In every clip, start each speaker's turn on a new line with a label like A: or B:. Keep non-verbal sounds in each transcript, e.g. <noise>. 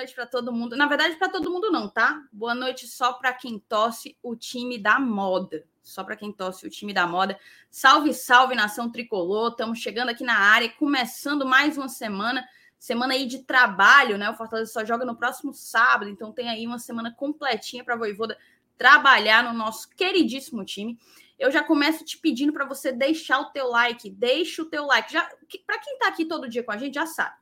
A: Noite para todo mundo. Na verdade, para todo mundo não, tá? Boa noite só para quem torce o time da moda. Só para quem torce o time da moda. Salve, salve, nação tricolor. Estamos chegando aqui na área, começando mais uma semana. Semana aí de trabalho, né? O Fortaleza só joga no próximo sábado, então tem aí uma semana completinha para Voivoda trabalhar no nosso queridíssimo time. Eu já começo te pedindo para você deixar o teu like. Deixa o teu like. Já para quem está aqui todo dia com a gente já sabe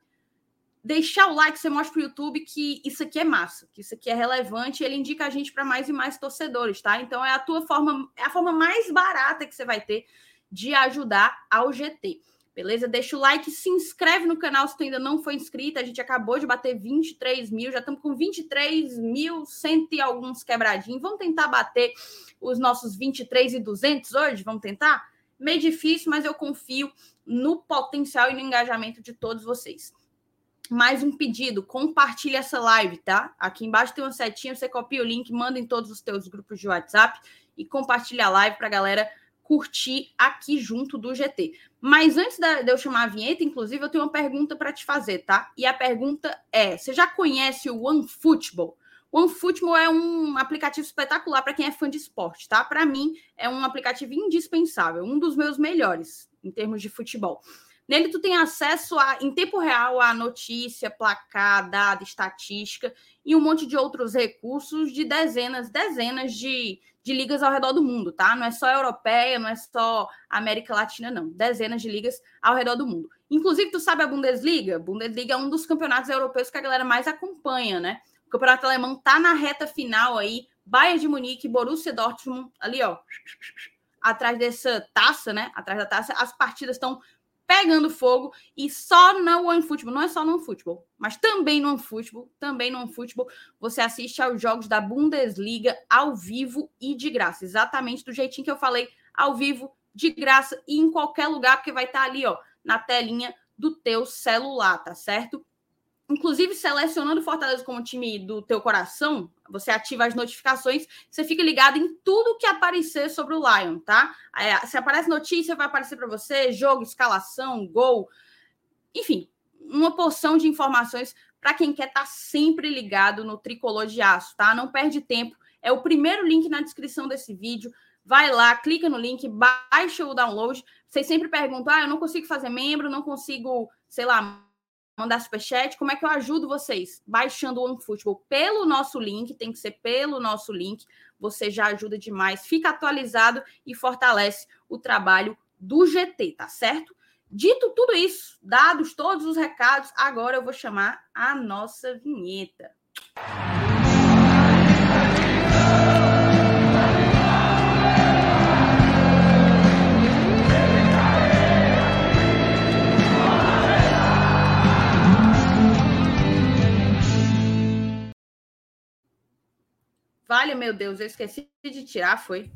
A: deixar o like, você mostra para o YouTube que isso aqui é massa, que isso aqui é relevante, ele indica a gente para mais e mais torcedores, tá? Então é a tua forma, é a forma mais barata que você vai ter de ajudar ao GT. Beleza? Deixa o like, se inscreve no canal se tu ainda não foi inscrito. A gente acabou de bater 23 mil, já estamos com 23 mil, cento e alguns quebradinhos. Vamos tentar bater os nossos 23 e 200 hoje? Vamos tentar? Meio difícil, mas eu confio no potencial e no engajamento de todos vocês mais um pedido, compartilha essa live, tá? Aqui embaixo tem uma setinha, você copia o link, manda em todos os teus grupos de WhatsApp e compartilha a live para a galera curtir aqui junto do GT. Mas antes de eu chamar a vinheta, inclusive, eu tenho uma pergunta para te fazer, tá? E a pergunta é: você já conhece o OneFootball? O OneFootball é um aplicativo espetacular para quem é fã de esporte, tá? Para mim, é um aplicativo indispensável, um dos meus melhores em termos de futebol. Nele tu tem acesso a, em tempo real a notícia, placar, dado, estatística e um monte de outros recursos de dezenas, dezenas de, de ligas ao redor do mundo, tá? Não é só europeia, não é só América Latina, não. Dezenas de ligas ao redor do mundo. Inclusive, tu sabe a Bundesliga? Bundesliga é um dos campeonatos europeus que a galera mais acompanha, né? O campeonato alemão tá na reta final aí. Bayern de Munique, Borussia Dortmund, ali, ó, atrás dessa taça, né? Atrás da taça, as partidas estão pegando fogo e só no OneFootball, não é só no OneFootball, mas também no OneFootball, também no OneFootball, você assiste aos jogos da Bundesliga ao vivo e de graça, exatamente do jeitinho que eu falei, ao vivo, de graça e em qualquer lugar, porque vai estar ali, ó, na telinha do teu celular, tá certo? Inclusive, selecionando Fortaleza como time do teu coração, você ativa as notificações, você fica ligado em tudo que aparecer sobre o Lion, tá? É, se aparece notícia, vai aparecer para você, jogo, escalação, gol, enfim, uma porção de informações para quem quer estar tá sempre ligado no tricolor de aço, tá? Não perde tempo. É o primeiro link na descrição desse vídeo. Vai lá, clica no link, baixa o download. Vocês sempre perguntam: ah, eu não consigo fazer membro, não consigo, sei lá, mandar superchat, como é que eu ajudo vocês? Baixando o OneFootball pelo nosso link, tem que ser pelo nosso link, você já ajuda demais, fica atualizado e fortalece o trabalho do GT, tá certo? Dito tudo isso, dados todos os recados, agora eu vou chamar a nossa vinheta. Vale, meu Deus, eu esqueci de tirar, foi.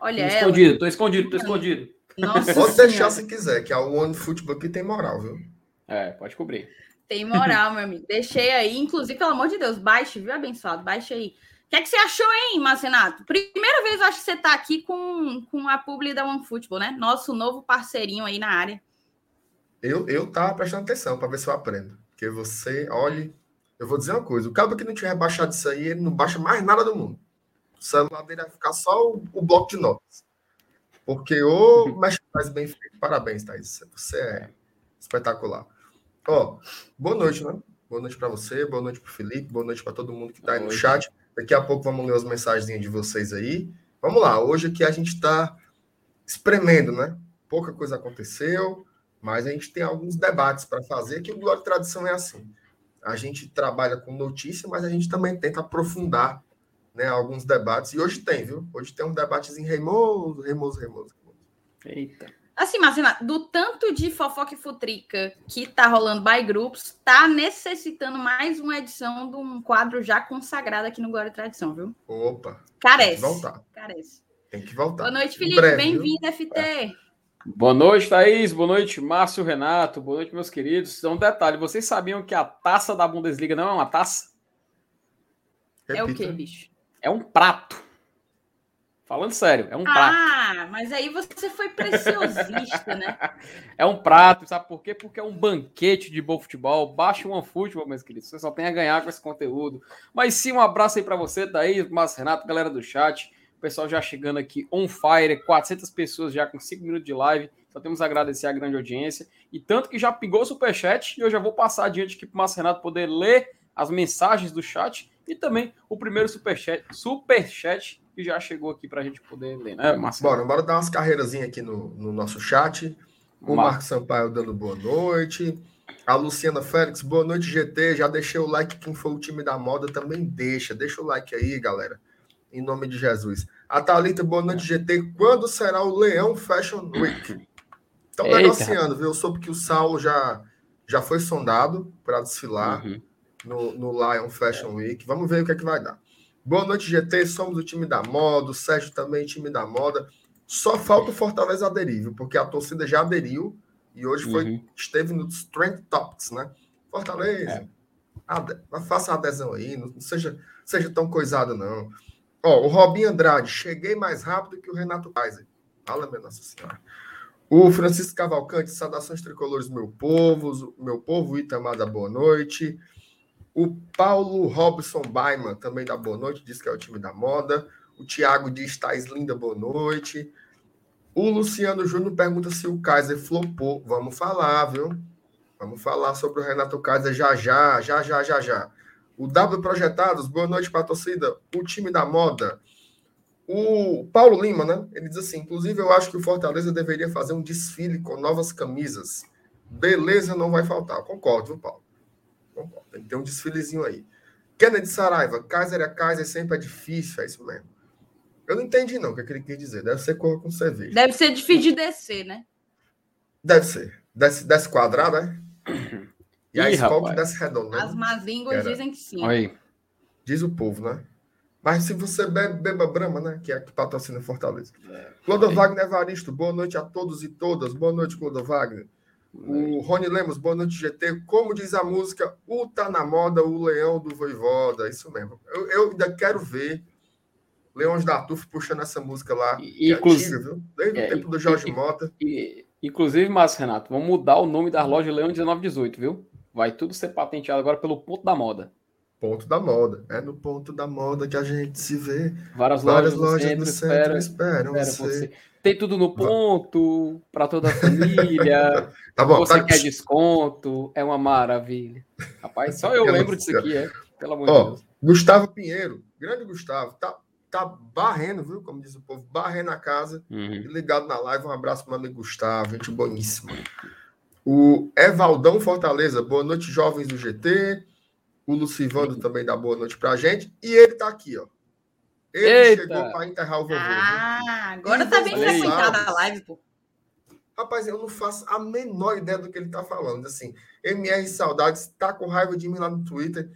A: Olha
B: tô ela. Escondido, tô escondido, tô escondido.
C: Nossa pode senhora. deixar se quiser, que a One Football aqui tem moral, viu?
B: É, pode cobrir.
A: Tem moral, meu amigo. Deixei aí, inclusive, pelo amor de Deus, baixe, viu, abençoado? Baixe aí. O que, é que você achou, hein, Marcenato? Primeira vez eu acho que você tá aqui com, com a publi da One Football, né? Nosso novo parceirinho aí na área.
C: Eu, eu tava prestando atenção para ver se eu aprendo. Porque você, olhe, eu vou dizer uma coisa: o cabo que não tiver baixado isso aí, ele não baixa mais nada do mundo. O celular dele vai ficar só o, o bloco de notas. Porque o <laughs> mexe mais bem feito. Parabéns, Thaís. Você é espetacular. Ó, boa noite, né? Boa noite para você, boa noite para Felipe, boa noite para todo mundo que está aí no chat. Daqui a pouco vamos ler as mensagens de vocês aí. Vamos lá, hoje aqui a gente está espremendo, né? Pouca coisa aconteceu, mas a gente tem alguns debates para fazer, que o Glória e Tradição é assim a gente trabalha com notícia, mas a gente também tenta aprofundar né, alguns debates. E hoje tem, viu? Hoje tem um debates em remoso, remoso, remoso.
A: Eita. Assim, Marcina, do tanto de fofoca e futrica que tá rolando by groups, tá necessitando mais uma edição de um quadro já consagrado aqui no Glória e Tradição, viu?
C: Opa.
A: Carece.
C: Tem que voltar.
A: Carece.
C: Tem que voltar.
A: Boa noite, Felipe. Bem-vindo, FT. É.
B: Boa noite, Thaís. Boa noite, Márcio Renato. Boa noite, meus queridos. Então, um detalhe: vocês sabiam que a taça da Bundesliga não é uma taça?
A: Repita. É o quê, bicho?
B: É um prato. Falando sério, é um
A: ah,
B: prato.
A: Ah, mas aí você foi preciosista, né? <laughs>
B: é um prato, sabe por quê? Porque é um banquete de bom futebol. Baixa um futebol, meus queridos. Você só tem a ganhar com esse conteúdo. Mas sim, um abraço aí para você, Thaís, Márcio Renato, galera do chat. O pessoal já chegando aqui on fire, 400 pessoas já com 5 minutos de live. Só temos a agradecer a grande audiência. E tanto que já pingou o superchat e eu já vou passar adiante aqui para o Márcio Renato poder ler as mensagens do chat e também o primeiro superchat, superchat que já chegou aqui para a gente poder ler, né,
C: Marcelo? Bora, bora dar umas carreirazinhas aqui no, no nosso chat. O Mar... Marcos Sampaio dando boa noite. A Luciana Félix, boa noite, GT. Já deixei o like. Quem for o time da moda também deixa. Deixa o like aí, galera. Em nome de Jesus. A Thalita, boa noite, GT. Quando será o Leão Fashion Week? Estão negociando, viu? Eu soube que o Saulo já, já foi sondado para desfilar uhum. no, no Lion Fashion Week. Vamos ver o que é que vai dar. Boa noite, GT. Somos o time da moda. O Sérgio também, time da moda. Só falta o Fortaleza aderir, viu? porque a torcida já aderiu e hoje foi, uhum. esteve no Strength Topics, né? Fortaleza, é. ade, faça a adesão aí, não seja, seja tão coisado, não. Ó, o Robin Andrade, cheguei mais rápido que o Renato Kaiser. Fala, minha Nossa Senhora. O Francisco Cavalcante, saudações tricolores, meu povo, meu povo, Itamar da boa noite. O Paulo Robson Baiman também dá boa noite, diz que é o time da moda. O Thiago diz: Tais linda, boa noite. O Luciano Júnior pergunta se o Kaiser flopou. Vamos falar, viu? Vamos falar sobre o Renato Kaiser já já, já já, já já. O W Projetados, boa noite para a torcida. O time da moda. O Paulo Lima, né? Ele diz assim: inclusive, eu acho que o Fortaleza deveria fazer um desfile com novas camisas. Beleza, não vai faltar. Concordo, viu, Paulo? Concordo. Tem que ter um desfilezinho aí. Kennedy Saraiva, Kaiser é Kaiser, sempre é difícil, é isso mesmo. Eu não entendi, não, o que, é que ele quer dizer. Deve ser cor com cerveja.
A: Deve ser difícil de descer, né?
C: Deve ser. Desce, desce quadrado, né? <clears throat> E a escola que desce redonda.
A: Né? As más línguas Era. dizem que sim.
B: Aí.
C: Diz o povo, né? Mas se você bebe, beba Brahma, né? Que é que patrocina Fortaleza. É. Clodo Wagner Evaristo, boa noite a todos e todas. Boa noite, Clodo Wagner. O Rony Lemos, boa noite, GT. Como diz a música, o tá na moda, o leão do voivoda. Isso mesmo. Eu, eu ainda quero ver Leões da Tuf puxando essa música lá.
B: E, inclusive,
C: é antiga, viu? Desde é, o tempo do Jorge e, Mota.
B: E, inclusive, Márcio Renato, vamos mudar o nome das lojas Leão 1918, viu? Vai tudo ser patenteado agora pelo ponto da moda.
C: Ponto da moda. É no ponto da moda que a gente se vê.
B: Várias, Várias lojas, lojas do centro, espera, esperam, espera você. você. Tem tudo no ponto, para toda a família. <laughs> tá bom, você tá... quer desconto, é uma maravilha. Rapaz, só eu lembro disso aqui, é. Pelo amor
C: Ó, de Deus. Gustavo Pinheiro, grande Gustavo, tá, tá barrendo, viu? Como diz o povo, barrendo a casa uhum. ligado na live. Um abraço para o meu amigo Gustavo, gente boníssima. O Evaldão Fortaleza, boa noite, jovens do GT. O Lucivando também dá boa noite pra gente. E ele tá aqui, ó. Ele Eita. chegou para enterrar o vovô.
A: Ah, agora e tá bem frequentada a live, pô.
C: Rapaz, eu não faço a menor ideia do que ele tá falando. Assim, MR Saudades tá com raiva de mim lá no Twitter.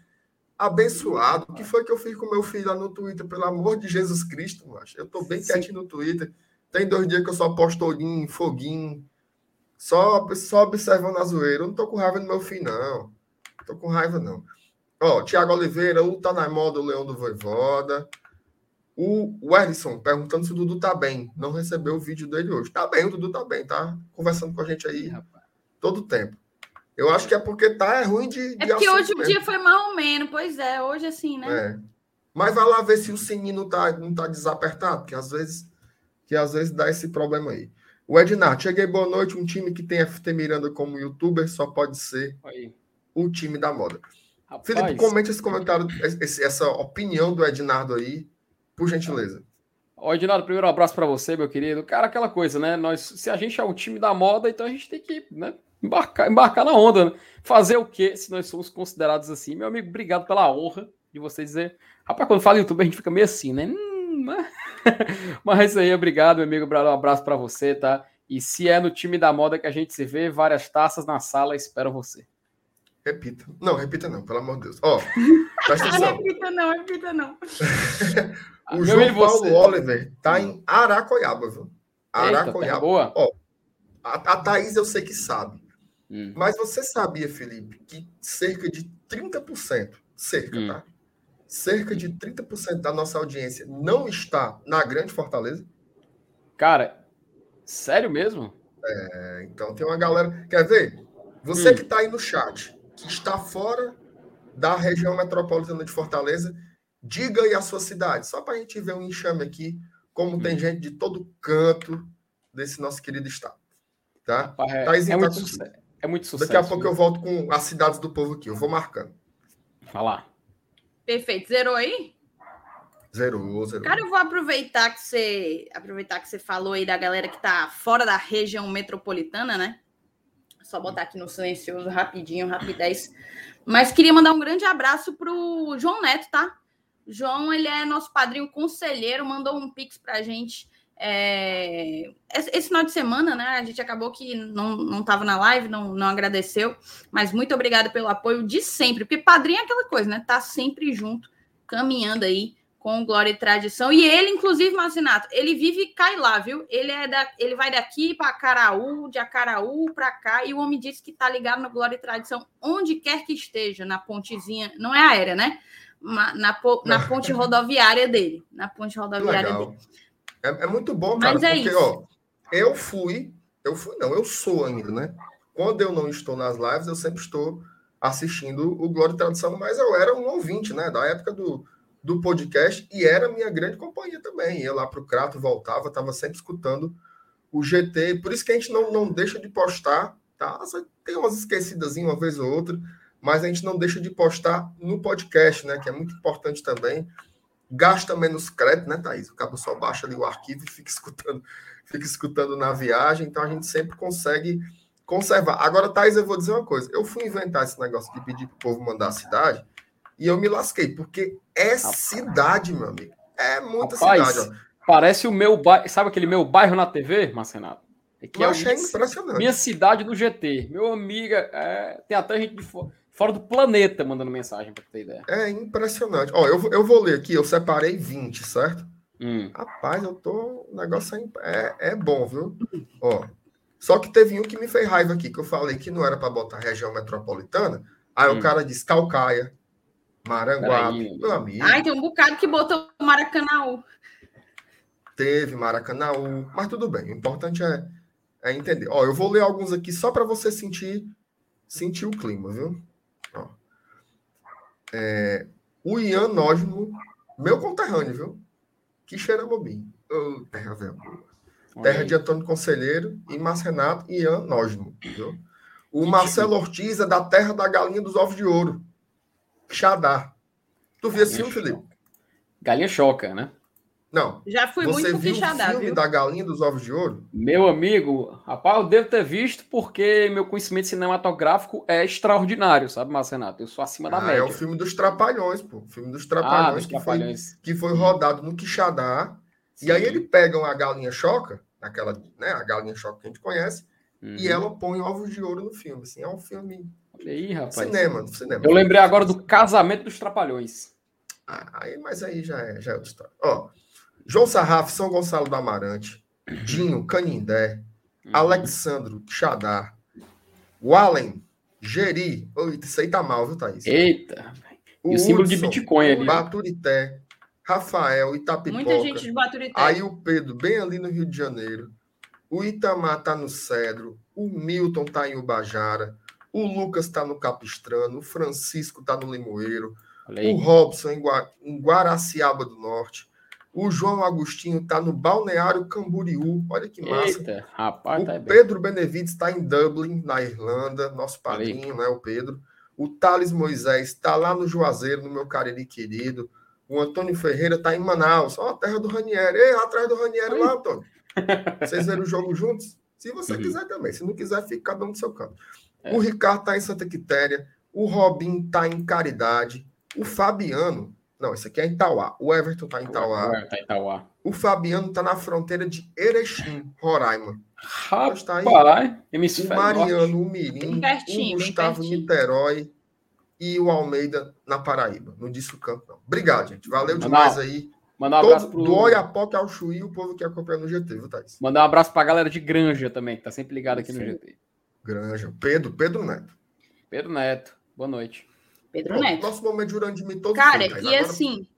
C: Abençoado. O que foi que eu fiz com meu filho lá no Twitter? Pelo amor de Jesus Cristo, macho. Eu tô bem Sim. quietinho no Twitter. Tem dois dias que eu só posto olhinho, foguinho. Só, só observando a zoeira. Eu não tô com raiva do meu filho, não. Tô com raiva, não. Ó, Tiago Oliveira, o tá na moda, o Leão do Voivoda. O Wellington perguntando se o Dudu tá bem. Não recebeu o vídeo dele hoje. Tá bem, o Dudu tá bem, tá conversando com a gente aí todo tempo. Eu acho que é porque tá é ruim de.
A: de é porque hoje o dia foi mais ou menos, pois é, hoje assim, né?
C: É. Mas vai lá ver se o sininho não tá, não tá desapertado, que às vezes que às vezes dá esse problema aí. O Ednar, cheguei boa noite. Um time que tem FT Miranda como youtuber só pode ser aí. o time da moda. Rapaz, Felipe, comente esse comentário, esse, essa opinião do Ednardo aí, por gentileza.
B: Ó, Ednardo, primeiro um abraço para você, meu querido. Cara, aquela coisa, né? Nós, se a gente é um time da moda, então a gente tem que né, embarcar, embarcar na onda. Né? Fazer o quê se nós somos considerados assim? Meu amigo, obrigado pela honra de você dizer. Rapaz, quando fala YouTube, a gente fica meio assim, né? Hum, né? <laughs> Mas é isso aí, obrigado, meu amigo. Um abraço para você, tá? E se é no time da moda que a gente se vê, várias taças na sala, espero você.
C: Repita. Não, repita não, pelo amor de Deus. Ó, <laughs> presta
A: atenção. repita não, repita não. <laughs>
C: o João Paulo Oliver tá em Aracoiaba, viu? Aracoiaba. Eita, boa. Ó, a, a Thaís eu sei que sabe. Hum. Mas você sabia, Felipe, que cerca de 30%, cerca, hum. tá? Cerca de 30% da nossa audiência não está na Grande Fortaleza.
B: Cara, sério mesmo?
C: É, então tem uma galera. Quer ver? Você hum. que está aí no chat, que está fora da região metropolitana de Fortaleza, diga aí a sua cidade, só para a gente ver um enxame aqui, como hum. tem gente de todo canto desse nosso querido estado. Tá?
B: É, Thaís, é, tá muito, é muito sucesso.
C: Daqui a pouco eu volto com as cidades do povo aqui, eu vou marcando.
B: Falar.
A: Perfeito. Zerou aí?
C: Zerou, zerou.
A: Cara, eu vou aproveitar que você aproveitar que você falou aí da galera que tá fora da região metropolitana, né? Só botar aqui no silencioso rapidinho, rapidez. Mas queria mandar um grande abraço pro João Neto, tá? João, ele é nosso padrinho conselheiro, mandou um pix pra gente é, esse final de semana, né? A gente acabou que não, não tava na live, não, não agradeceu, mas muito obrigada pelo apoio de sempre, porque padrinho é aquela coisa, né? Tá sempre junto, caminhando aí com glória e tradição. E ele, inclusive, Marcinato, ele vive cai lá, viu? Ele é da, ele vai daqui para Caraú, de Acaraú para cá, e o homem disse que tá ligado na glória e tradição onde quer que esteja, na pontezinha, não é aérea, né? Na, na, na <laughs> ponte rodoviária dele, na ponte rodoviária Legal. dele.
C: É, é muito bom, cara, Mas é porque, isso. ó, eu fui, eu fui, não, eu sou ainda, né? Quando eu não estou nas lives, eu sempre estou assistindo o Glória e Tradição, mas eu era um ouvinte, né? Da época do, do podcast e era minha grande companhia também. Ia lá para o Crato, voltava, estava sempre escutando o GT. Por isso que a gente não, não deixa de postar, tá? Tem umas esquecidas uma vez ou outra, mas a gente não deixa de postar no podcast, né? Que é muito importante também gasta menos crédito, né, Thaís? O cabo só baixa ali o arquivo e fica escutando, fica escutando na viagem, então a gente sempre consegue conservar. Agora, Thaís, eu vou dizer uma coisa. Eu fui inventar esse negócio de pedir pro povo mandar a cidade e eu me lasquei, porque é Rapaz. cidade, meu amigo. É muita Rapaz, cidade, ó.
B: Parece o meu bairro, sabe aquele meu bairro na TV, Marcenato?
C: É que eu é achei impressionante.
B: Minha cidade do GT. Meu amiga, é, tem até gente de fora fora do planeta mandando mensagem, para ter ideia.
C: É impressionante. Ó, eu, eu vou ler aqui, eu separei 20, certo? Hum. Rapaz, eu tô. O negócio é, é, é bom, viu? Ó. Só que teve um que me fez raiva aqui, que eu falei que não era para botar região metropolitana. Aí hum. o cara disse Calcaia, Maranguape, meu amigo.
A: Ai, tem um bocado que botou Maracanãú.
C: Teve Maracanãú, mas tudo bem. O importante é, é entender. Ó, eu vou ler alguns aqui só para você sentir sentir o clima, viu? É, o Ian Nógimo, meu conterrâneo, viu? Que cheira. Oh, terra velha Terra de Antônio Conselheiro e Márcio Renato e Ian Nógimo, viu? O que Marcelo tipo? Ortiz é da terra da galinha dos ovos de ouro. Xadá. Tu viu filme, Felipe?
B: Galinha choca, né?
C: Não.
A: Já fui
C: Você
A: muito
C: viu o filme viu? da Galinha dos Ovos de Ouro?
B: Meu amigo, rapaz, eu devo ter visto porque meu conhecimento cinematográfico é extraordinário, sabe, Marcenato? Eu sou acima da ah, média.
C: É o filme dos Trapalhões, pô. O filme dos Trapalhões, ah, dos que, Trapalhões. Foi, que foi rodado no Quixadá. Sim. E aí ele pegam a galinha choca, aquela, né, a galinha choca que a gente conhece, uhum. e ela põe ovos de ouro no filme. Assim, é um filme.
B: Olha aí, rapaz.
C: Cinema, cinema.
B: Eu lembrei agora do casamento dos Trapalhões.
C: Ah, aí, mas aí já é, já é outra história. Ó. João Sarraf, São Gonçalo do Amarante, Dinho, Canindé, uhum. Alexandro, Xadá, Wallen, Geri. Eita, isso aí tá mal, viu, Thaís?
B: Eita. O, o símbolo Hudson, de Bitcoin ali.
C: Baturité, Rafael, Itapipoca.
A: Muita gente de Baturité.
C: Aí o Pedro, bem ali no Rio de Janeiro. O Itamar tá no Cedro. O Milton tá em Ubajara. O Lucas tá no Capistrano. O Francisco tá no Limoeiro. O Robson em, Gua... em Guaraciaba do Norte. O João Agostinho está no Balneário Camboriú. Olha que massa. Eita,
B: rapaz,
C: o tá Pedro Benevides está em Dublin, na Irlanda, nosso padrinho, né? O Pedro. O Thales Moisés está lá no Juazeiro, no meu Cariri querido. O Antônio Ferreira está em Manaus, ó, a terra do Ranieri. Ei, atrás do Ranieri lá, Antônio. <laughs> Vocês viram o jogo juntos? Se você uhum. quiser também. Se não quiser, fica cada um do seu canto. É. O Ricardo está em Santa Quitéria. O Robin está em Caridade. O Fabiano não, esse aqui é em Itauá. O Everton tá em Itauá. O,
B: tá em Itauá.
C: o Fabiano tá na fronteira de Erechim, Roraima.
B: Rapaz, tá aí. o
C: Mariano, o Mirim, o Gustavo Niterói e o Almeida na Paraíba. Não disse o campo, não. Obrigado, gente. Valeu demais não. aí.
B: Mandar um Todo, abraço pro...
C: Do Oiapoque ao Chuí, o povo que acompanha no GT, viu, Thaís?
B: Mandar um abraço pra galera de Granja também, que tá sempre ligado aqui Sim. no GT.
C: Granja. Pedro, Pedro Neto.
B: Pedro Neto. Boa noite.
A: Pedro Pronto, Neto.
C: Nosso momento Jurandir Mitoso.
A: Cara, e agora... assim.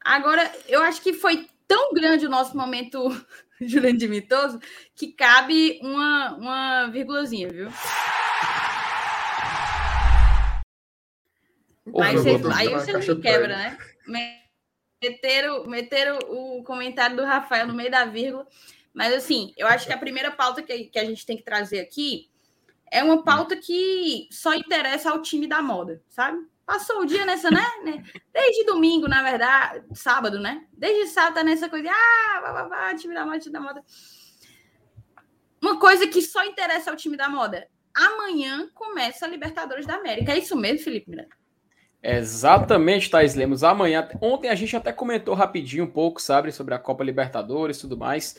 A: Agora, eu acho que foi tão grande o nosso momento <laughs> Jurandir Mitoso que cabe uma, uma vírgulazinha, viu? Aí você, aí você me quebra, né? Meteram, meteram o comentário do Rafael no meio da vírgula. Mas, assim, eu acho que a primeira pauta que, que a gente tem que trazer aqui é uma pauta que só interessa ao time da moda, sabe? Passou o dia nessa, né? <laughs> Desde domingo, na verdade, sábado, né? Desde sábado tá nessa coisa, ah, vá, vá, vá, time da moda, time da moda. Uma coisa que só interessa ao time da moda. Amanhã começa a Libertadores da América. É isso mesmo, Felipe Miranda?
B: Exatamente, Thais Lemos. Amanhã, ontem a gente até comentou rapidinho um pouco, sabe, sobre a Copa Libertadores e tudo mais.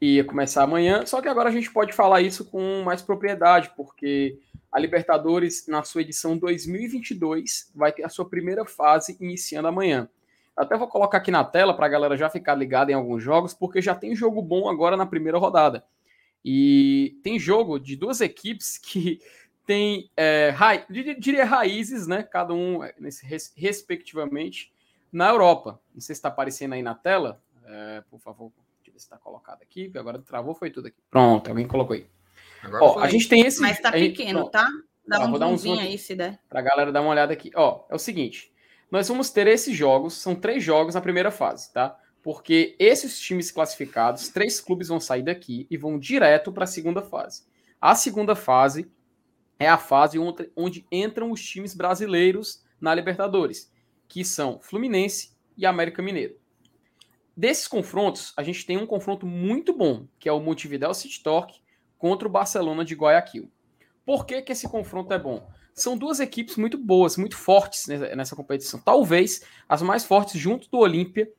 B: Ia começar amanhã, só que agora a gente pode falar isso com mais propriedade, porque a Libertadores, na sua edição 2022, vai ter a sua primeira fase iniciando amanhã. Até vou colocar aqui na tela para a galera já ficar ligada em alguns jogos, porque já tem jogo bom agora na primeira rodada. E tem jogo de duas equipes <laughs> que tem, é, ra... diria raízes, né? Cada um é, respectivamente, na Europa. Não sei se está aparecendo aí na tela. É, por favor, ver se está colocado aqui, porque agora travou, foi tudo aqui. Pronto, alguém colocou aí. Ó, a gente tem esse.
A: Mas está pequeno, gente, tá? Dá um vou dar um zoom aí se der.
B: Para a galera dar uma olhada aqui. Ó, é o seguinte: nós vamos ter esses jogos, são três jogos na primeira fase, tá? Porque esses times classificados, três clubes vão sair daqui e vão direto para a segunda fase. A segunda fase é a fase onde, onde entram os times brasileiros na Libertadores, que são Fluminense e América Mineiro. Desses confrontos, a gente tem um confronto muito bom, que é o Montevideo City Torque contra o Barcelona de Guayaquil. Por que, que esse confronto é bom? São duas equipes muito boas, muito fortes nessa competição. Talvez as mais fortes junto do Olímpia,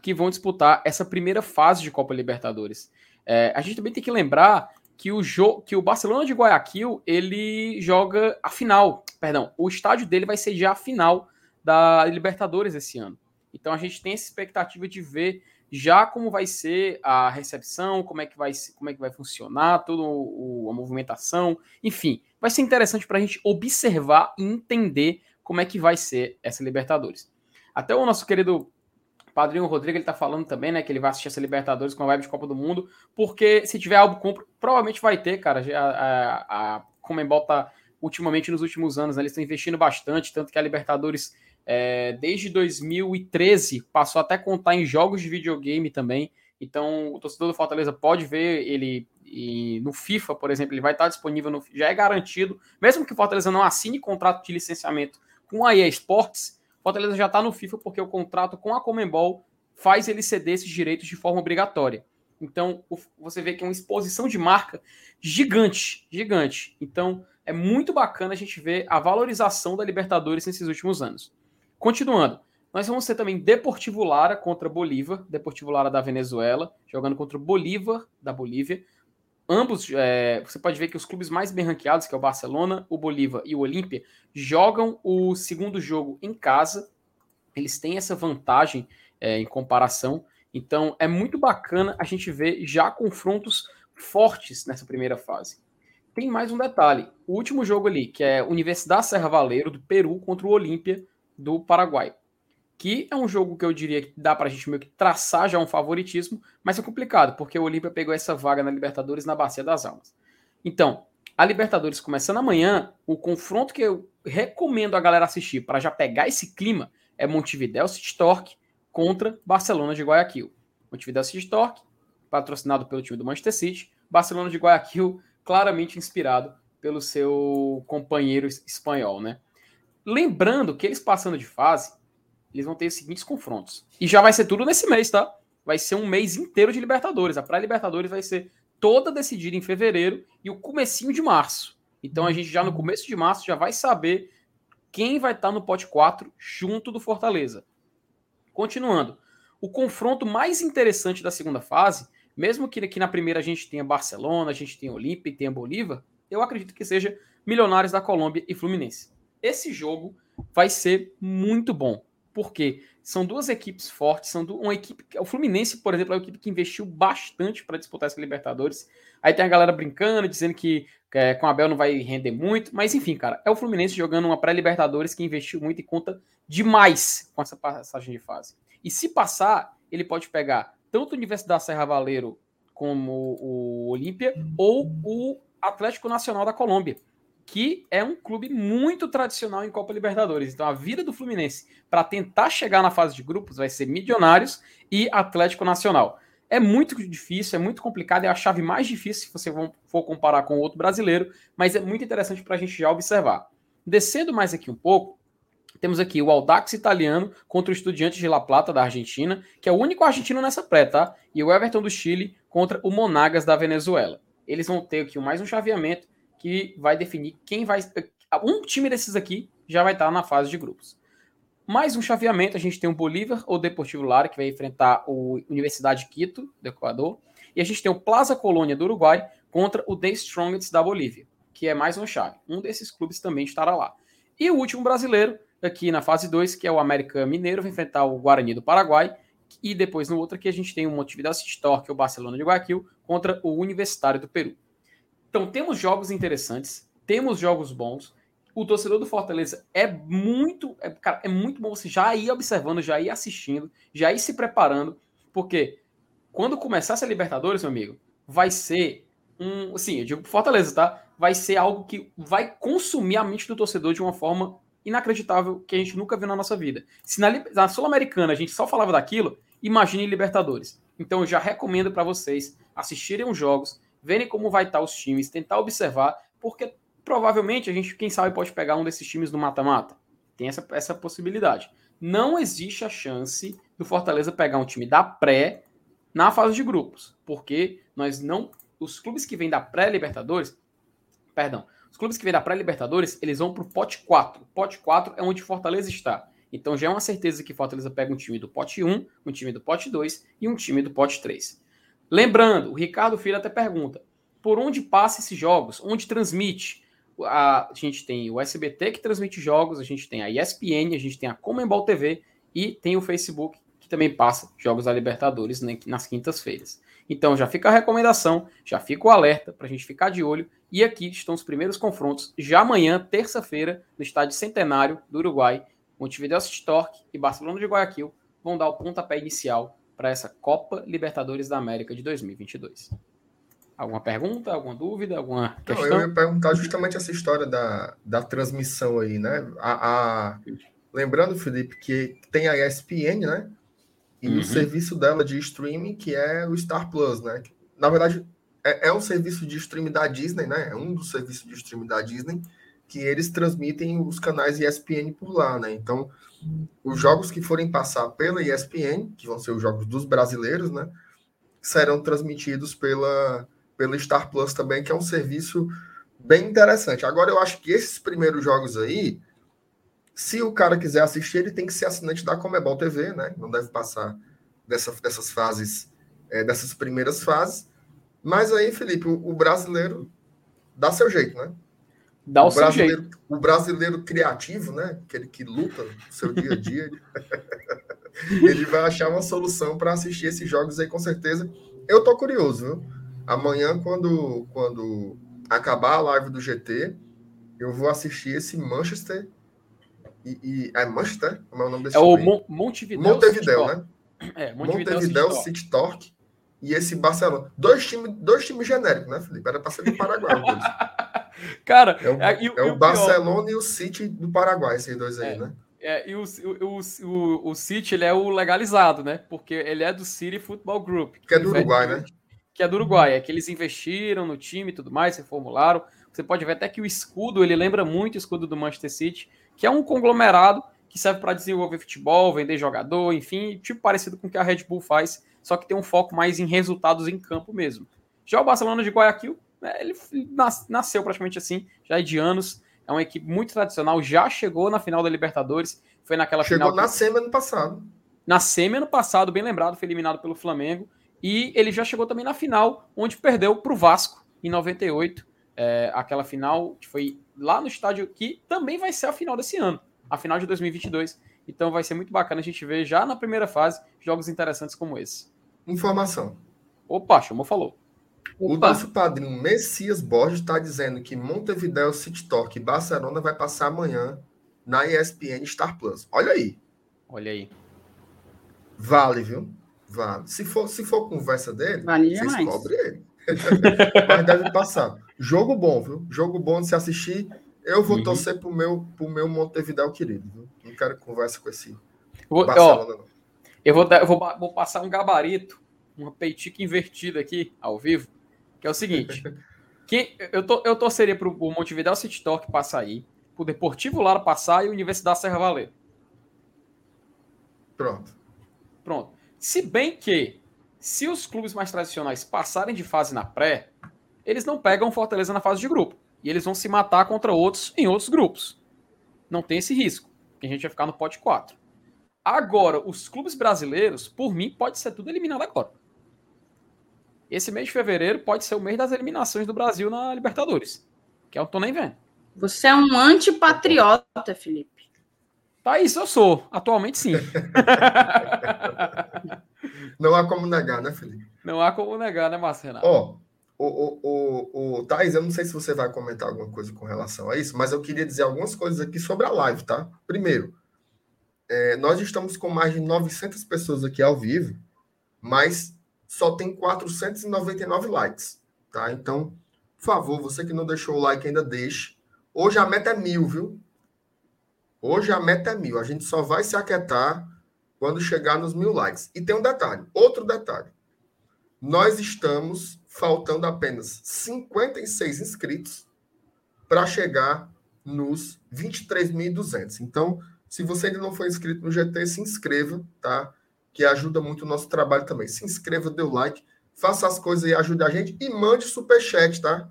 B: que vão disputar essa primeira fase de Copa Libertadores. É, a gente também tem que lembrar que o que o Barcelona de Guayaquil ele joga a final, perdão, o estádio dele vai ser já a final da Libertadores esse ano. Então a gente tem essa expectativa de ver já como vai ser a recepção, como é que vai, como é que vai funcionar, toda a movimentação, enfim, vai ser interessante para a gente observar e entender como é que vai ser essa Libertadores. Até o nosso querido Padrinho Rodrigo, ele tá falando também, né, que ele vai assistir essa Libertadores com a vibe de Copa do Mundo, porque se tiver algo compro, provavelmente vai ter, cara. A, a, a Comembol tá, ultimamente, nos últimos anos, né, eles estão investindo bastante, tanto que a Libertadores, é, desde 2013, passou até contar em jogos de videogame também. Então, o torcedor do Fortaleza pode ver ele e no FIFA, por exemplo, ele vai estar disponível, no, já é garantido, mesmo que o Fortaleza não assine contrato de licenciamento com a EA Sports, Fortaleza já está no FIFA porque o contrato com a Comembol faz ele ceder esses direitos de forma obrigatória. Então, você vê que é uma exposição de marca gigante, gigante. Então, é muito bacana a gente ver a valorização da Libertadores nesses últimos anos. Continuando, nós vamos ter também Deportivo Lara contra Bolívar, Deportivo Lara da Venezuela, jogando contra o Bolívar da Bolívia ambos, é, você pode ver que os clubes mais bem ranqueados, que é o Barcelona, o Bolívar e o Olímpia, jogam o segundo jogo em casa. Eles têm essa vantagem é, em comparação. Então é muito bacana a gente ver já confrontos fortes nessa primeira fase. Tem mais um detalhe: o último jogo ali, que é Universidade Serra Valeiro do Peru contra o Olímpia do Paraguai que é um jogo que eu diria que dá pra gente meio que traçar já um favoritismo, mas é complicado, porque o Olímpia pegou essa vaga na Libertadores na Bacia das Almas. Então, a Libertadores começando amanhã, o confronto que eu recomendo a galera assistir para já pegar esse clima é Montevideo City Torque contra Barcelona de Guayaquil. Montevideo City Torque, patrocinado pelo time do Manchester City, Barcelona de Guayaquil, claramente inspirado pelo seu companheiro espanhol, né? Lembrando que eles passando de fase, eles vão ter os seguintes confrontos. E já vai ser tudo nesse mês, tá? Vai ser um mês inteiro de Libertadores. A pré-Libertadores vai ser toda decidida em fevereiro e o comecinho de março. Então a gente já no começo de março já vai saber quem vai estar no pote 4 junto do Fortaleza. Continuando, o confronto mais interessante da segunda fase, mesmo que aqui na primeira a gente tenha Barcelona, a gente tenha Olímpia e tenha Bolívar, eu acredito que seja Milionários da Colômbia e Fluminense. Esse jogo vai ser muito bom. Porque são duas equipes fortes, são uma equipe. O Fluminense, por exemplo, é uma equipe que investiu bastante para disputar essa Libertadores. Aí tem a galera brincando, dizendo que é, com a Abel não vai render muito. Mas enfim, cara, é o Fluminense jogando uma pré-Libertadores que investiu muito e conta demais com essa passagem de fase. E se passar, ele pode pegar tanto o Universidade Serra Valeiro como o Olímpia ou o Atlético Nacional da Colômbia que é um clube muito tradicional em Copa Libertadores. Então a vida do Fluminense para tentar chegar na fase de grupos vai ser Milionários e Atlético Nacional. É muito difícil, é muito complicado, é a chave mais difícil se você for comparar com outro brasileiro, mas é muito interessante para a gente já observar. Descendo mais aqui um pouco, temos aqui o Aldax italiano contra o Estudiantes de La Plata da Argentina, que é o único argentino nessa pré, tá? E o Everton do Chile contra o Monagas da Venezuela. Eles vão ter aqui mais um chaveamento que vai definir quem vai. Um time desses aqui já vai estar na fase de grupos. Mais um chaveamento, a gente tem o Bolívar ou Deportivo Lara, que vai enfrentar o Universidade de Quito, do Equador. E a gente tem o Plaza Colônia do Uruguai contra o The Strongest da Bolívia, que é mais uma chave. Um desses clubes também estará lá. E o último brasileiro, aqui na fase 2, que é o América Mineiro, vai enfrentar o Guarani do Paraguai. E depois no outro aqui a gente tem o Montevideo City Torque, o Barcelona de Guayaquil, contra o Universitário do Peru. Então, temos jogos interessantes, temos jogos bons. O torcedor do Fortaleza é muito, é, cara, é muito bom você já ir observando, já ir assistindo, já ir se preparando, porque quando começar essa Libertadores, meu amigo, vai ser um, assim, eu digo Fortaleza, tá? Vai ser algo que vai consumir a mente do torcedor de uma forma inacreditável que a gente nunca viu na nossa vida. Se na, na Sul-Americana a gente só falava daquilo, imagine Libertadores. Então eu já recomendo para vocês assistirem os jogos, verem como vai estar os times, tentar observar, porque provavelmente a gente, quem sabe, pode pegar um desses times do mata-mata. Tem essa, essa possibilidade. Não existe a chance do Fortaleza pegar um time da pré na fase de grupos, porque nós não. Os clubes que vêm da pré-Libertadores, perdão, os clubes que vêm da pré-Libertadores, eles vão para o pote 4. O pote 4 é onde Fortaleza está. Então já é uma certeza que Fortaleza pega um time do pote 1, um time do pote 2 e um time do pote 3. Lembrando, o Ricardo Filho até pergunta: por onde passa esses jogos? Onde transmite? A, gente tem o SBT que transmite jogos, a gente tem a ESPN, a gente tem a Comembol TV e tem o Facebook que também passa jogos da Libertadores né, nas quintas-feiras. Então já fica a recomendação, já fica o alerta para a gente ficar de olho. E aqui estão os primeiros confrontos já amanhã, terça-feira, no estádio Centenário do Uruguai. Montevideo City Torque e Barcelona de Guayaquil vão dar o pontapé inicial para essa Copa Libertadores da América de 2022. Alguma pergunta, alguma dúvida, alguma questão?
C: Não, eu ia perguntar justamente essa história da, da transmissão aí, né? A, a... Lembrando, Felipe, que tem a ESPN, né? E uhum. o serviço dela de streaming, que é o Star Plus, né? Na verdade, é, é um serviço de streaming da Disney, né? É um dos serviços de streaming da Disney, que eles transmitem os canais ESPN por lá, né? Então, os jogos que forem passar pela ESPN, que vão ser os jogos dos brasileiros, né? Serão transmitidos pela, pela Star Plus também, que é um serviço bem interessante. Agora, eu acho que esses primeiros jogos aí, se o cara quiser assistir, ele tem que ser assinante da Comebol TV, né? Não deve passar dessa, dessas fases, é, dessas primeiras fases. Mas aí, Felipe, o, o brasileiro dá seu jeito, né?
B: Dá o, o brasileiro, jeito.
C: O brasileiro criativo, né? Aquele que luta no seu dia a dia, <laughs> ele vai achar uma solução para assistir esses jogos aí, com certeza. Eu tô curioso, viu? Amanhã, quando, quando acabar a live do GT, eu vou assistir esse Manchester. E, e é Manchester? Como é o nome desse
B: É o Mon Montevideo.
C: Montevideo, né?
B: É,
C: Montevideo, Montevideo City Torque e esse Barcelona. Dois times dois time genéricos, né, Felipe? Era para ser do Paraguai. <laughs>
B: Cara,
C: é o, é, é o Barcelona pior. e o City do Paraguai, esses dois aí,
B: é,
C: né?
B: É, e o, o, o, o City ele é o legalizado, né? Porque ele é do City Football Group.
C: Que é do Uruguai, né?
B: Que é do Uruguai. É que eles investiram no time e tudo mais, reformularam. Você pode ver até que o escudo, ele lembra muito o escudo do Manchester City, que é um conglomerado que serve para desenvolver futebol, vender jogador, enfim, tipo parecido com o que a Red Bull faz, só que tem um foco mais em resultados em campo mesmo. Já o Barcelona de Guayaquil ele nasceu praticamente assim, já é de anos. É uma equipe muito tradicional, já chegou na final da Libertadores. Foi naquela
C: chegou
B: final.
C: Chegou na semi ano passado.
B: Na semi ano passado, bem lembrado, foi eliminado pelo Flamengo. E ele já chegou também na final, onde perdeu para o Vasco em 98. É, aquela final que foi lá no estádio que também vai ser a final desse ano, a final de 2022, Então vai ser muito bacana a gente ver já na primeira fase jogos interessantes como esse.
C: Informação.
B: Opa, chamou, falou.
C: O
A: Opa.
C: nosso padrinho Messias Borges está dizendo que Montevideo City Talk e Barcelona vai passar amanhã na ESPN Star Plus. Olha aí.
B: Olha aí.
C: Vale, viu? Vale. Se for, se for conversa dele,
A: Vale
C: vocês
A: demais.
C: cobrem ele. <laughs> Mas deve passar. Jogo bom, viu? Jogo bom de se assistir. Eu vou
B: Uhum.
C: torcer pro meu, pro meu Montevideo querido, viu? Não quero conversa com esse
B: Vou, ó,
C: Barcelona, não.
B: eu vou, dar- eu vou, vou passar um gabarito, uma peitica invertida aqui, ao vivo, que é o seguinte. que eu, to, eu torceria pro o Montevideo City Talk passar aí, pro Deportivo Lara passar e a Universidade Serra Valer.
C: Pronto.
B: Pronto. Se bem que, se os clubes mais tradicionais passarem de fase na pré, eles não pegam Fortaleza na fase de grupo. E eles vão se matar contra outros em outros grupos. Não tem esse risco. Que a gente vai ficar no pote 4. Agora, os clubes brasileiros, por mim, pode ser tudo eliminado agora. Esse mês de fevereiro pode ser o mês das eliminações do Brasil na Libertadores. Que eu não tô nem vendo.
A: Você é um antipatriota, Felipe.
B: Tá isso, eu sou. Atualmente sim. <laughs>
C: Não há como negar, né, Felipe?
B: não há como negar, né, Márcio Renato?
C: Ó, o, o, o, o Thais, eu não sei se você vai comentar alguma coisa com relação a isso, mas eu queria dizer algumas coisas aqui sobre a live, tá? Primeiro, é, nós estamos com mais de 900 pessoas aqui ao vivo, mas só tem 499 likes, tá? Então, por favor, você que não deixou o like ainda deixe. Hoje a meta é mil, viu? Hoje a meta é mil. A gente só vai se aquietar quando chegar nos mil likes. E tem um detalhe, outro detalhe. Nós estamos faltando apenas 56 inscritos para chegar nos 23.200. Então, se você ainda não foi inscrito no GT, se inscreva, tá? Que ajuda muito o nosso trabalho também. Se inscreva, dê o like, faça as coisas e ajude a gente e mande superchat, tá?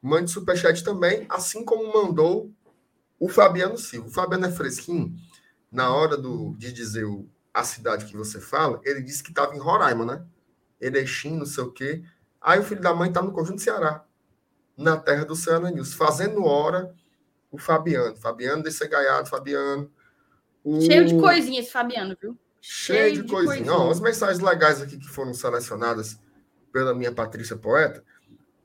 C: Mande superchat também, assim como mandou o Fabiano Silva. O Fabiano é fresquinho. Na hora do, de dizer o, a cidade que você fala, ele disse que estava em Roraima, né? Erechim, não sei o quê. Aí o filho da mãe está no Conjunto Ceará, na terra do Ceará News, fazendo hora o Fabiano. Fabiano desse gaiado, Fabiano. O...
A: Cheio de coisinha esse Fabiano, viu?
C: Cheio,
A: cheio
C: de,
A: de
C: coisinha. Ó, as mensagens legais aqui que foram selecionadas pela minha Patrícia Poeta.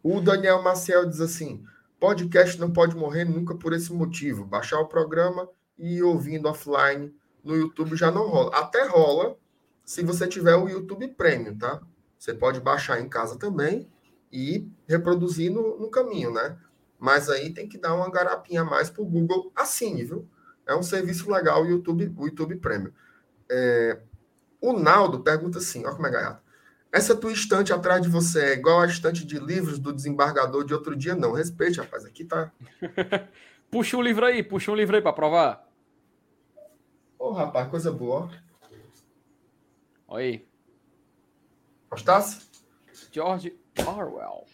C: O Daniel Maciel diz assim: podcast não pode morrer nunca por esse motivo. Baixar o programa e ir ouvindo offline no YouTube já não rola. Até rola se você tiver o YouTube Premium, tá? Você pode baixar em casa também e reproduzir no, no caminho, né? Mas aí tem que dar uma garapinha a mais pro Google. Assine, viu? É um serviço legal o YouTube, o YouTube Premium. É, o Naldo pergunta assim: olha como é gaiato. Essa tua estante atrás de você é igual a estante de livros do desembargador de outro dia? Não. Respeite, rapaz. Aqui tá. <laughs>
B: Puxa um livro aí, puxa um livro aí para provar.
C: Ô, rapaz, coisa boa.
B: Olha aí.
C: Gostasse?
B: George Orwell.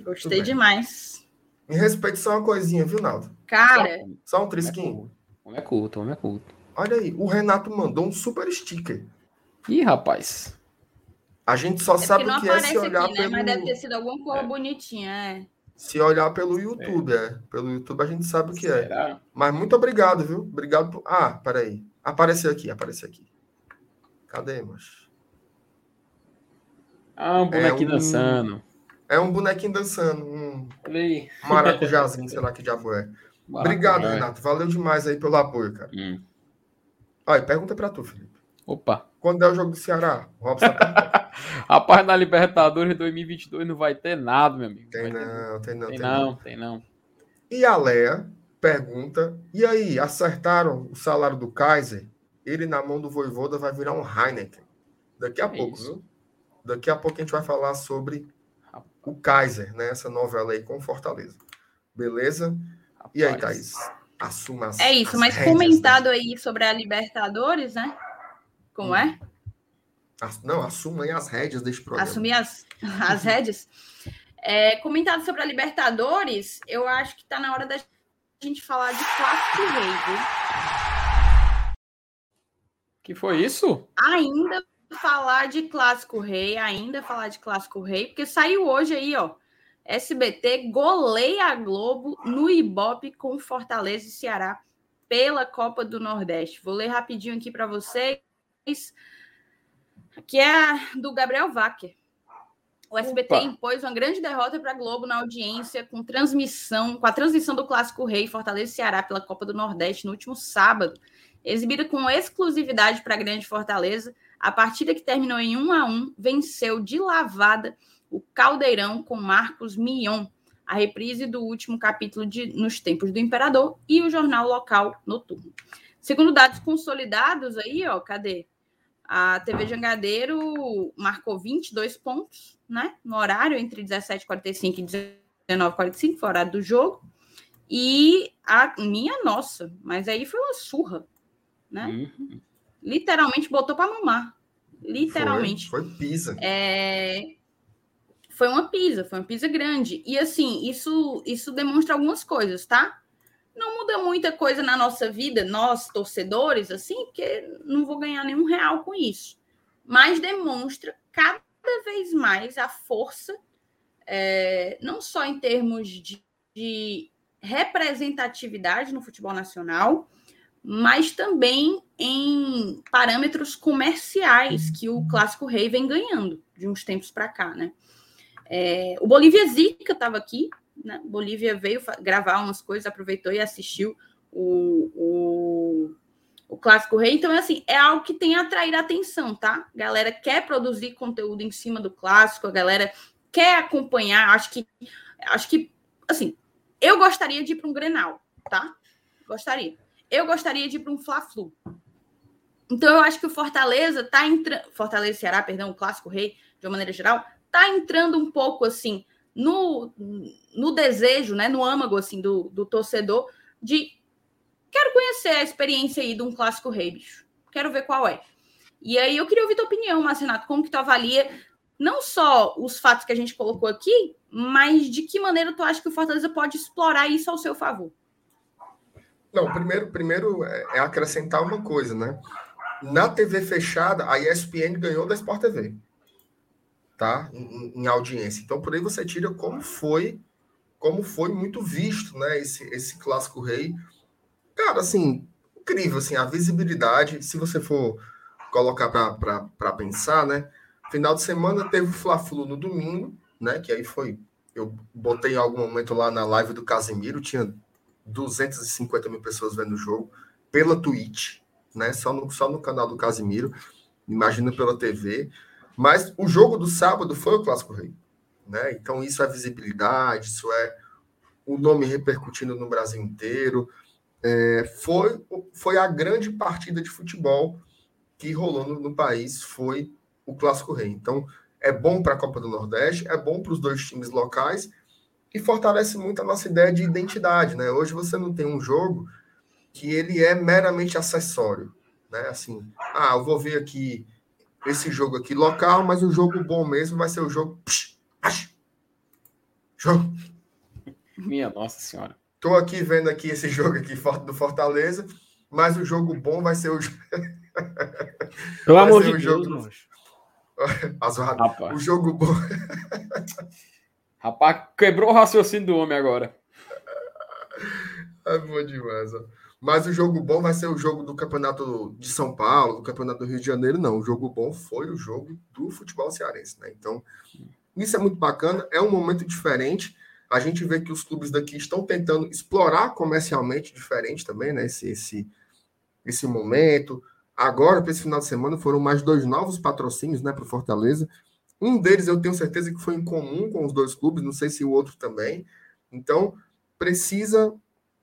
A: Gostei demais.
C: Me respeite só uma coisinha, viu, Naldo?
A: Cara,
C: Só um
B: Homem é
C: trisquinho.
B: homem é culto, homem é culto.
C: Olha aí, o Renato mandou um super sticker.
B: Ih, rapaz.
C: A gente só
A: é
C: sabe o que é se olhar
A: aqui, né?
C: pelo.
A: Mas deve ter sido alguma cor bonitinha, é.
C: Se olhar pelo YouTube, é. Pelo YouTube a gente sabe o que é.
B: Será?
C: Mas muito obrigado, viu? Obrigado por. Ah, peraí. Apareceu aqui, apareceu aqui. Cadê, macho?
B: Ah, um bonequinho
C: um-
B: dançando.
C: É um bonequinho dançando, um
B: Olha aí.
C: maracujazinho, sei lá que diabo é. <laughs> Obrigado. Renato. Valeu demais aí pelo apoio, cara.
B: Hum.
C: Olha, pergunta pra tu, Felipe.
B: Opa.
C: Quando é o jogo do Ceará? Robson tá <laughs>
B: Rapaz, na Libertadores 2022 não vai ter nada, meu amigo.
C: Tem
B: Vai ter-
C: não, tem não,
B: Tem
C: tem não.
B: não, tem não.
C: E a Lea pergunta: e aí, acertaram o salário do Kaiser? Ele na mão do Voivoda vai virar um Heineken. Daqui a
B: É
C: pouco,
B: isso.
C: viu? Daqui a pouco a gente vai falar sobre o Kaiser, né? Essa novela aí com Fortaleza. Beleza? E aí,
B: Rapaz.
C: Thaís? Assuma as
A: É isso,
C: as
A: mas
C: rédeas,
A: comentado aí sobre a Libertadores, né? Como é?
C: né? As- Não, assuma aí as rédeas deste programa.
A: Assumir as, <laughs> as rédeas. É, comentado sobre a Libertadores, eu acho que tá na hora da gente falar de Clássico Rei, viu?
B: Que foi isso?
A: ainda falar de Clássico Rei, ainda falar de Clássico Rei, porque saiu hoje aí, ó. SBT goleia a Globo no Ibope com Fortaleza e Ceará pela Copa do Nordeste. Vou ler rapidinho aqui para vocês. Que é do Gabriel Wacker. O SBT Opa. impôs uma grande derrota para a Globo na audiência com transmissão, com a transmissão do Clássico Rei Fortaleza e Ceará pela Copa do Nordeste no último sábado, exibida com exclusividade para a Grande Fortaleza. A partida que terminou em 1 a 1 venceu de lavada o Caldeirão com Marcos Mion, a reprise do último capítulo de Nos Tempos do Imperador e o jornal local noturno. Segundo dados consolidados aí, ó, cadê? A TV Jangadeiro marcou 22 pontos, né? No horário entre 17h45 e 19h45, foi o horário do jogo. E a minha nossa, mas aí foi uma surra, né? Uhum. Literalmente botou para mamar. Literalmente.
C: Foi, foi pisa.
A: É, foi uma pisa, foi uma pisa grande. E assim, isso, isso demonstra algumas coisas, tá? não muda muita coisa na nossa vida, nós torcedores, assim, porque não vou ganhar nenhum real com isso. Mas demonstra cada vez mais a força, é, não só em termos de, de representatividade no futebol nacional, mas também em parâmetros comerciais que o Clássico Rei vem ganhando de uns tempos para cá, né? É, o Bolívia Zica estava aqui né? Bolívia veio gravar umas coisas, aproveitou e assistiu o, o, o Clássico Rei. Então, é assim, é algo que tem atraído a atenção, tá? A galera quer produzir conteúdo em cima do clássico, a galera quer acompanhar. Acho que, acho que assim, eu gostaria de ir para um Grenal, tá? Gostaria. Eu gostaria de ir para um Fla-Flu. Então, eu acho que o Fortaleza tá entrando. Fortaleza Ceará, perdão, o Clássico Rei, de uma maneira geral, tá entrando um pouco assim no, no desejo, né, no âmago assim do, do torcedor de quero conhecer a experiência aí de um clássico rei, bicho. Quero ver qual é. E aí eu queria ouvir tua opinião, Marcenato, como que tu avalia não só os fatos que a gente colocou aqui, mas de que maneira tu acha que o Fortaleza pode explorar isso ao seu favor?
C: Não, primeiro, primeiro é, é acrescentar uma coisa, né? Na TV fechada, a ESPN ganhou da Sport TV tá? Em, em, audiência. Então, por aí você tira como foi, como foi muito visto, né? Esse, esse clássico rei. Cara, assim, incrível, assim, a visibilidade, se você for colocar para pensar, né? Final de semana teve o Fla-Flu no domingo, né? Que aí foi. Eu botei em algum momento lá na live do Casemiro, tinha 250 mil pessoas vendo o jogo pela Twitch, né? Só no, só no canal do Casimiro. Imagina pela TV. Mas o jogo do sábado foi o Clássico Rei. Né? Então, isso é visibilidade, isso é o nome repercutindo no Brasil inteiro. É, foi, foi a grande partida de futebol que rolou no, no país, foi o Clássico Rei. Então, é bom para a Copa do Nordeste, é bom para os dois times locais e fortalece muito a nossa ideia de identidade. Né? Hoje você não tem um jogo que ele é meramente acessório. Né? Assim, ah, eu vou ver aqui esse jogo aqui local, mas o jogo bom mesmo vai ser o jogo. Jogo.
B: Minha Nossa Senhora.
C: Tô aqui vendo aqui esse <laughs> jogo aqui do Fortaleza, mas o jogo bom vai ser o. <laughs>
B: Pelo amor de Deus, jogo... <laughs>
C: O jogo bom.
B: Rapaz, quebrou o raciocínio do homem agora.
C: É bom demais, ó. Mas o jogo bom vai ser o jogo do Campeonato de São Paulo, do Campeonato do Rio de Janeiro, não. O jogo bom foi o jogo do futebol cearense, né? Então, isso é muito bacana, é um momento diferente. A gente vê que os clubes daqui estão tentando explorar comercialmente diferente também, né? Esse, esse, esse momento. Agora, para esse final de semana, foram mais dois novos patrocínios, né, para o Fortaleza. Um deles eu tenho certeza que foi em comum com os dois clubes, não sei se o outro também. Então, precisa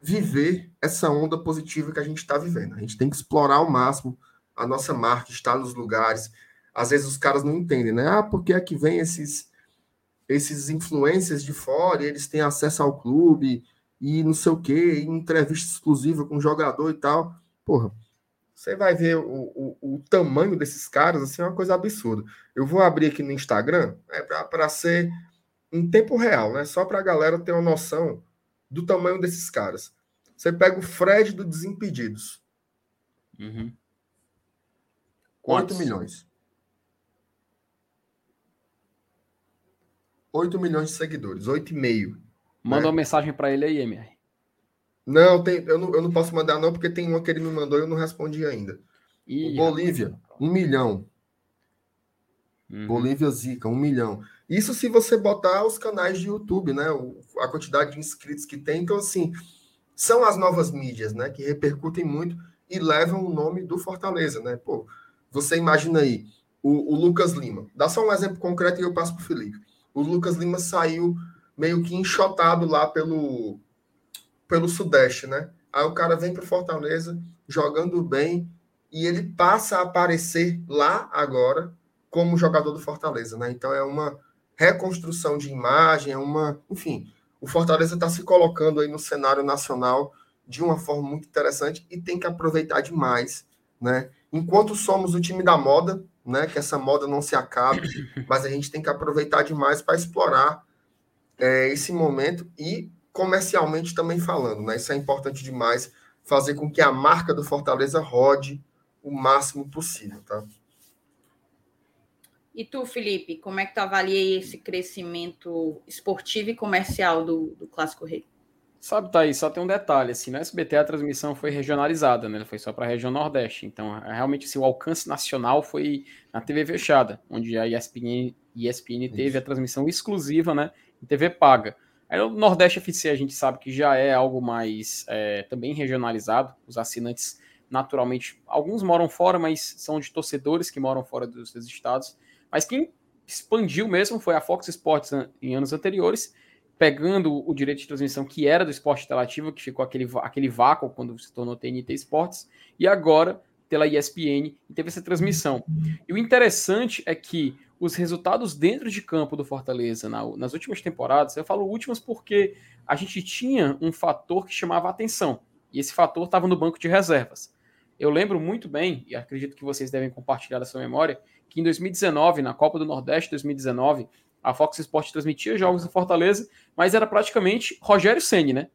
C: viver essa onda positiva que a gente está vivendo. A gente tem que explorar ao máximo a nossa marca, estar nos lugares. Às vezes os caras não entendem, né? Ah, porque é que vem esses esses influências de fora, eles têm acesso ao clube e não sei o quê, entrevista exclusiva com jogador e tal. Porra, você vai ver o, o, o, tamanho desses caras, assim, é uma coisa absurda. Eu vou abrir aqui no Instagram é para ser em tempo real, né? Só para a galera ter uma noção do tamanho desses caras. Você pega o Fred do Desimpedidos.
B: Uhum.
C: 8 milhões. 8 milhões de seguidores, 8,5.
B: Manda né? uma mensagem para ele aí, MR.
C: Não, tem, eu, não, eu não posso mandar, não, porque tem uma que ele me mandou e eu não respondi ainda. Ih, Bolívia, um milhão. Uhum. Bolívia Zica, um milhão. Isso se você botar os canais de YouTube, né? A quantidade de inscritos que tem. Então, assim, são as novas mídias, né? Que repercutem muito e levam o nome do Fortaleza, né? Pô, você imagina aí, o, o Lucas Lima. Dá só um exemplo concreto e eu passo para o Felipe. O Lucas Lima saiu meio que enxotado lá pelo, pelo Sudeste, né? Aí o cara vem para Fortaleza jogando bem e ele passa a aparecer lá agora como jogador do Fortaleza, né? Então é uma reconstrução de imagem, é uma, enfim, o Fortaleza está se colocando aí no cenário nacional de uma forma muito interessante e tem que aproveitar demais, né? Enquanto somos o time da moda, né? Que essa moda não se acabe, <coughs> mas a gente tem que aproveitar demais para explorar é, esse momento e comercialmente também falando, né? Isso é importante demais, fazer com que a marca do Fortaleza rode o máximo possível, tá?
A: E tu, Felipe, como é que tu avalia esse crescimento esportivo e comercial do, do Clássico Rei?
B: Sabe, Thaís, só tem um detalhe, assim, no SBT a transmissão foi regionalizada, né? Foi só para a região Nordeste. Então, é, realmente, assim, o alcance nacional foi na TV fechada, onde a ESPN, ESPN teve a transmissão exclusiva, né? Em TV paga. Aí o Nordeste FC a gente sabe que já é algo mais é, também regionalizado. Os assinantes, naturalmente, alguns moram fora, mas são de torcedores que moram fora dos seus estados. Mas quem expandiu mesmo foi a Fox Sports em anos anteriores, pegando o direito de transmissão que era do esporte interativo, que ficou aquele, aquele vácuo quando se tornou TNT Sports, e agora pela ESPN e teve essa transmissão. E o interessante é que os resultados dentro de campo do Fortaleza na, nas últimas temporadas, eu falo últimas porque a gente tinha um fator que chamava atenção, e esse fator estava no banco de reservas. Eu lembro muito bem, e acredito que vocês devem compartilhar dessa memória, que em 2019, na Copa do Nordeste 2019, a Fox Sports transmitia jogos em Fortaleza, mas era praticamente Rogério Ceni, né?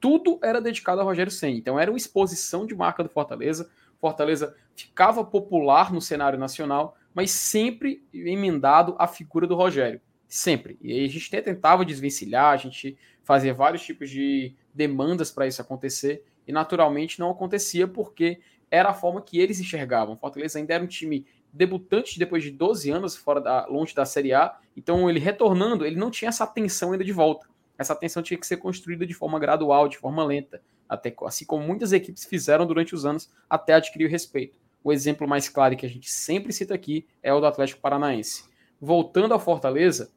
B: Tudo era dedicado a Rogério Ceni. Então era uma exposição de marca do Fortaleza. Fortaleza ficava popular no cenário nacional, mas sempre emendado a figura do Rogério. Sempre. E aí a gente tentava desvencilhar, a gente fazia vários tipos de demandas para isso acontecer, e naturalmente não acontecia porque era a forma que eles enxergavam. Fortaleza ainda era um time debutante depois de 12 anos fora da, longe da Série A. Então, ele retornando, ele não tinha essa atenção ainda de volta. Essa atenção tinha que ser construída de forma gradual, de forma lenta, até assim como muitas equipes fizeram durante os anos até adquirir o respeito. O exemplo mais claro que a gente sempre cita aqui é o do Atlético Paranaense. Voltando ao Fortaleza,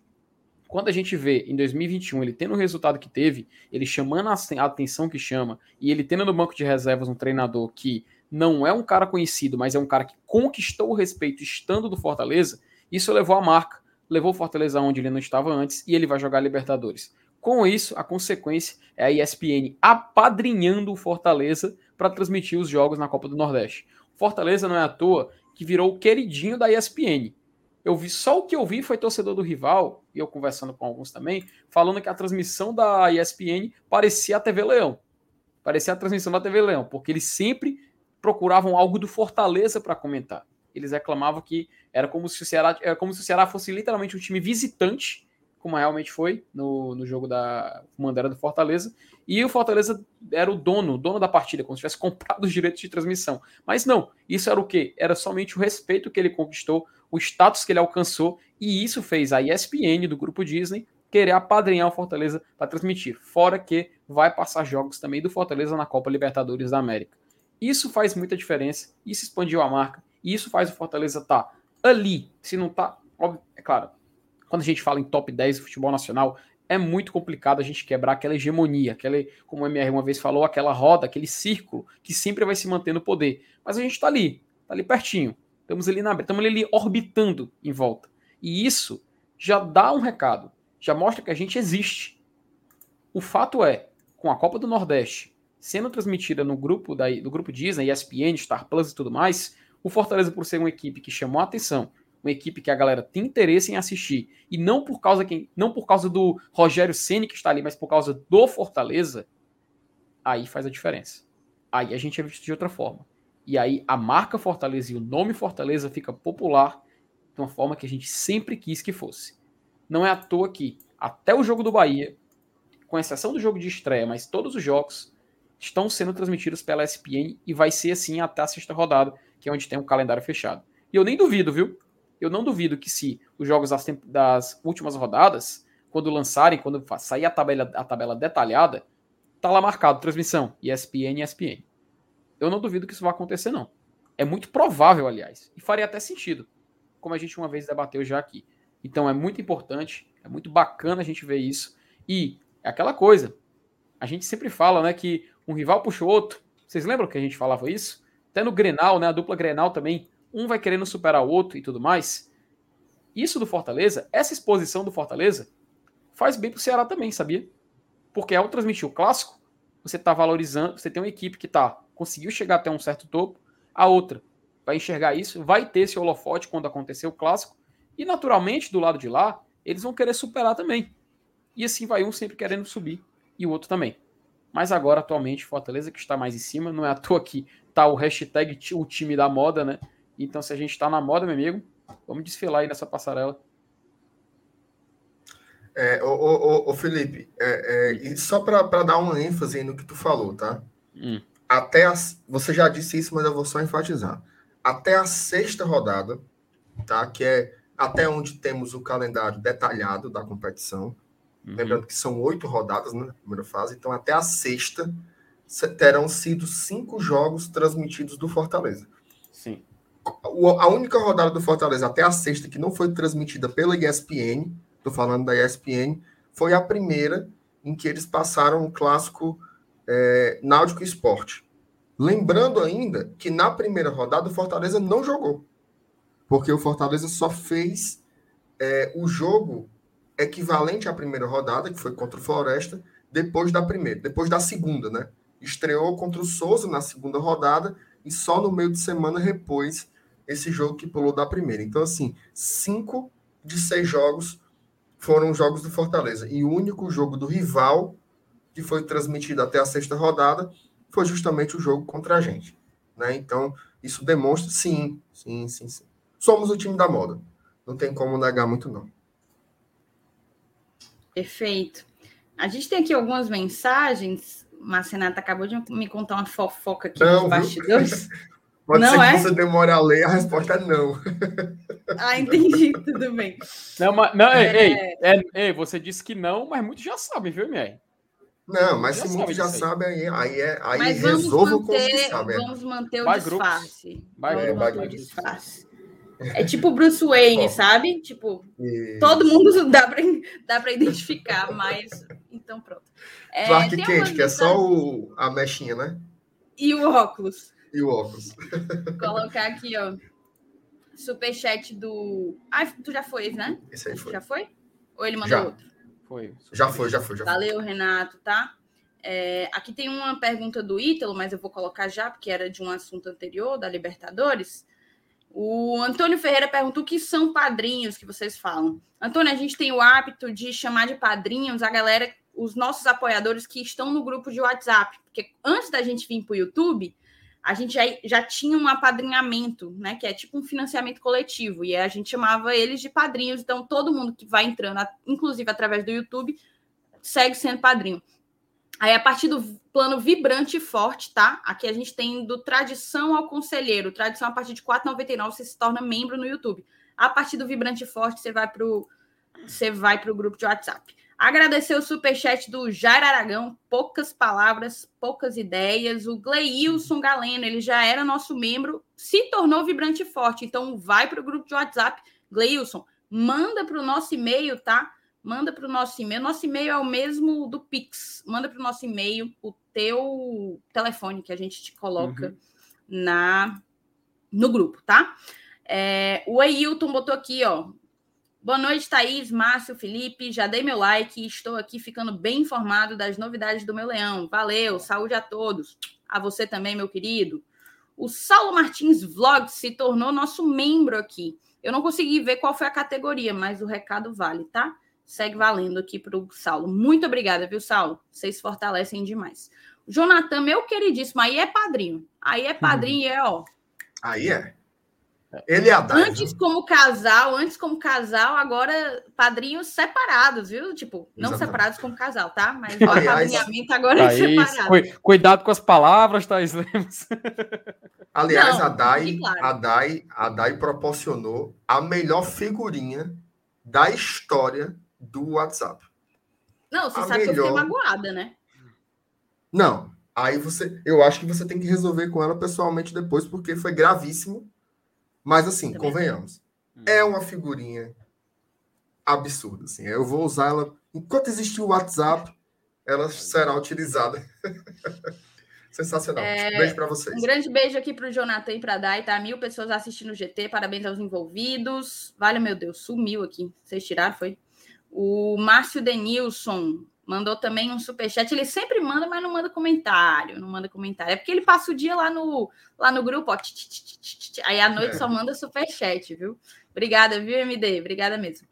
B: quando a gente vê em 2021 ele tendo o resultado que teve, ele chamando a atenção que chama, e ele tendo no banco de reservas um treinador que não é um cara conhecido, mas é um cara que conquistou o respeito estando do Fortaleza, isso levou a marca, levou o Fortaleza onde ele não estava antes e ele vai jogar Libertadores. Com isso, a consequência é a ESPN apadrinhando o Fortaleza para transmitir os jogos na Copa do Nordeste. Fortaleza não é à toa que virou o queridinho da ESPN. Eu vi só o que eu vi foi torcedor do rival, e eu conversando com alguns também, falando que a transmissão da ESPN parecia a TV Leão. Parecia a transmissão da TV Leão, porque eles sempre procuravam algo do Fortaleza para comentar. Eles reclamavam que era como se o Ceará, era como se o Ceará fosse literalmente um time visitante, como realmente foi no, no jogo da Mandeira do Fortaleza, e o Fortaleza era o dono, o dono da partida, como se tivesse <laughs> comprado os direitos de transmissão. Mas não, isso era o quê? Era somente o respeito que ele conquistou, o status que ele alcançou, e isso fez a ESPN do grupo Disney querer apadrinhar o Fortaleza para transmitir. Fora que vai passar jogos também do Fortaleza na Copa Libertadores da América. Isso faz muita diferença, isso expandiu a marca, e isso faz o Fortaleza estar tá ali. Se não tá, óbvio, é claro, quando a gente fala em top 10 do futebol nacional, é muito complicado a gente quebrar aquela hegemonia, aquela, como o MR uma vez falou, aquela roda, aquele círculo que sempre vai se manter no poder. Mas a gente está ali, está ali pertinho. Estamos ali na estamos ali orbitando em volta. E isso já dá um recado, já mostra que a gente existe. O fato é, com a Copa do Nordeste, sendo transmitida no grupo da, do grupo Disney, ESPN, Star Plus e tudo mais, o Fortaleza, por ser uma equipe que chamou a atenção, uma equipe que a galera tem interesse em assistir, e não por causa, quem, não por causa do Rogério Ceni que está ali, mas por causa do Fortaleza, aí faz a diferença. Aí a gente é visto de outra forma. E aí a marca Fortaleza e o nome Fortaleza fica popular de uma forma que a gente sempre quis que fosse. Não é à toa que até o jogo do Bahia, com exceção do jogo de estreia, mas todos os jogos, estão sendo transmitidos pela ESPN e vai ser assim até a sexta rodada, que é onde tem um calendário fechado. E eu nem duvido, viu? Eu não duvido que se os jogos das, das últimas rodadas, quando lançarem, quando sair a tabela, a tabela detalhada, tá lá marcado transmissão ESPN ESPN. Eu não duvido que isso vai acontecer não. É muito provável, aliás, e faria até sentido, como a gente uma vez debateu já aqui. Então é muito importante, é muito bacana a gente ver isso. E é aquela coisa, a gente sempre fala, né, que um rival puxa o outro. Vocês lembram que a gente falava isso? Até no Grenal, né, a dupla Grenal também, um vai querendo superar o outro e tudo mais. Isso do Fortaleza, essa exposição do Fortaleza, faz bem pro Ceará também, sabia? Porque ao transmitir o clássico, você está valorizando, você tem uma equipe que tá conseguiu chegar até um certo topo, a outra vai enxergar isso, vai ter esse holofote quando acontecer o clássico, e naturalmente do lado de lá, eles vão querer superar também. E assim vai um sempre querendo subir e o outro também. Mas agora, atualmente, Fortaleza que está mais em cima, não é à toa que tá o hashtag o time da moda, né? Então, se a gente está na moda, meu amigo, vamos desfilar aí nessa passarela.
C: É, ô, ô, ô, Felipe, é, é, só para dar uma ênfase no que tu falou, tá? Hum. Até as, você já disse isso, mas eu vou só enfatizar. Até a sexta rodada, tá? Que é até onde temos o calendário detalhado da competição. Uhum. Lembrando que são oito rodadas né, na primeira fase, então até a sexta terão sido cinco jogos transmitidos do Fortaleza.
B: Sim.
C: A única rodada do Fortaleza até a sexta que não foi transmitida pela ESPN estou falando da ESPN, foi a primeira em que eles passaram o clássico é, Náutico Esporte. Lembrando ainda que na primeira rodada o Fortaleza não jogou, porque o Fortaleza só fez é, o jogo equivalente à primeira rodada, que foi contra o Floresta, depois da primeira, depois da segunda, né? Estreou contra o Souza na segunda rodada e só no meio de semana repôs esse jogo que pulou da primeira. Então, assim, cinco de seis jogos foram os jogos do Fortaleza. E o único jogo do rival que foi transmitido até a sexta rodada foi justamente o jogo contra a gente. Né? Então, isso demonstra, sim, sim, sim, sim. Somos o time da moda. Não tem como negar muito, não.
A: Perfeito. A gente tem aqui algumas mensagens. Marcenata acabou de me contar uma fofoca aqui
C: não, nos bastidores. <laughs> Pode não ser é? que você demore a ler, a resposta é não. <laughs>
A: Ah, entendi, <laughs> tudo bem.
B: Não, mas, não é... ei, ei, ei, você disse que não, mas muitos já sabem, viu, Mier?
C: Não, mas já se muitos já sabem, aí, aí, é, aí mas resolvo com os que sabem.
A: Vamos manter o Vai disfarce. Vai, vamos é, manter o disfarce. É tipo Bruce Wayne, sabe? Tipo, Isso. todo mundo <laughs> dá para dá pra identificar, mas. Então, pronto.
C: É, Clark Kent, que é só o, a mechinha, né?
A: E o óculos.
C: E o óculos.
A: Colocar aqui, ó. Superchat do. Ah, tu já foi, né?
C: Esse aí foi.
A: Já foi? Ou ele mandou
C: já.
A: outro?
B: Foi.
C: Já foi, já foi, já
A: foi. Valeu, Renato, tá? É, aqui tem uma pergunta do Ítalo, mas eu vou colocar já, porque era de um assunto anterior, da Libertadores. O Antônio Ferreira perguntou o que são padrinhos que vocês falam. Antônio, a gente tem o hábito de chamar de padrinhos a galera, os nossos apoiadores que estão no grupo de WhatsApp. Porque antes da gente vir para o YouTube, a gente já, já tinha um apadrinhamento, né? Que é tipo um financiamento coletivo. E a gente chamava eles de padrinhos. Então, todo mundo que vai entrando, inclusive através do YouTube, segue sendo padrinho. Aí, a partir do plano vibrante e forte, tá? Aqui a gente tem do tradição ao conselheiro. Tradição a partir de R$ 4,99 você se torna membro no YouTube. A partir do vibrante e forte, você vai para o você vai para o grupo de WhatsApp. Agradecer o superchat do Jair Aragão, poucas palavras, poucas ideias. O Gleilson Galeno, ele já era nosso membro, se tornou vibrante e forte. Então, vai para o grupo de WhatsApp. Gleilson, manda para o nosso e-mail, tá? Manda para o nosso e-mail. Nosso e-mail é o mesmo do Pix. Manda para o nosso e-mail o teu telefone que a gente te coloca uhum. na no grupo, tá? É, o Ailton botou aqui, ó. Boa noite, Thaís, Márcio, Felipe. Já dei meu like e estou aqui ficando bem informado das novidades do meu leão. Valeu, saúde a todos. A você também, meu querido. O Saulo Martins Vlog se tornou nosso membro aqui. Eu não consegui ver qual foi a categoria, mas o recado vale, tá? Segue valendo aqui para o Saulo. Muito obrigada, viu, Saulo? Vocês fortalecem demais. Jonathan, meu queridíssimo, aí é padrinho. Aí é padrinho, uhum. é ó.
C: Aí é. Ele é a Dai,
A: Antes como casal, antes como casal, agora padrinhos separados, viu? Tipo, não
C: Exatamente.
A: separados como casal, tá? Mas o apadrinhamento agora é
B: Thaís,
A: separado.
B: cu- cuidado com as palavras, Thaís Lemos. <laughs>
C: Aliás,
A: Não,
C: a, Dai,
A: claro.
C: a, Dai, a Dai proporcionou a melhor figurinha da história do WhatsApp.
A: Não, você
C: a
A: sabe que eu fiquei
C: melhor-
A: magoada, né?
C: Não, aí você. Eu acho que você tem que resolver com ela pessoalmente depois, porque foi gravíssimo. Mas assim,
A: Também.
C: convenhamos. É uma figurinha absurda. Assim. Eu vou usar ela. Enquanto existir o WhatsApp, ela será utilizada. <laughs> Sensacional. Beijo para vocês.
A: Um grande beijo aqui pro Jonathan e pra Dai, tá? Mil pessoas assistindo o GT, parabéns aos envolvidos. Vale, meu Deus, sumiu aqui. Vocês tiraram, foi? O Márcio Denilson mandou também um superchat. Ele sempre manda, mas não manda comentário. Não manda comentário. É porque ele passa o dia lá no, lá no grupo, ó. Aí à noite
C: É.
A: só manda superchat, viu? Obrigada, viu, MD? Obrigada mesmo.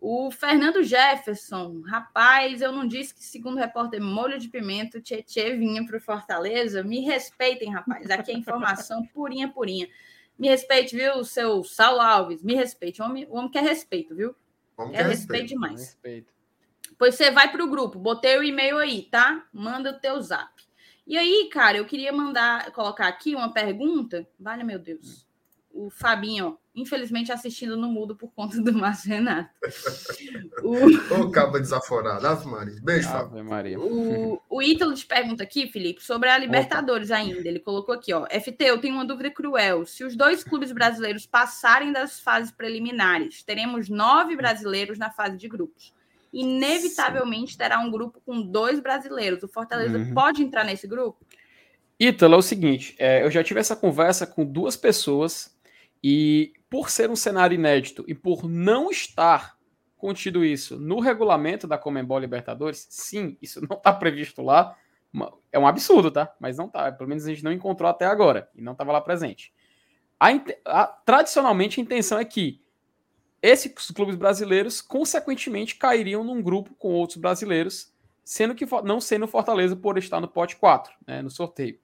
A: O Fernando Jefferson, rapaz, eu não disse que, segundo o repórter Molho de Pimenta, o Tietê vinha para o Fortaleza. Me respeitem, rapaz. Aqui é informação <laughs> purinha, purinha. Me respeite, viu, seu Saulo Alves? Me respeite. O homem, o homem quer respeito, viu?
C: Vamos
A: É
C: ter
A: respeito
C: respeito.
A: demais.
B: Respeito.
A: Pois você vai para o grupo. Botei o e-mail aí, tá? Manda o teu zap. E aí, cara, eu queria mandar, colocar aqui uma pergunta. Vale, meu Deus. O Fabinho, infelizmente assistindo no mudo por conta do Márcio Renato. <laughs> O,
C: Ô, caba desaforado. Ave Maria. Beijo, Fábio.
B: Ave Maria.
A: O, o Ítalo te pergunta aqui, Felipe, sobre a Libertadores ainda. Ele colocou aqui, ó. FT, eu tenho uma dúvida cruel. Se os dois clubes brasileiros passarem das fases preliminares, teremos nove brasileiros na fase de grupos. Inevitavelmente terá um grupo com dois brasileiros. O Fortaleza
B: Uhum.
A: pode entrar nesse grupo?
B: Ítalo, é o seguinte, é, eu já tive essa conversa com duas pessoas e por ser um cenário inédito e por não estar contido isso no regulamento da Comembol Libertadores, sim, isso não está previsto lá, é um absurdo, tá? Mas não tá, pelo menos a gente não encontrou até agora e não estava lá presente. A a- tradicionalmente a intenção é que esses clubes brasileiros consequentemente cairiam num grupo com outros brasileiros, sendo que não sendo Fortaleza por estar no pote 4, né, no sorteio.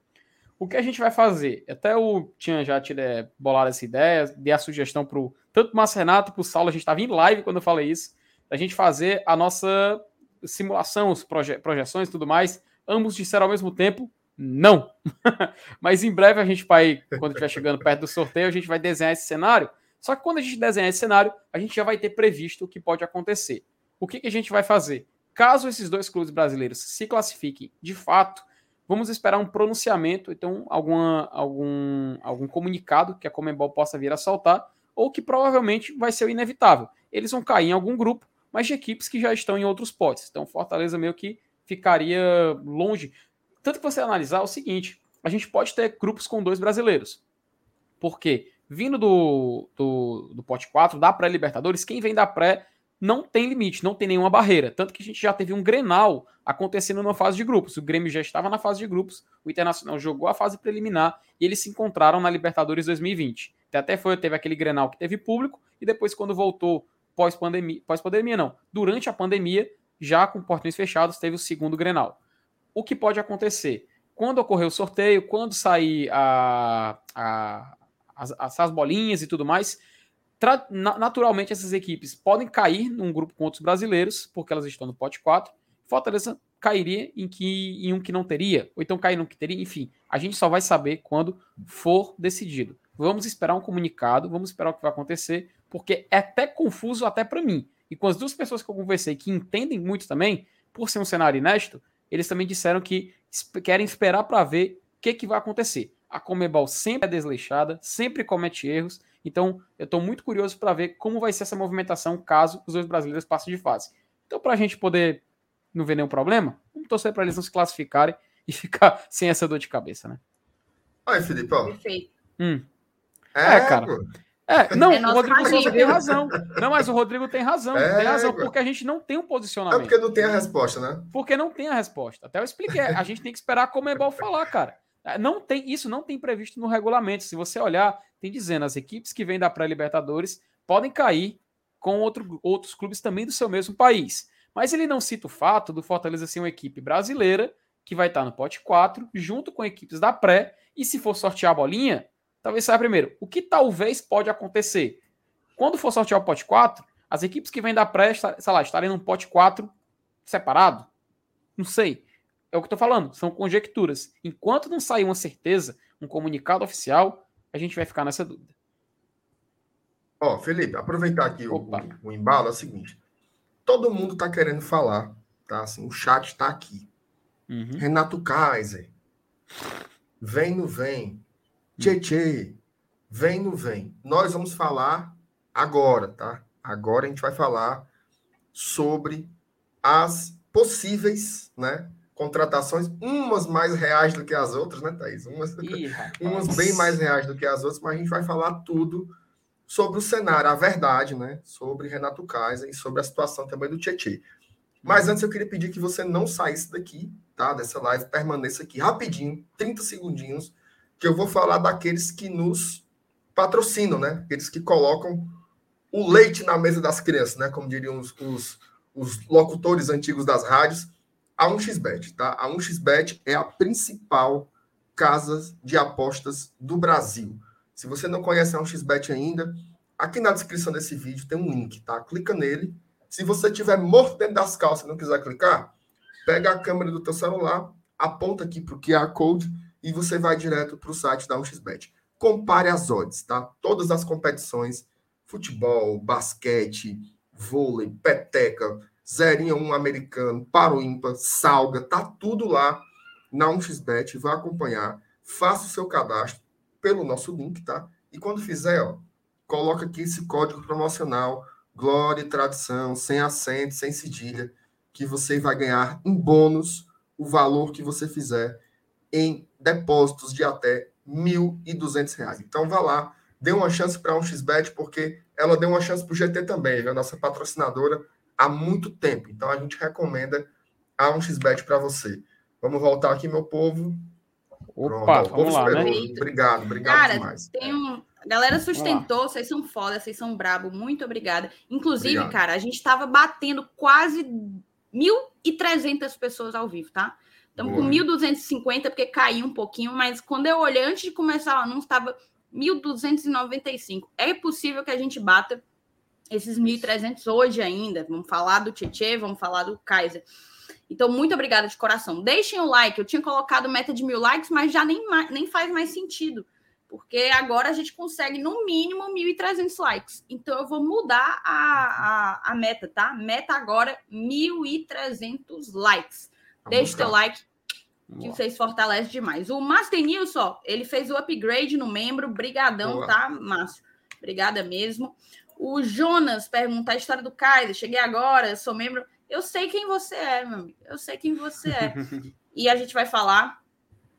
B: O que a gente vai fazer? Até o tinha já tido, é, bolado essa ideia, dei a sugestão tanto o Márcio Renato para o Saulo, a gente estava em live quando eu falei isso, da gente fazer a nossa simulação, os proje projeções e tudo mais. Ambos disseram ao mesmo tempo, não. <laughs> Mas em breve a gente vai, quando estiver chegando perto do sorteio, a gente vai desenhar esse cenário. Só que quando a gente desenhar esse cenário, a gente já vai ter previsto o que pode acontecer. O que, que a gente vai fazer? Caso esses dois clubes brasileiros se classifiquem de fato, vamos esperar um pronunciamento, então alguma, algum, algum comunicado que a Comembol possa vir a soltar, ou que provavelmente vai ser o inevitável. Eles vão cair em algum grupo, mas de equipes que já estão em outros potes. Então Fortaleza meio que ficaria longe. Tanto que você analisar é o seguinte: a gente pode ter grupos com dois brasileiros. Por quê? Vindo do, do, do pote 4, da pré-Libertadores, quem vem da pré não tem limite, não tem nenhuma barreira. Tanto que a gente já teve um Grenal acontecendo na fase de grupos. O Grêmio já estava na fase de grupos, o Internacional jogou a fase preliminar e eles se encontraram na Libertadores 2020. Até foi, teve aquele Grenal que teve público e depois quando voltou pós-pandemia, pós-pandemia não, durante a pandemia, já com portões fechados, teve o segundo Grenal. O que pode acontecer? Quando ocorrer o sorteio, quando sair a, a, as, as bolinhas e tudo mais, naturalmente essas equipes podem cair num grupo com outros brasileiros, porque elas estão no pote 4. Fortaleza cairia em, que, em um que não teria, ou então cair num que teria, enfim. A gente só vai saber quando for decidido. Vamos esperar um comunicado, vamos esperar o que vai acontecer, porque é até confuso até para mim. E com as duas pessoas que eu conversei que entendem muito também, por ser um cenário inédito, eles também disseram que querem esperar para ver o que, que vai acontecer. A Comebol sempre é desleixada, sempre comete erros, então eu estou muito curioso para ver como vai ser essa movimentação caso os dois brasileiros passem de fase. Então, para a gente poder não ver nenhum problema, vamos torcer para eles não se classificarem <laughs> e ficar sem essa dor de cabeça, né?
C: Olha, Felipe, ó.
A: Perfeito.
B: Hum.
C: É,
B: É, cara.
C: pô.
B: É, não,
A: É
B: o Rodrigo Souza tem razão. Não, mas o Rodrigo tem razão.
C: É,
B: tem razão, porque a gente não tem um
C: É
B: posicionamento.
C: porque não tem a resposta, né?
B: Porque não tem a resposta. Até eu expliquei. A gente tem que esperar a Comebol falar, cara. Não tem, isso não tem previsto no regulamento. Se você olhar, tem dizendo as equipes que vêm da pré-Libertadores podem cair com outro, outros clubes também do seu mesmo país. Mas ele não cita o fato do Fortaleza ser uma equipe brasileira que vai estar no pote 4, junto com equipes da pré, e se for sortear a bolinha, Talvez saia primeiro. O que talvez pode acontecer? Quando for sortear o pote 4, as equipes que vêm da pré, sei lá, estarem num pote 4 separado? Não sei. É o que tô falando, são conjecturas. Enquanto não sair uma certeza, um comunicado oficial, a gente vai ficar nessa dúvida.
C: Ó, oh, Felipe, aproveitar aqui o, o, o, embalo é o seguinte. Todo mundo tá querendo falar, tá? Assim, o chat tá aqui. Uhum. Renato Kaiser. Vem no vem. Tchê, Vem no vem. Nós vamos falar agora, tá? Agora a gente vai falar sobre as possíveis, né? Contratações, umas mais reais do que as outras, né, Thaís? Umas, Ih, <laughs> umas bem mais reais do que as outras, mas a gente vai falar tudo sobre o cenário, a verdade, né? Sobre Renato Kaiser e sobre a situação também do Tietê. Mas antes eu queria pedir que você não saísse daqui, tá? Dessa live, permaneça aqui rapidinho, 30 segundinhos, que eu vou falar daqueles que nos patrocinam, né? Aqueles que colocam o leite na mesa das crianças, né? Como diriam os, os, os locutores antigos das rádios. A 1xBet, tá? A 1xBet é a principal casa de apostas do Brasil. Se você não conhece a 1xBet ainda, aqui na descrição desse vídeo tem um link, tá? Clica nele. Se você tiver morto dentro das calças e não quiser clicar, pega a câmera do teu celular, aponta aqui para o QR Code e você vai direto para o site da 1xBet. Compare as odds, tá? Todas as competições, futebol, basquete, vôlei, peteca, zerinha um americano, paro ímpar, salga, tá tudo lá na 1xBet, vai acompanhar, faça o seu cadastro pelo nosso link, tá? E quando fizer, ó, coloca aqui esse código promocional, glória e tradição, sem acento, sem cedilha, que você vai ganhar em bônus o valor que você fizer em depósitos de até R$ 1.200. Então vá lá, dê uma chance para a 1xBet, porque ela deu uma chance para o GT também, a nossa patrocinadora há muito tempo. Então a gente recomenda a 1xBet para você. Vamos voltar aqui, meu povo.
B: Opa, Pronto, vamos lá, né?
C: Obrigado, obrigado
A: Cara,
C: demais.
A: Tem um... A galera sustentou, vocês são foda, vocês são brabo, muito obrigada. Inclusive, Obrigado. cara, a gente estava batendo quase 1.300 pessoas ao vivo, tá? Estamos com 1.250, porque caiu um pouquinho, mas quando eu olhei antes de começar o anúncio, estava 1.295. É possível que a gente bata esses 1.300 hoje ainda. Vamos falar do Tietê, vamos falar do Kaiser. Então, muito obrigada de coração. Deixem o like. Eu tinha colocado meta de mil likes, mas já nem, nem faz mais sentido. Porque agora a gente consegue, no mínimo, 1.300 likes. Então, eu vou mudar a, a, a meta, tá? Meta agora, 1.300 likes. Deixe teu like, que vocês fortalecem demais. O Master Nilson, ele fez o upgrade no membro. Brigadão, Boa. tá, Márcio? Obrigada mesmo. O Jonas pergunta a história do Kaiser. Cheguei agora, sou membro. Eu sei quem você é, meu amigo. Eu sei quem você é. <laughs> e a gente vai falar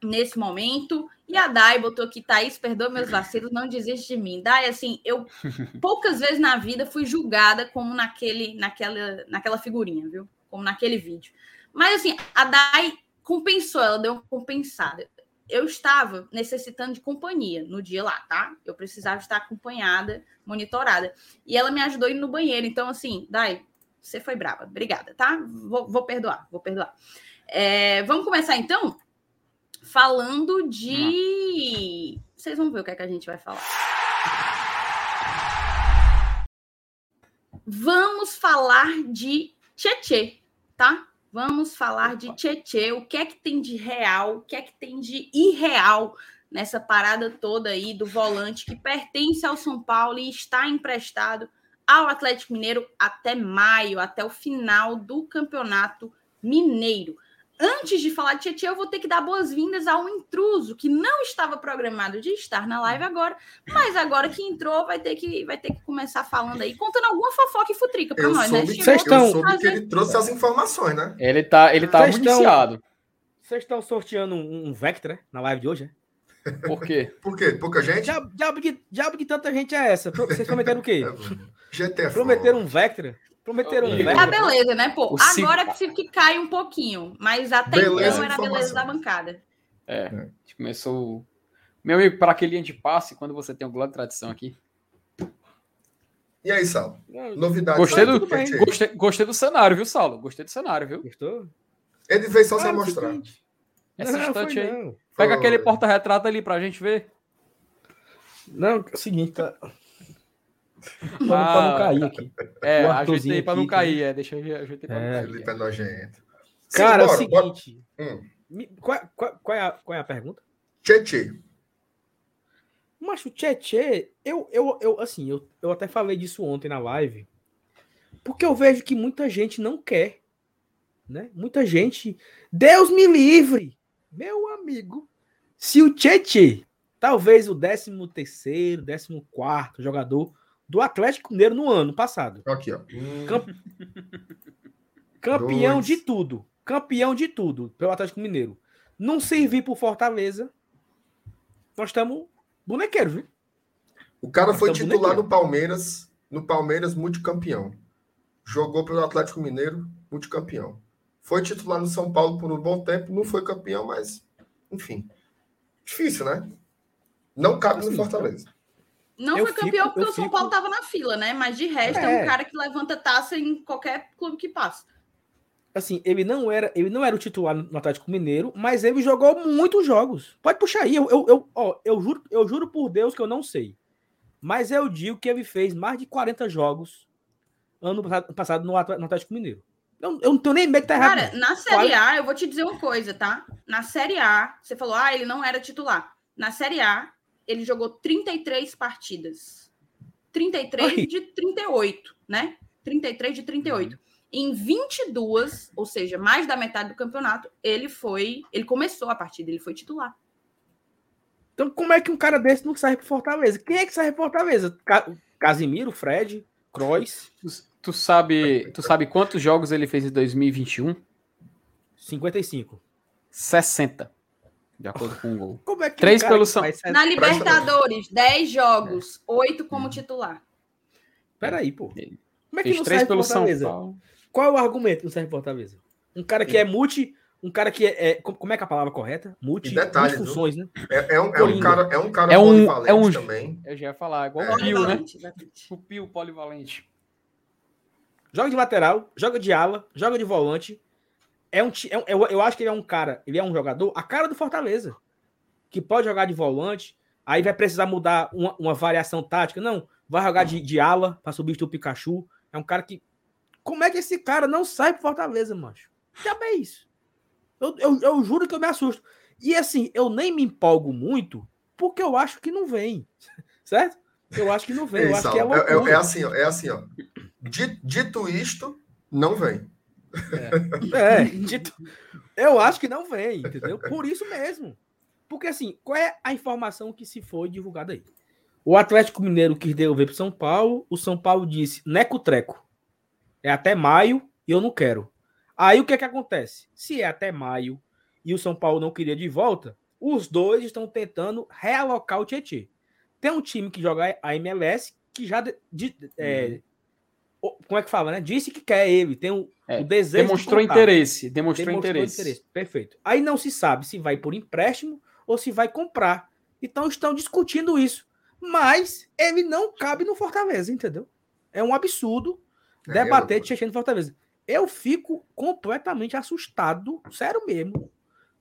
A: nesse momento. E a Dai botou aqui, Thaís, perdoa meus vacilos, não desiste de mim. Dai, assim, eu <laughs> poucas vezes na vida fui julgada como naquele, naquela, naquela figurinha, viu? Como naquele vídeo. Mas, assim, a Dai compensou, ela deu uma compensada. Eu estava necessitando de companhia no dia lá, tá? Eu precisava estar acompanhada, monitorada. E ela me ajudou a ir no banheiro. Então, assim, Dai, você foi brava. Obrigada, tá? Vou, vou perdoar, vou perdoar. É, vamos começar então? Falando de. Vocês vão ver o que é que a gente vai falar. Vamos falar de Tietê, tá? Vamos falar de Tietê, o que é que tem de real, o que é que tem de irreal nessa parada toda aí do volante que pertence ao São Paulo e está emprestado ao Atlético Mineiro até maio, até o final do Campeonato Mineiro. Antes de falar de Tietchan, eu vou ter que dar boas-vindas ao intruso, que não estava programado de estar na live agora, mas agora que entrou, vai ter que, vai ter que começar falando aí, contando alguma fofoca e futrica para nós,
C: né?
A: soube,
C: né? Vocês estão... Eu soube que ele trouxe as informações, né?
B: Ele tá, ele tá municiado.
D: Vocês estão sorteando um, um Vectra na live de hoje, é?
B: Por quê? <laughs>
C: Por quê? Pouca gente?
D: Diabo, diabo, que, diabo que tanta gente é essa? Vocês prometeram o quê?
C: GTF. <laughs> É
D: prometeram um Vectra? Prometeram um Vectra?
A: Ah, beleza, né, pô? O Agora é possível que caia um pouquinho, mas até beleza então era a beleza da bancada.
B: É, é. começou... Meu amigo, para aquele linha de passe, quando você tem um Globo de Tradição aqui...
C: E aí, Saulo? Novidades?
B: Gostei do, <laughs> gostei, gostei do cenário, viu, Saulo? Gostei do cenário, viu?
D: Gostou?
C: Ele veio só ah, sem mostrar.
B: Essa não, aí. Não. Pega aquele porta-retrato ali pra gente ver.
D: Não, é o seguinte, tá.
B: Ah,
D: pra não cair aqui.
B: É, ajeitei pra não
D: aqui,
B: cair, é. Deixa eu ajeitei pra
D: É.
B: não cair.
C: Felipe é nojento. Sim,
D: Cara, é o
C: bora, bora.
D: seguinte.
C: Hum.
D: me- qual, qual- qual é a, qual é a pergunta?
C: Tietê.
D: Mas o Tietê, eu, eu, eu, assim, eu, eu até falei disso ontem na live, porque eu vejo que muita gente não quer, né? Muita gente, Deus me livre, meu amigo, se o Tietê, talvez o 13 terceiro, 14 quarto jogador do Atlético Mineiro no ano passado,
C: Aqui, ó.
D: Cam- <laughs> campeão
C: Dois.
D: de tudo, campeão de tudo pelo Atlético Mineiro, não servir pro Fortaleza, nós estamos bonequeiros, viu?
C: O cara foi
D: Então,
C: titular no Palmeiras, no Palmeiras multicampeão. Jogou pelo Atlético Mineiro, multicampeão. Foi titular no São Paulo por um bom tempo, não foi campeão, mas enfim. Difícil, né? Não cabe no Fortaleza.
A: Não
D: Eu
A: foi
D: fico-
A: campeão porque
D: eu
A: o São
D: fico-
A: Paulo tava na fila, né? Mas de resto é.
D: É.
A: um cara que levanta taça em qualquer clube que passa.
D: assim, ele não era, ele não era o titular no Atlético Mineiro, mas ele jogou muitos jogos. Pode puxar aí, eu, eu, eu, ó, eu juro, eu juro por Deus que eu não sei. Mas eu digo que ele fez mais de 40 jogos ano passado- no Atl- no Atlético Mineiro. Eu, eu não tenho nem medo de tá errado.
A: Cara,
D: não.
A: na Série A, eu vou te dizer uma coisa, tá? Na Série A, você falou, ah, ele não era titular. Na Série A, ele jogou 33 partidas. 33
D: Ai.
A: de 38, né? 33 de 38. Em 22, ou seja, mais da metade do campeonato, ele foi. Ele começou a partida, ele foi titular.
D: Então, como é que um cara desse não serve pro Fortaleza? Quem é que serve pro Fortaleza? Ca- Casimiro, Fred, Kroos,
B: Tu, tu sabe, tu sabe quantos jogos ele fez em 2021?
D: 55.
B: 60. De acordo com o gol. <laughs>
D: Como é que
B: Três pelo São-
A: Na Libertadores, 10 jogos, 8 como titular.
D: Peraí, pô. Como é que
B: Fez
D: não
B: três pelo São? Paulo.
D: Qual é o argumento que não serve pro Fortaleza? Um cara que é multi. Um cara que é. é- como é que é a palavra correta? Multi.
C: E detalhe,
D: funções, né?
C: É, é um, é um cara, é um cara
B: É um-
C: polivalente
B: é um-
C: também.
B: Eu já ia falar, igual
C: É.
B: o Pio, né? O Pio polivalente.
D: Joga de lateral, joga de ala, joga de volante. É um, é um- eu, eu acho que ele é um cara, ele é um jogador, a cara do Fortaleza. Que pode jogar de volante, aí vai precisar mudar uma, uma variação tática. Não, vai jogar de, de ala para substituir o Pikachu. É um cara que. Como é que esse cara não sai pro Fortaleza, macho? Já é isso. Eu, eu, eu juro que eu me assusto. E assim, eu nem me empolgo muito, porque eu acho que não vem. <laughs> Certo? Eu acho que não vem. Eu acho que é
C: é, é-
D: loucura.
C: é assim, ó, é assim, ó. Di- Dito isto, não vem.
D: É, dito- eu acho que não vem, entendeu? Por isso mesmo. Porque assim, qual é a informação que se foi divulgada aí? O Atlético Mineiro quis devolver para São Paulo, o São Paulo disse, neco-treco, é até maio e eu não quero. Aí o que é que acontece? Se é até maio e o São Paulo não queria de volta, os dois estão tentando realocar o Tietê. Tem um time que joga a MLS que já de- de- é, o- como é que fala, né? Disse que quer ele, tem o,
B: É,
D: o desejo de
B: Demonstrou
D: contar.
B: interesse. Demonstrou,
D: Demonstrou
B: interesse.
D: Perfeito. Aí não se sabe se vai por empréstimo ou se vai comprar. Então estão discutindo isso. Mas ele não cabe no Fortaleza, entendeu? É um absurdo
C: É,
D: debater
C: é
D: de Fortaleza. Eu fico completamente assustado, sério mesmo.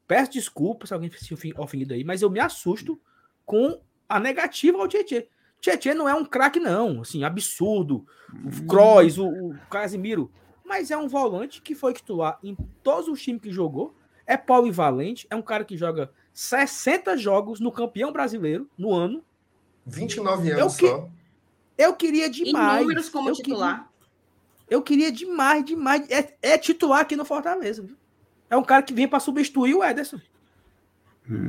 D: Peço desculpa se alguém se ofendido aí, mas eu me assusto com a negativa ao Tietchan. Tietchan não é um craque, não. Assim, absurdo. O Kroos, o, o Casimiro. Mas é um volante que foi titular em todos os times que jogou. É polivalente. É um cara que joga 60 jogos no campeão brasileiro no ano.
C: 29
D: Eu
C: anos
D: que-
C: só.
D: Eu queria
A: Em
D: demais.
A: números como
D: eu
A: titular.
D: Queria, eu queria demais, demais. É, é titular aqui no Fortaleza. viu? É um cara que vem para substituir o Ederson.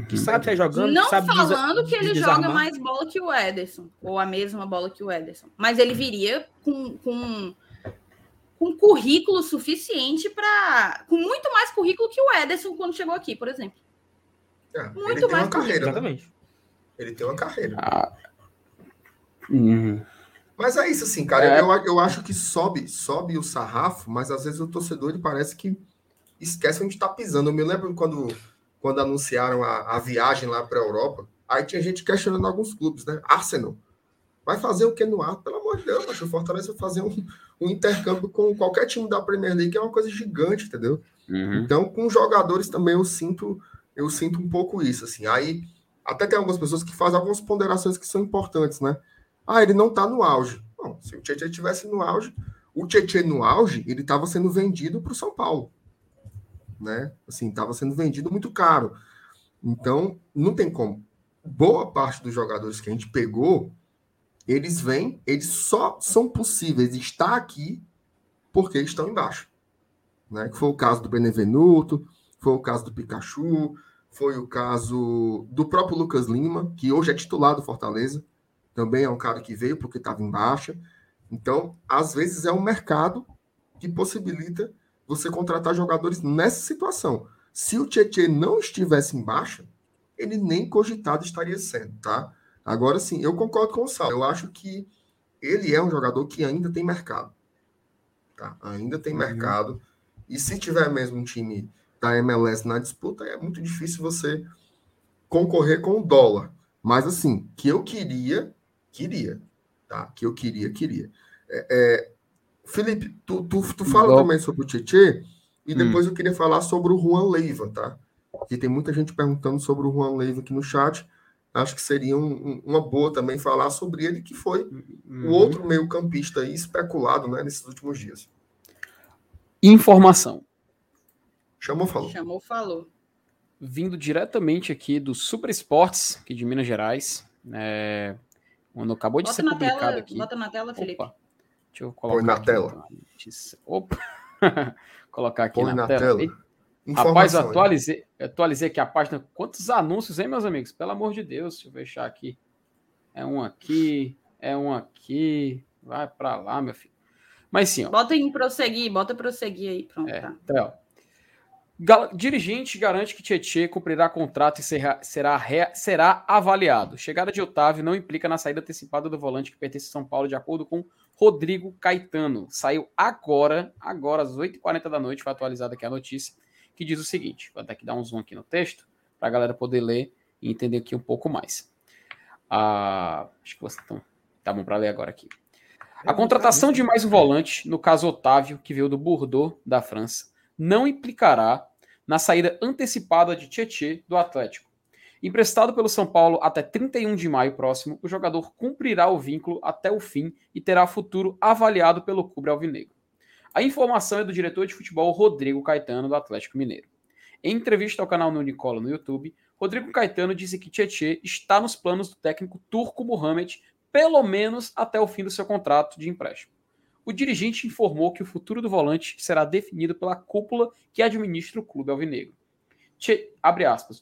D: Que sabe sair jogando.
A: Não
D: que sabe
A: falando que ele
D: desarmar.
A: joga mais bola que o Ederson, ou a mesma bola que o Ederson. Mas ele viria com, com, com currículo suficiente para. com muito mais currículo que o Ederson quando chegou aqui, por exemplo.
C: É,
A: Muito
C: ele tem
A: mais
C: uma carreira. né?
D: Exatamente.
C: Ele tem uma carreira.
B: Ah. Hum.
C: Mas é isso, assim, cara.
B: É.
C: Eu, eu acho que sobe, sobe o sarrafo, mas às vezes o torcedor ele parece que esquece onde está pisando. Eu me lembro quando, quando anunciaram a, a viagem lá para a Europa, aí tinha gente questionando alguns clubes, né? Arsenal. Vai fazer o que no ar? Pelo amor de Deus, macho, o Fortaleza vai fazer um, um intercâmbio com qualquer time da Premier League, que é uma coisa gigante, entendeu?
B: Uhum.
C: Então, com jogadores também eu sinto, eu sinto um pouco isso, assim. Aí, até tem algumas pessoas que fazem algumas ponderações que são importantes, né? Ah, ele não está no auge. Bom, se o Tietchan estivesse no auge, o Tietchan no auge, ele estava sendo vendido para o São Paulo. Né? Assim, estava sendo vendido muito caro. Então, não tem como. Boa parte dos jogadores que a gente pegou, eles vêm, eles só são possíveis estar aqui porque estão embaixo. Né? Que foi o caso do Benevenuto, foi o caso do Pikachu, foi o caso do próprio Lucas Lima, que hoje é titular do Fortaleza, também é um cara que veio porque estava em baixa. Então, às vezes é um mercado que possibilita você contratar jogadores nessa situação. Se o Tietchan não estivesse em baixa, ele nem cogitado estaria sendo, tá? Agora sim, eu concordo com o Sal. Eu acho que ele é um jogador que ainda tem mercado. Tá? Ainda tem uhum. mercado. E se tiver mesmo um time da MLS na disputa, é muito difícil você concorrer com o dólar. Mas assim, que eu queria, queria. Tá? Que eu queria, queria. É, é, Felipe, tu, tu, tu fala Bom. também sobre o Tietê, e hum. depois hum. eu queria falar sobre o Juan Leiva, tá? Que tem muita gente perguntando sobre o Juan Leiva aqui no chat. Acho que seria um, um, uma boa também falar sobre ele, que foi hum. o outro meio-campista aí especulado né, nesses últimos dias.
B: Informação.
C: Chamou, falou.
A: Chamou, falou.
B: Vindo diretamente aqui do Super Esportes, aqui de Minas Gerais. É... Quando acabou de bota ser publicado
A: tela,
B: aqui.
A: Bota na tela, Felipe.
B: Opa. Deixa eu colocar
C: Põe na tela.
B: Então, Opa. <laughs> colocar aqui na, na, tela. tela. Rapaz, eu atualizei, atualizei aqui a página. Quantos anúncios, hein, meus amigos? Pelo amor de Deus, deixa eu fechar aqui. É um aqui, é um aqui. Vai para lá, meu filho. Mas sim, ó.
A: Bota em prosseguir, bota prosseguir aí, pronto. É, tá.
B: Então, Gal dirigente garante que Tietchan cumprirá contrato e será, será, será avaliado. Chegada de Otávio não implica na saída antecipada do volante que pertence a São Paulo, de acordo com Rodrigo Caetano. Saiu agora, agora às 8h40 da noite, foi atualizada aqui a notícia, que diz o seguinte: vou até que dar um zoom aqui no texto, para a galera poder ler e entender aqui um pouco mais. Ah, acho que vocês estão. Tá bom para ler agora aqui. A contratação de mais um volante, no caso Otávio, que veio do Bordeaux, da França, não implicará na saída antecipada de Tietê do Atlético. Emprestado pelo São Paulo até 31 de maio próximo, o jogador cumprirá o vínculo até o fim e terá futuro avaliado pelo Clube Alvinegro. A informação é do diretor de futebol Rodrigo Caetano, do Atlético Mineiro. Em entrevista ao canal No Nicola no YouTube, Rodrigo Caetano disse que Tietê está nos planos do técnico turco Mohamed, pelo menos até o fim do seu contrato de empréstimo o dirigente informou que o futuro do volante será definido pela cúpula que administra o clube alvinegro. Che, abre aspas.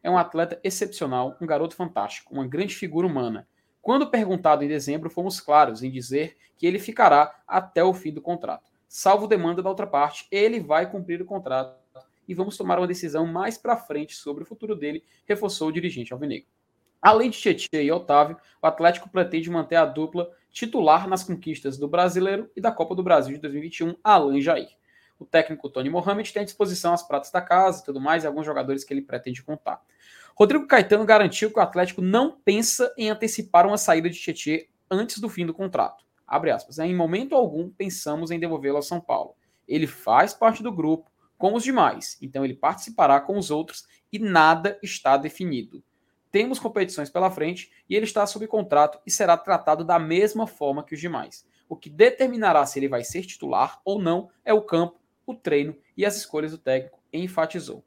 B: É um atleta excepcional, um garoto fantástico, uma grande figura humana. Quando perguntado em dezembro, fomos claros em dizer que ele ficará até o fim do contrato. Salvo demanda da outra parte, ele vai cumprir o contrato e vamos tomar uma decisão mais para frente sobre o futuro dele, reforçou o dirigente alvinegro. Além de Tietchan e Otávio, o Atlético pretende manter a dupla titular nas conquistas do Brasileiro e da Copa do Brasil de 2021, Alan Jair. O técnico Tony Mohamed tem à disposição as pratas da casa e tudo mais, e alguns jogadores que ele pretende contar. Rodrigo Caetano garantiu que o Atlético não pensa em antecipar uma saída de Tietchan antes do fim do contrato. Abre aspas. Em momento algum pensamos em devolvê-lo ao São Paulo. Ele faz parte do grupo, com os demais, então ele participará com os outros e nada está definido temos competições pela frente e ele está sob contrato e será tratado da mesma forma que os demais. O que determinará se ele vai ser titular ou não é o campo, o treino e as escolhas do técnico, enfatizou.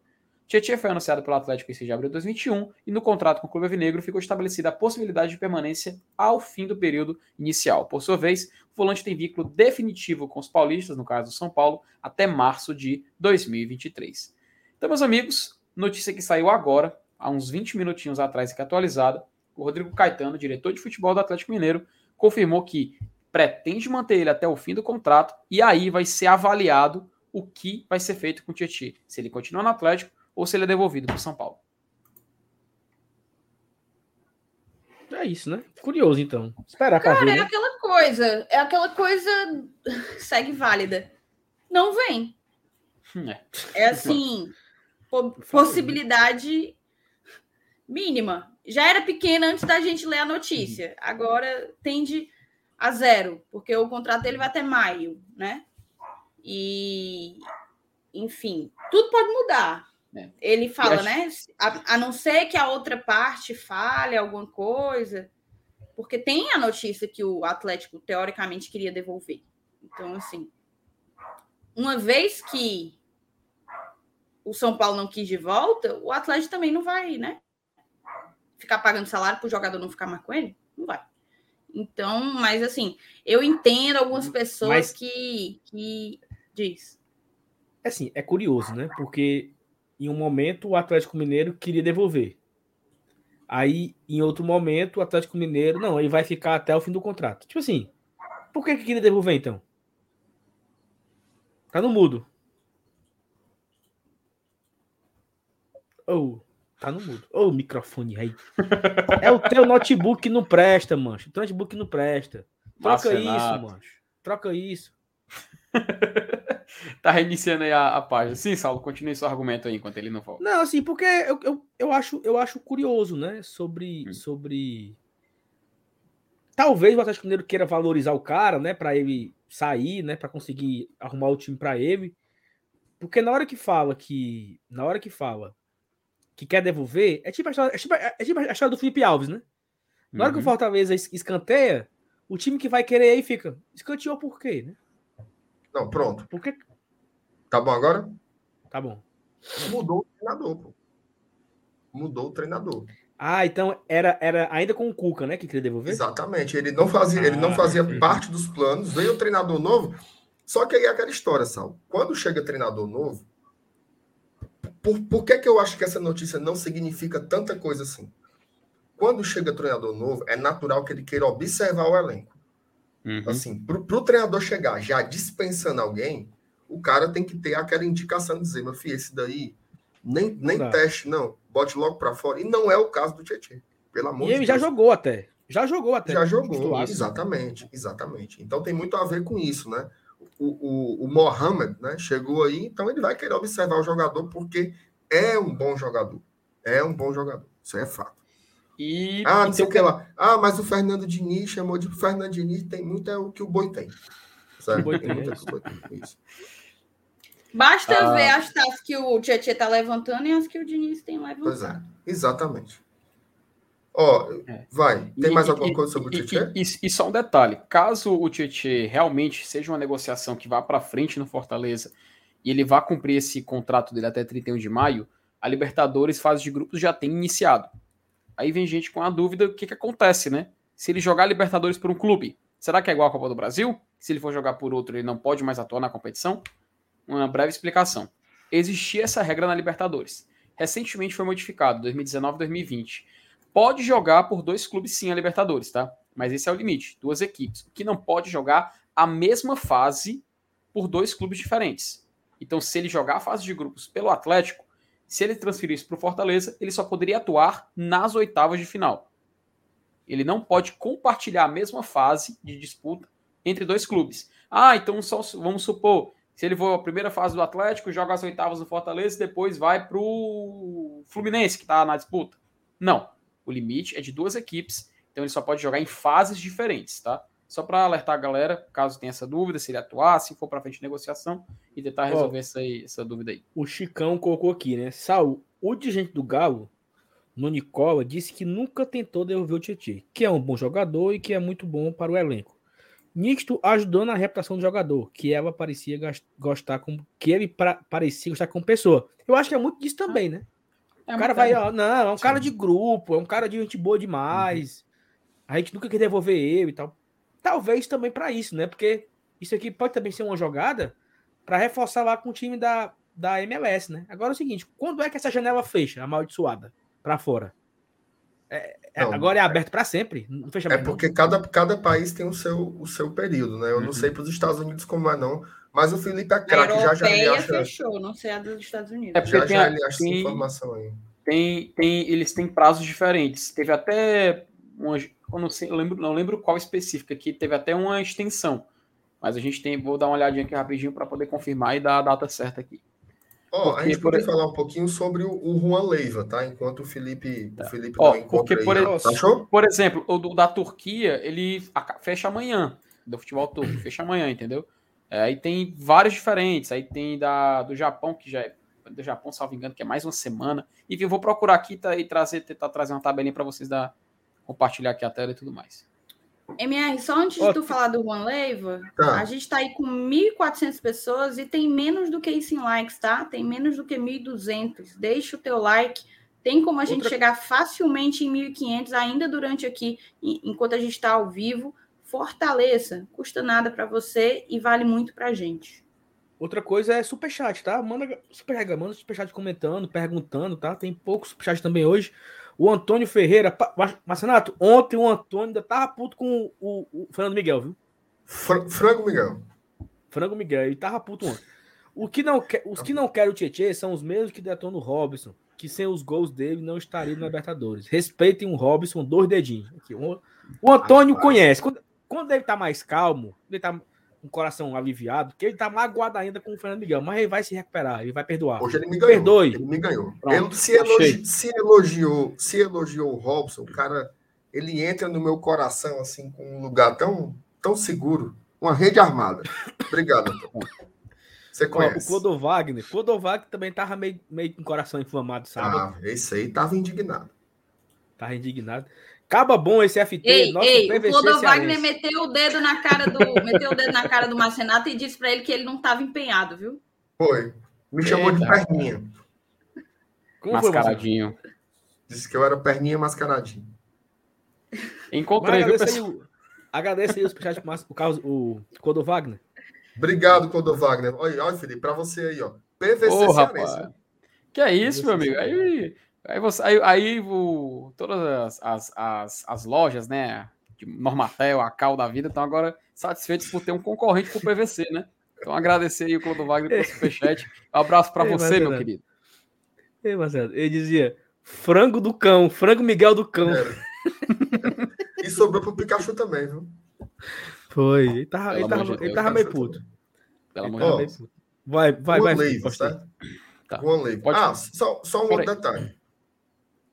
B: Tietchan foi anunciado pelo Atlético em 6 de abril de 2021 e no contrato com o Clube Avinegro ficou estabelecida a possibilidade de permanência ao fim do período inicial. Por sua vez, o volante tem vínculo definitivo com os paulistas, no caso do São Paulo, até março de 2023. Então, meus amigos, notícia que saiu agora, há uns 20 minutinhos atrás, que atualizada, o Rodrigo Caetano, diretor de futebol do Atlético Mineiro, confirmou que pretende manter ele até o fim do contrato e aí vai ser avaliado o que vai ser feito com o Tietchan, se ele continua no Atlético ou se ele é devolvido para o São Paulo.
D: É isso, né? Curioso, então. Esperar
A: para
D: ver.
A: É
D: né?
A: aquela coisa, é aquela coisa segue válida. Não vem. Hum, é, é assim, possibilidade mínima. Já era pequena antes da gente ler a notícia. Agora tende a zero, porque o contrato dele vai até maio, né? E, enfim, tudo pode mudar. É. Ele fala, né? A, a, não ser que a outra parte fale alguma coisa, porque tem a notícia que o Atlético teoricamente queria devolver. Então, assim, uma vez que o São Paulo não quis de volta, o Atlético também não vai, né? Ficar pagando salário para o jogador não ficar mais com ele? Não vai. Então, mas assim, eu entendo algumas pessoas mas, que, que diz.
D: Assim, é curioso, né? Porque em um momento o Atlético Mineiro queria devolver. Aí, em outro momento, o Atlético Mineiro, não, ele vai ficar até o fim do contrato. Tipo assim, por que, que queria devolver então? Tá no mudo. Ou, oh, tá no mudo. Ô, microfone aí. <laughs> é o teu notebook que não presta, mancho. O teu notebook não presta. Troca isso, mancho. Troca isso. <laughs>
B: tá reiniciando aí a, a, página. Sim, Saulo, continue seu argumento aí enquanto ele não volta.
D: Não, assim, porque eu, eu, eu, acho, eu acho curioso, né? Sobre. Hum. sobre... Talvez o Atlético Mineiro queira valorizar o cara, né? Para ele sair, né? Para conseguir arrumar o time para ele. Porque na hora que fala que. Na hora que fala que quer devolver, é tipo a história, é tipo, é tipo a história do Felipe Alves, né? Na hora que o uhum. Fortaleza escanteia, o time que vai querer aí fica. Escanteou por quê, né?
C: Não, pronto.
D: Por quê?
C: Tá bom agora?
D: Tá bom.
C: Mudou o treinador, pô. Mudou o treinador.
D: Ah, então era, era ainda com o Cuca, né, que queria devolver?
C: Exatamente. Ele não fazia, ah, ele não ah, fazia parte dos planos. Veio o treinador novo. Só que aí é aquela história, Sal. Quando chega treinador novo, por, por que, que eu acho que essa notícia não significa tanta coisa assim? Quando chega treinador novo, é natural que ele queira observar o elenco. Uhum. Assim, para o treinador chegar já dispensando alguém, o cara tem que ter aquela indicação de dizer, meu filho, esse daí nem, nem teste, não. Bote logo para fora. E não é o caso do Tietchan. Pelo amor
D: e de ele Deus. já jogou até. Já jogou até.
C: Já jogou, exatamente, exatamente. Então tem muito a ver com isso, né? O, o, o Mohamed né, chegou aí, então ele vai querer observar o jogador porque é um bom jogador. É um bom jogador. Isso é fato. E, ah, não sei o que lá. Ah, mas o Fernando Diniz chamou de Fernando Diniz, tem muito é o que o boi tem. Sabe? O boi tem, muito é o que o boi
A: tem. Isso. Basta ah, ver as taças que o Tietchan está levantando e as que o Diniz tem levantado. Pois é,
C: exatamente. Ó, é. vai. Tem e, mais alguma e, coisa sobre o Tietchan?
B: E, e, só um detalhe: caso o Tietchan realmente seja uma negociação que vá para frente no Fortaleza e ele vá cumprir esse contrato dele até 31 de maio, a Libertadores, fase de grupos, já tem iniciado. Aí vem gente com a dúvida: o que, que acontece, né? Se ele jogar Libertadores por um clube, será que é igual a Copa do Brasil? Se ele for jogar por outro, ele não pode mais atuar na competição? Uma breve explicação. Existia essa regra na Libertadores. Recentemente foi modificado, 2019 2020. Pode jogar por dois clubes sim a Libertadores, tá? Mas esse é o limite, duas equipes. O que não pode jogar a mesma fase por dois clubes diferentes. Então, se ele jogar a fase de grupos pelo Atlético, se ele transferisse para o Fortaleza, ele só poderia atuar nas oitavas de final. Ele não pode compartilhar a mesma fase de disputa entre dois clubes. Ah, então só, vamos supor, se ele for a primeira fase do Atlético, joga as oitavas do Fortaleza e depois vai para o Fluminense, que está na disputa. Não. O limite é de duas equipes, então ele só pode jogar em fases diferentes, tá? Só para alertar a galera, caso tenha essa dúvida, se ele atuar, se for para frente de negociação e tentar resolver oh, essa, aí, essa dúvida aí.
D: O Chicão colocou aqui, né? Saul, o dirigente do Galo, no Nicola, disse que nunca tentou devolver o Tietchan, que é um bom jogador e que é muito bom para o elenco. Nisto ajudou na reputação do jogador, que ela parecia gostar com que ele pra, parecia gostar com pessoa. Eu acho que é muito disso também, né? É o cara vai, ó, não, é um Sim. cara de grupo, é um cara de gente boa demais. Uhum. A gente nunca quer devolver ele e tal. Talvez também para isso, né? Porque isso aqui pode também ser uma jogada para reforçar lá com o time da, da MLS, né? Agora é o seguinte, quando é que essa janela fecha, amaldiçoada, para fora? É, é, não, agora é aberto para sempre. Não
C: fecha é porque cada, cada país tem o seu, o seu período, né? Eu uhum. não sei para os Estados Unidos como é, não. Mas o Felipe é craque, já já ele
A: acha... fechou, não sei a dos Estados Unidos.
B: É já, já ele acha essa informação aí. Tem, tem, eles têm prazos diferentes. Teve até uma, eu não sei, eu lembro, não lembro qual específica, que teve até uma extensão. Mas a gente tem, vou dar uma olhadinha aqui rapidinho para poder confirmar e dar a data certa aqui.
C: Ó, oh, a gente pode falar um pouquinho sobre o, o Juan Leiva, tá? Enquanto o Felipe,
B: tá.
C: o Felipe
B: oh, não porque por, aí, Achou? por exemplo, o da Turquia, ele fecha amanhã, do futebol turco, fecha amanhã, entendeu? É, aí tem vários diferentes, aí tem da, do Japão, que já é do Japão, salvo engano, que é mais uma semana. Enfim, eu vou procurar aqui tá, e trazer, tentar trazer uma tabelinha para vocês dar, compartilhar aqui a tela e tudo mais.
A: MR, só antes de tu falar do Juan Leiva,
C: Tá.
A: a gente tá aí com 1.400 pessoas e tem menos do que isso em likes, tá? Tem menos do que 1.200. Deixa o teu like. Tem como a gente
D: Outra-
A: chegar facilmente em 1.500 ainda durante aqui, en- enquanto a gente está ao vivo. Fortaleça. Custa nada para você e vale muito pra gente.
D: Outra coisa é superchat, tá? Manda superchat, manda superchat comentando, perguntando, tá? Tem pouco superchat também hoje. O Antônio Ferreira, Marcenato, ontem o Antônio ainda tava puto com o, o Fernando Miguel, viu?
C: Fra- Frango Miguel.
D: Frango Miguel, ele tava puto ontem. O que não quer, os que não querem o Tietchan são os mesmos que detonam o Robson, que sem os gols dele não estaria no Libertadores. Respeitem o Robson, dois dedinhos. Aqui, o, o Antônio conhece. Quando, quando ele tá mais calmo, ele tá com o coração aliviado, porque ele tá magoado ainda com o Fernando Miguel, mas ele vai se recuperar, ele vai perdoar.
C: Hoje ele me ganhou.
D: Perdoe.
C: Ele me ganhou. Ele se, elogi- se elogiou, se elogiou o Robson, o cara, ele entra no meu coração assim com um lugar tão, tão seguro, uma rede armada. Obrigado. Antônio. Você
D: o
C: conhece?
D: Clodo Wagner. Clodo Wagner também tava meio, meio com o coração inflamado, sabe?
C: Ah, esse aí tava indignado.
D: Tava indignado. Caba bom esse FT,
A: Ei,
D: nosso
A: ei, o
D: PVC
A: Clodo
D: cearense.
A: Wagner meteu o dedo na cara do <laughs> meteu o dedo na cara do Marcenato e disse para ele que ele não estava empenhado, viu?
C: Foi. Me chamou de
B: Eita.
C: perninha.
D: Como foi?
B: Mascaradinho.
C: Disse que eu era perninha mascaradinho.
B: Encontrei,
D: Mas
B: viu,
D: agradeça aí,
B: pessoal?
D: o, agradeça aí o o, Carlos- o Clodo Wagner.
C: Obrigado, Clodo Wagner. Olha, olha, Felipe, pra você aí, ó. PVC
B: Ô,
C: cearense.
B: rapaz. Que é isso, meu amigo? Aí, aí, você, aí, aí o, todas as, as, as, as lojas, né? Normatel, a Cal da vida, estão agora satisfeitos por ter um concorrente pro PVC, né? Então agradecer aí o Clodo Wagner pelo superchat. Um abraço para você,
D: Marcelo.
B: meu querido.
D: Ei, Marcelo, ele dizia frango do cão, frango Miguel do cão.
C: Era. e sobrou pro Pikachu também, viu?
D: Foi, ele tava,
B: Pelo
D: ele tava,
B: amor de
D: ele
B: Deus,
D: tava meio puto.
B: Pelo amor de Deus.
D: Vai, vai, vai.
C: Tá?
B: Tá. Pode-
C: Ah, só, só um outro detalhe.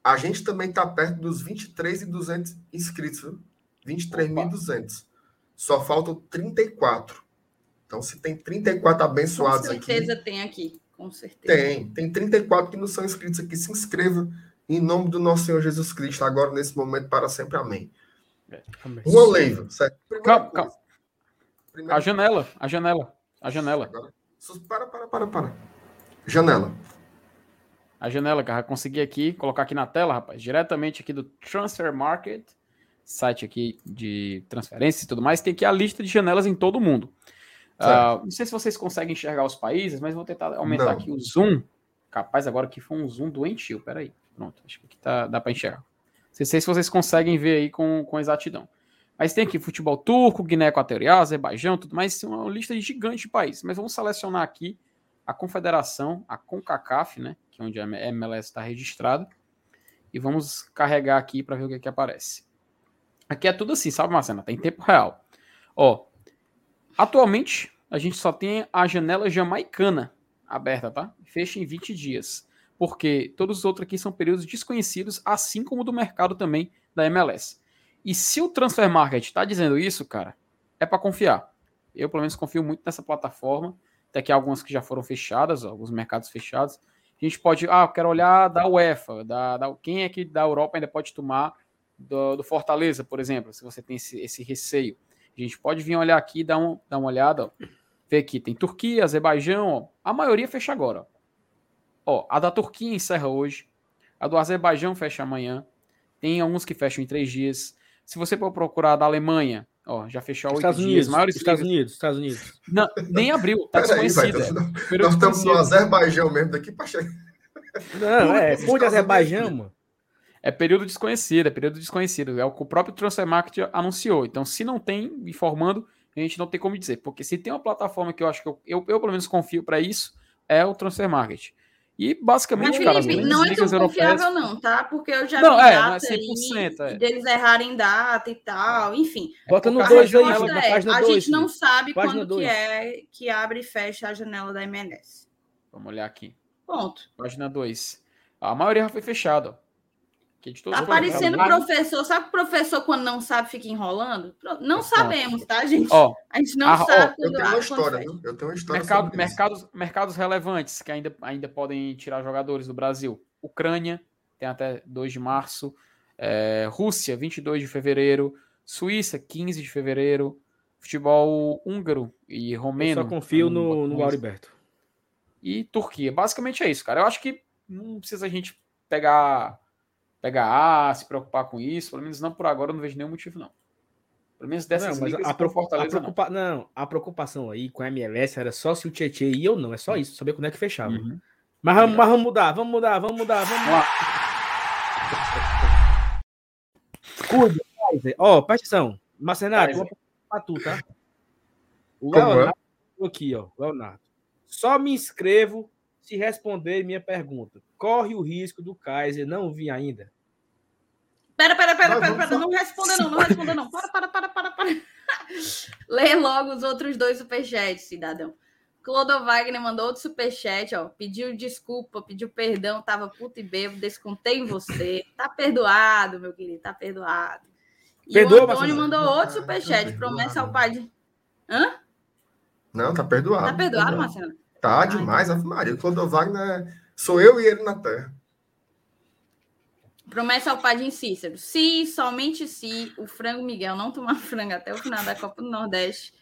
C: A gente também tá perto dos 23.200 inscritos, viu? 23.200. Só faltam 34. Então, se tem 34
A: Com
C: abençoados aqui,
A: certeza tem aqui, com certeza.
C: tem. Tem 34 que não são inscritos aqui. Se inscreva em nome do nosso Senhor Jesus Cristo, agora, nesse momento, para sempre. Amém.
D: Amém.
C: Juan Leiva, certo?
B: Calma, calma.
C: Primeira
B: A janela, a janela, a janela.
C: Agora, para, para, para, para. Janela.
B: A janela, cara, consegui aqui, colocar aqui na tela, rapaz, diretamente aqui do Transfer Market, site aqui de transferências e tudo mais, tem aqui a lista de janelas em todo o mundo. Ah, não sei se vocês conseguem enxergar os países, mas vou tentar aumentar
C: Não.
B: aqui o zoom. Capaz agora que foi um zoom doentio, peraí. Pronto, acho que aqui tá, dá para enxergar. Não sei se vocês conseguem ver aí com, com exatidão. Mas tem aqui futebol turco, Guiné Equatorial, Azerbaijão, tudo mais, tem uma lista gigante de países. Mas vamos selecionar aqui a confederação, a CONCACAF, né, que é onde a MLS está registrada, e vamos carregar aqui para ver o que, que aparece. Aqui é tudo assim, sabe, Marcena? Tá em tempo real. Ó, atualmente a gente só tem a janela jamaicana aberta, tá? Fecha em 20 dias, porque todos os outros aqui são períodos desconhecidos, assim como do mercado também da MLS. E se o Transfer Market está dizendo isso, cara, é para confiar. Eu, pelo menos, confio muito nessa plataforma. Tem aqui algumas que já foram fechadas, ó, alguns mercados fechados. A gente pode, ah, eu quero olhar da UEFA, da, da- quem é que da Europa ainda pode tomar do, do Fortaleza, por exemplo, se você tem esse, esse receio. A gente pode vir olhar aqui, dar, um, dar uma olhada, ó. Ver aqui, tem Turquia, Azerbaijão, ó. a maioria fecha agora. Ó. A da Turquia encerra hoje, a do Azerbaijão fecha amanhã, tem alguns que fecham em três dias. Se você for procurar da Alemanha, ó, já fechou oito
D: Estados
B: dias.
D: Unidos,
B: Maiores
D: Estados
B: ligas-
D: Unidos, Estados Unidos.
B: Não, nem abriu, tá desconhecida.
C: nós-
B: Período
C: Nós estamos no. Azerbaijão mesmo daqui para chegar.
D: Não, é,
C: Esses
D: pô de Azerbaijão, mano.
B: É período desconhecido, é período desconhecido. É o que o próprio Transfer Market anunciou. Então, se não tem informando, a gente não tem como dizer. Porque se tem uma plataforma que eu acho que eu, eu, eu pelo menos confio para isso, é o Transfer Market. E basicamente,
A: Mas,
B: cara,
A: Felipe, não é tão
B: europeias.
A: confiável, não, tá? Porque eu já
B: Não,
A: vi
B: é, não é
A: data
B: 100%,
A: aí
B: é.
A: deles errarem data e tal, enfim.
D: Bota no
B: A
A: A
D: 2 aí,
A: resposta
D: na
A: é,
D: página
A: a
D: 2.
A: gente não sabe quando
D: dois.
A: que é que abre e fecha a janela da MLS.
B: Vamos olhar aqui.
A: Ponto.
B: Página 2. A maioria já foi fechada. Ó. Que de
A: tá parecendo professor. Sabe o professor quando não sabe fica enrolando? Não sabemos, tá, gente?
B: Ó,
A: a gente não a, sabe.
C: Ó, eu tenho uma história, viu? Eu tenho uma história.
B: Mercado, mercados, mercados relevantes que ainda, ainda podem tirar jogadores do Brasil. Ucrânia, tem até 2 de março. É, Rússia, 22 de fevereiro. Suíça, 15 de fevereiro. Futebol húngaro e romeno.
D: Eu só confio no, no Auriberto.
B: E Turquia. Basicamente é isso, cara. Eu acho que não precisa a gente pegar, pegar A, se preocupar com isso. Pelo menos não por agora, eu não vejo nenhum motivo, não. Pelo menos dessas
D: não, ligas, a, Fortaleza, a preocupa... não. não. a preocupação aí com a MLS era só se o Tietchan ia ou não. É só isso, saber quando é que fechava. Uhum. Mas, vamos, mas vamos mudar, vamos mudar, vamos mudar, vamos lá. Cuide, ó, presta atenção. Marcenato, vou pra tu, tá? O é? Leonardo aqui, ó, Leonardo. Só me inscrevo se responder minha pergunta. Corre o risco do Kaiser não vir ainda?
A: Pera, pera, pera, pera, pera, não responda não, não responda não. Para, para, para, para, para. <laughs> Lê logo os outros dois superchats, cidadão. Clodo Wagner mandou outro superchat, ó. Pediu desculpa, pediu perdão, tava puto e bebo, descontei em você. Tá perdoado, meu querido, tá perdoado. E Perdoa, o Antônio mandou outro superchat, tá promessa ao pai de... Hã?
C: Não, tá perdoado.
A: Tá perdoado, Marcelo?
C: Tá demais, Maria. O Clodo Wagner sou eu e ele na terra.
A: Promessa ao Padim Cícero. Se, somente se, o frango Miguel não tomar <laughs> frango até o final da Copa do Nordeste,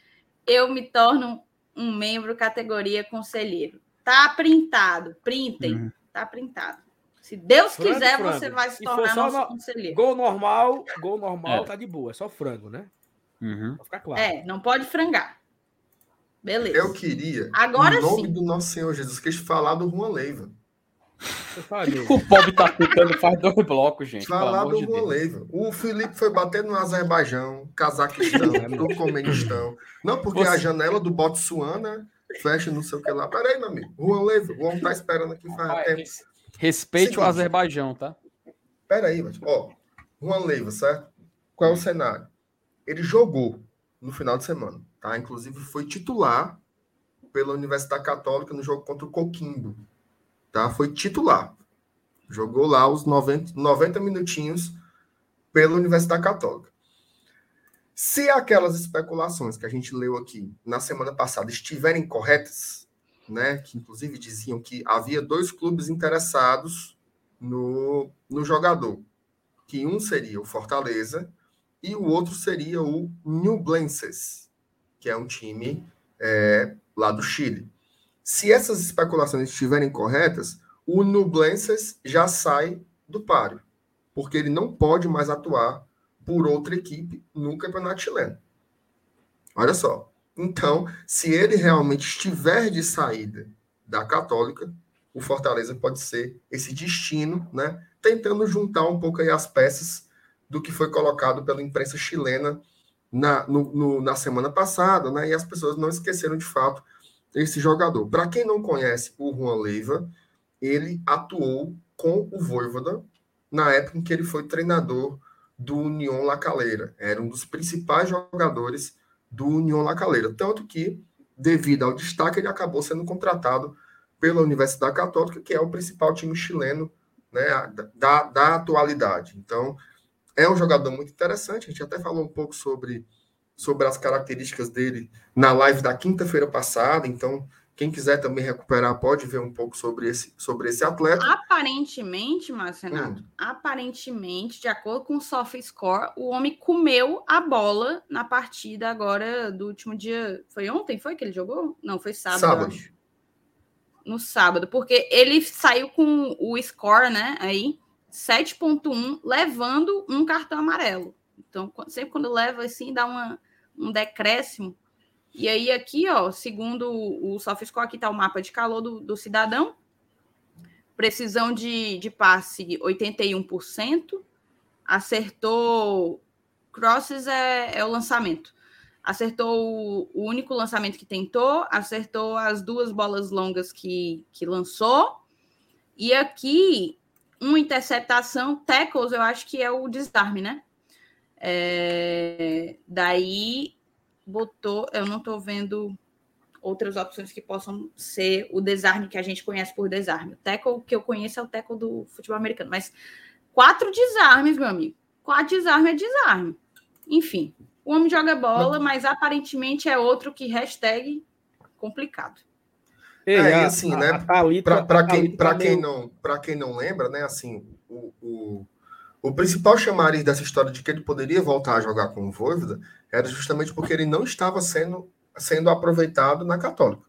A: eu me torno um membro categoria conselheiro. Tá printado. Printem. Uhum. Tá printado. Se Deus frango, quiser, frango. você vai se tornar nosso no... conselheiro.
D: Gol normal, gol normal é. tá de boa. É só frango, né?
B: Uhum.
A: Pra ficar claro. É, não pode frangar. Beleza.
C: Eu queria,
A: Agora
C: em nome
A: sim.
C: do nosso Senhor Jesus Cristo, falar do Juan Leiva.
B: O pobre tá tentando faz dois blocos, gente.
C: Falar do Juan Leiva. O Felipe foi bater no Azerbaijão, Cazaquistão, <laughs> Turcomenistão. Não, porque Você... a janela do Botsuana fecha não sei o que lá. Peraí, meu amigo. Juan Leiva, o homem tá esperando aqui faz tempo.
B: Respeite Seguinte, o Azerbaijão, tá?
C: Peraí, mas, ó. Juan Leiva, certo? Qual é o cenário? Ele jogou no final de semana. Tá? Inclusive foi titular pela Universidade Católica no jogo contra o Coquimbo. Tá? Foi titular. Jogou lá os 90, 90 minutinhos pela Universidade Católica. Se aquelas especulações que a gente leu aqui na semana passada estiverem corretas, né, que inclusive diziam que havia dois clubes interessados no, no jogador, que um seria o Fortaleza e o outro seria o Nublenses, que é um time é, lá do Chile. Se essas especulações estiverem corretas, o Nublenses já sai do páreo, porque ele não pode mais atuar por outra equipe no campeonato chileno. Olha só. Então, se ele realmente estiver de saída da Católica, o Fortaleza pode ser esse destino, né? Tentando juntar um pouco aí as peças do que foi colocado pela imprensa chilena na, no, no, na semana passada, né? E as pessoas não esqueceram de fato esse jogador. Para quem não conhece o Juan Leiva, ele atuou com o Voivoda na época em que ele foi treinador do União La Calera. Era um dos principais jogadores do União La Calera. Tanto que, devido ao destaque, ele acabou sendo contratado pela Universidade Católica, que é o principal time chileno né, da, da atualidade. Então, é um jogador muito interessante. A gente até falou um pouco sobre, sobre as características dele na live da quinta-feira passada. Então, quem quiser também recuperar pode ver um pouco sobre esse, sobre esse atleta.
A: Aparentemente, Marcenato, hum. aparentemente, de acordo com o SofaScore, o homem comeu a bola na partida agora do último dia. Foi ontem? Foi que ele jogou? Não, foi sábado, sábado. No sábado, porque ele saiu com o score, né? Aí 7.1, levando um cartão amarelo. Então, sempre quando leva assim, dá uma, um decréscimo. E aí, aqui, ó, segundo o SoftScore, aqui está o mapa de calor do, do cidadão. Precisão de, de passe 81%. Acertou. Crosses é, é o lançamento. Acertou o, o único lançamento que tentou. Acertou as duas bolas longas que, que lançou. E aqui uma interceptação, tackles, eu acho que é o desarme, né? É, daí botou, eu não estou vendo outras opções que possam ser o desarme que a gente conhece por desarme. O tackle que eu conheço é o tackle do futebol americano, mas quatro desarmes, meu amigo. Quatro desarmes é desarme. Enfim, o homem joga bola, mas aparentemente é outro que hashtag complicado.
C: Ei, é, assim, a, né? Para quem, pra quem, não, quem não lembra, né? Assim, o, o, o principal chamariz dessa história de que ele poderia voltar a jogar com o Voivoda era justamente porque ele não estava sendo, sendo aproveitado na Católica.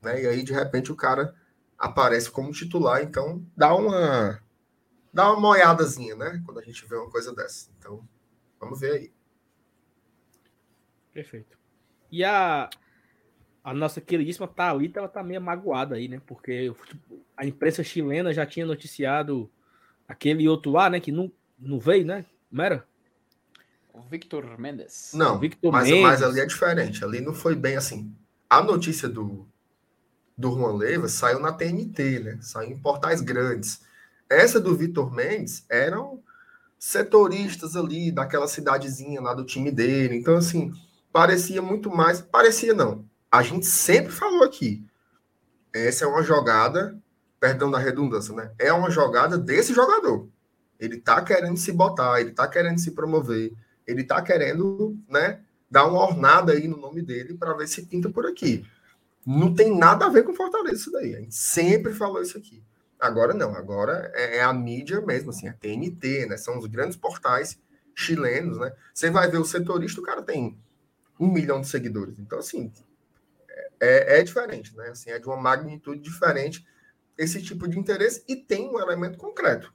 C: Né? E aí, de repente, o cara aparece como titular, então dá uma dá uma moiadazinha, né? Quando a gente vê uma coisa dessa. Então, vamos ver aí.
D: Perfeito. E a, a nossa queridíssima Thalita, ela tá meio magoada aí, né? Porque a imprensa chilena já tinha noticiado aquele outro lá, né? Que não, não veio, né? Não era?
B: O Victor Mendes.
C: Não, Victor mas, Mendes. mas ali é diferente. Ali não foi bem assim. A notícia do, do Juan Leiva saiu na TNT, né? Saiu em portais grandes. Essa do Vitor Mendes eram setoristas ali daquela cidadezinha lá do time dele. Então, assim, parecia muito mais. Parecia não. A gente sempre falou aqui. Essa é uma jogada, perdão da redundância, né? É uma jogada desse jogador. Ele tá querendo se botar, ele tá querendo se promover, ele tá querendo, né, dar uma ornada aí no nome dele para ver se pinta por aqui. Não tem nada a ver com Fortaleza isso daí. A gente sempre falou isso aqui. Agora não, agora é, é a mídia mesmo, assim, a TNT, né? São os grandes portais chilenos, né? Você vai ver o setorista, o cara tem um milhão de seguidores. Então, assim, é, é diferente, né? Assim, é de uma magnitude diferente esse tipo de interesse e tem um elemento concreto.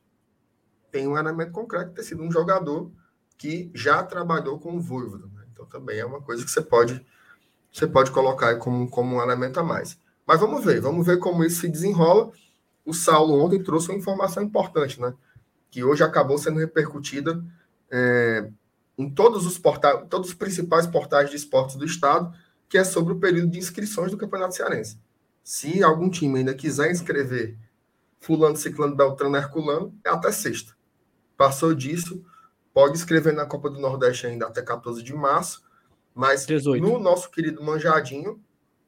C: Tem um elemento concreto de ter sido um jogador que já trabalhou com o Voivoda. Né? Então também é uma coisa que você pode você pode colocar como, como um elemento a mais. Mas vamos ver, vamos ver como isso se desenrola. O Saulo ontem trouxe uma informação importante, né? Que hoje acabou sendo repercutida é, em todos os portais, todos os principais portais de esportes do estado, que é sobre o período de inscrições do Campeonato Cearense. Se algum time ainda quiser inscrever fulano, ciclano, beltrano, herculano, é até sexta. Passou disso, pode inscrever na Copa do Nordeste ainda até 14 de março, mas 18. no nosso querido Manjadinho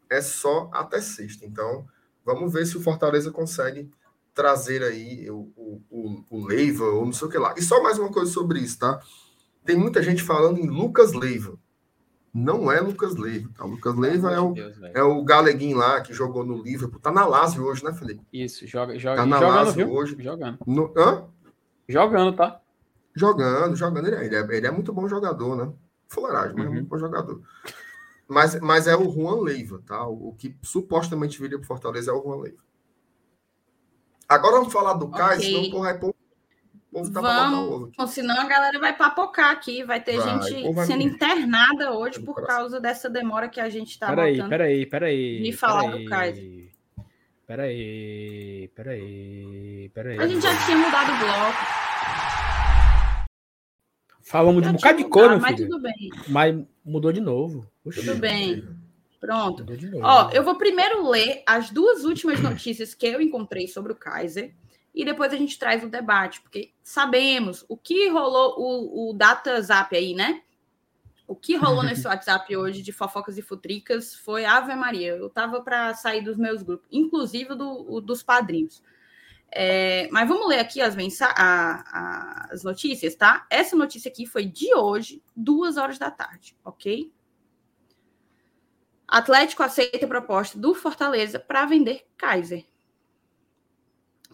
C: é só até sexta. Então, vamos ver se o Fortaleza consegue trazer aí o, o, o, o Leiva ou não sei o que lá. E só mais uma coisa sobre isso, tá? Tem muita gente falando em Lucas Leiva. Não é Lucas Leiva, tá? Lucas Leiva é o, Deus, é o galeguinho lá que jogou no Liverpool. Tá na Lazio hoje, né, Felipe?
B: Isso, joga, joga
C: tá na
B: jogando,
C: Lazio viu? hoje.
B: Jogando.
C: No, hã?
B: Jogando, tá?
C: Jogando, jogando. Ele é, ele é, ele é muito bom jogador, né? Fularagem, mas uhum. é muito bom jogador. Mas, mas é o Juan Leiva, tá? O, o que supostamente viria para Fortaleza é o Juan Leiva. Agora vamos falar do Caio, okay. senão porra, é pouco
A: povo tá Vamos, ovo senão a galera vai papocar aqui, vai ter vai, gente sendo internada hoje por causa dessa demora que a gente está
D: peraí, botando. Peraí, peraí,
A: peraí. falar peraí, do Kaiser.
D: Peraí, peraí, peraí.
A: A gente já tinha mudado o bloco.
D: Falamos de um bocado de cor,
A: mas filho. tudo bem.
D: Mas mudou de novo.
A: Oxi. Tudo bem. Pronto. Ó, eu vou primeiro ler as duas últimas notícias que eu encontrei sobre o Kaiser e depois a gente traz o debate, porque sabemos o que rolou, o, o data zap aí, né? O que rolou nesse <laughs> WhatsApp hoje de fofocas e futricas foi Ave Maria. Eu tava para sair dos meus grupos, inclusive do, o, dos padrinhos. É, mas vamos ler aqui as, a, as notícias, tá? Essa notícia aqui foi de hoje, duas horas da tarde, ok? Atlético aceita a proposta do Fortaleza para vender Kaiser.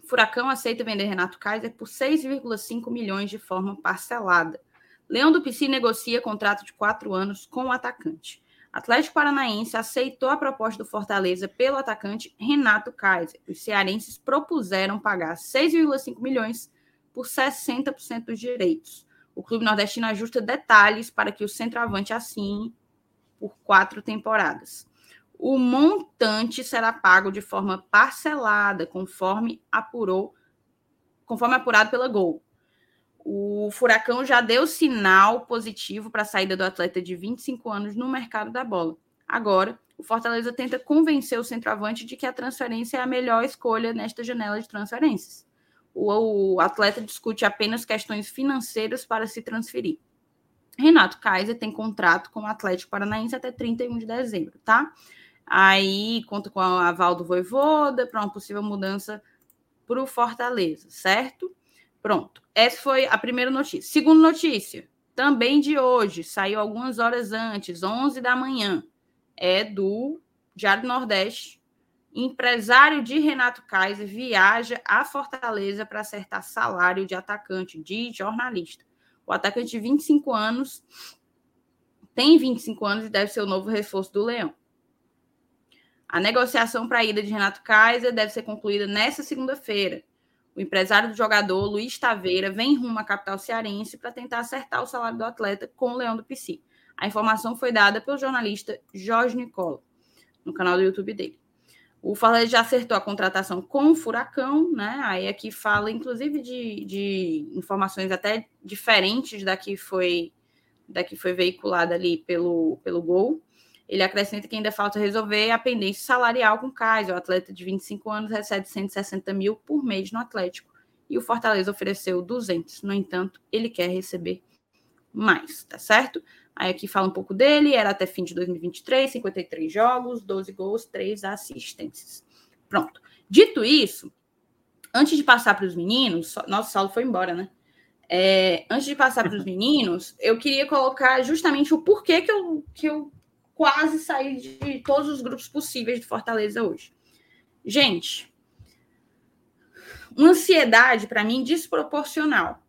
A: Furacão aceita vender Renato Kaiser por 6,5 milhões de forma parcelada. Leão do Pici negocia contrato de quatro anos com o atacante. Atlético Paranaense aceitou a proposta do Fortaleza pelo atacante Renato Kaiser. Os cearenses propuseram pagar 6,5 milhões por 60% dos direitos. O clube nordestino ajusta detalhes para que o centroavante assine por quatro temporadas o montante será pago de forma parcelada, conforme apurou, conforme apurado pela Gol. O Furacão já deu sinal positivo para a saída do atleta de 25 anos no mercado da bola. Agora, o Fortaleza tenta convencer o centroavante de que a transferência é a melhor escolha nesta janela de transferências. O, o atleta discute apenas questões financeiras para se transferir. Renato Kaiser tem contrato com o Atlético Paranaense até 31 de dezembro, tá? Aí conta com a aval do Voivoda para uma possível mudança para o Fortaleza, certo? Pronto. Essa foi a primeira notícia. Segunda notícia, também de hoje, saiu algumas horas antes, 11 da manhã, é do Diário do Nordeste. Empresário de Renato Kaiser viaja a Fortaleza para acertar salário de atacante, de jornalista. O atacante de 25 anos tem 25 anos e deve ser o novo reforço do Leão. A negociação para a ida de Renato Kaiser deve ser concluída nesta segunda-feira. O empresário do jogador, Luiz Taveira, vem rumo à capital cearense para tentar acertar o salário do atleta com o Leão do PC. A informação foi dada pelo jornalista Jorge Nicola, no canal do YouTube dele. O Fortaleza já acertou a contratação com o Furacão, né? Aí aqui fala, inclusive, de, de informações até diferentes da que foi, da que foi veiculada ali pelo, pelo Gol. Ele acrescenta que ainda falta resolver a pendência salarial com o Kaiser. O atleta de 25 anos recebe 160 mil por mês no Atlético. E o Fortaleza ofereceu 200. No entanto, ele quer receber mais, tá certo? Aí aqui fala um pouco dele. Era até fim de 2023, 53 jogos, 12 gols, 3 assistências. Pronto. Dito isso, antes de passar para os meninos, nosso Saulo foi embora, né? É, antes de passar para os <laughs> meninos, eu queria colocar justamente o porquê que eu, que eu quase sair de todos os grupos possíveis de Fortaleza hoje. Gente, uma ansiedade para mim desproporcional.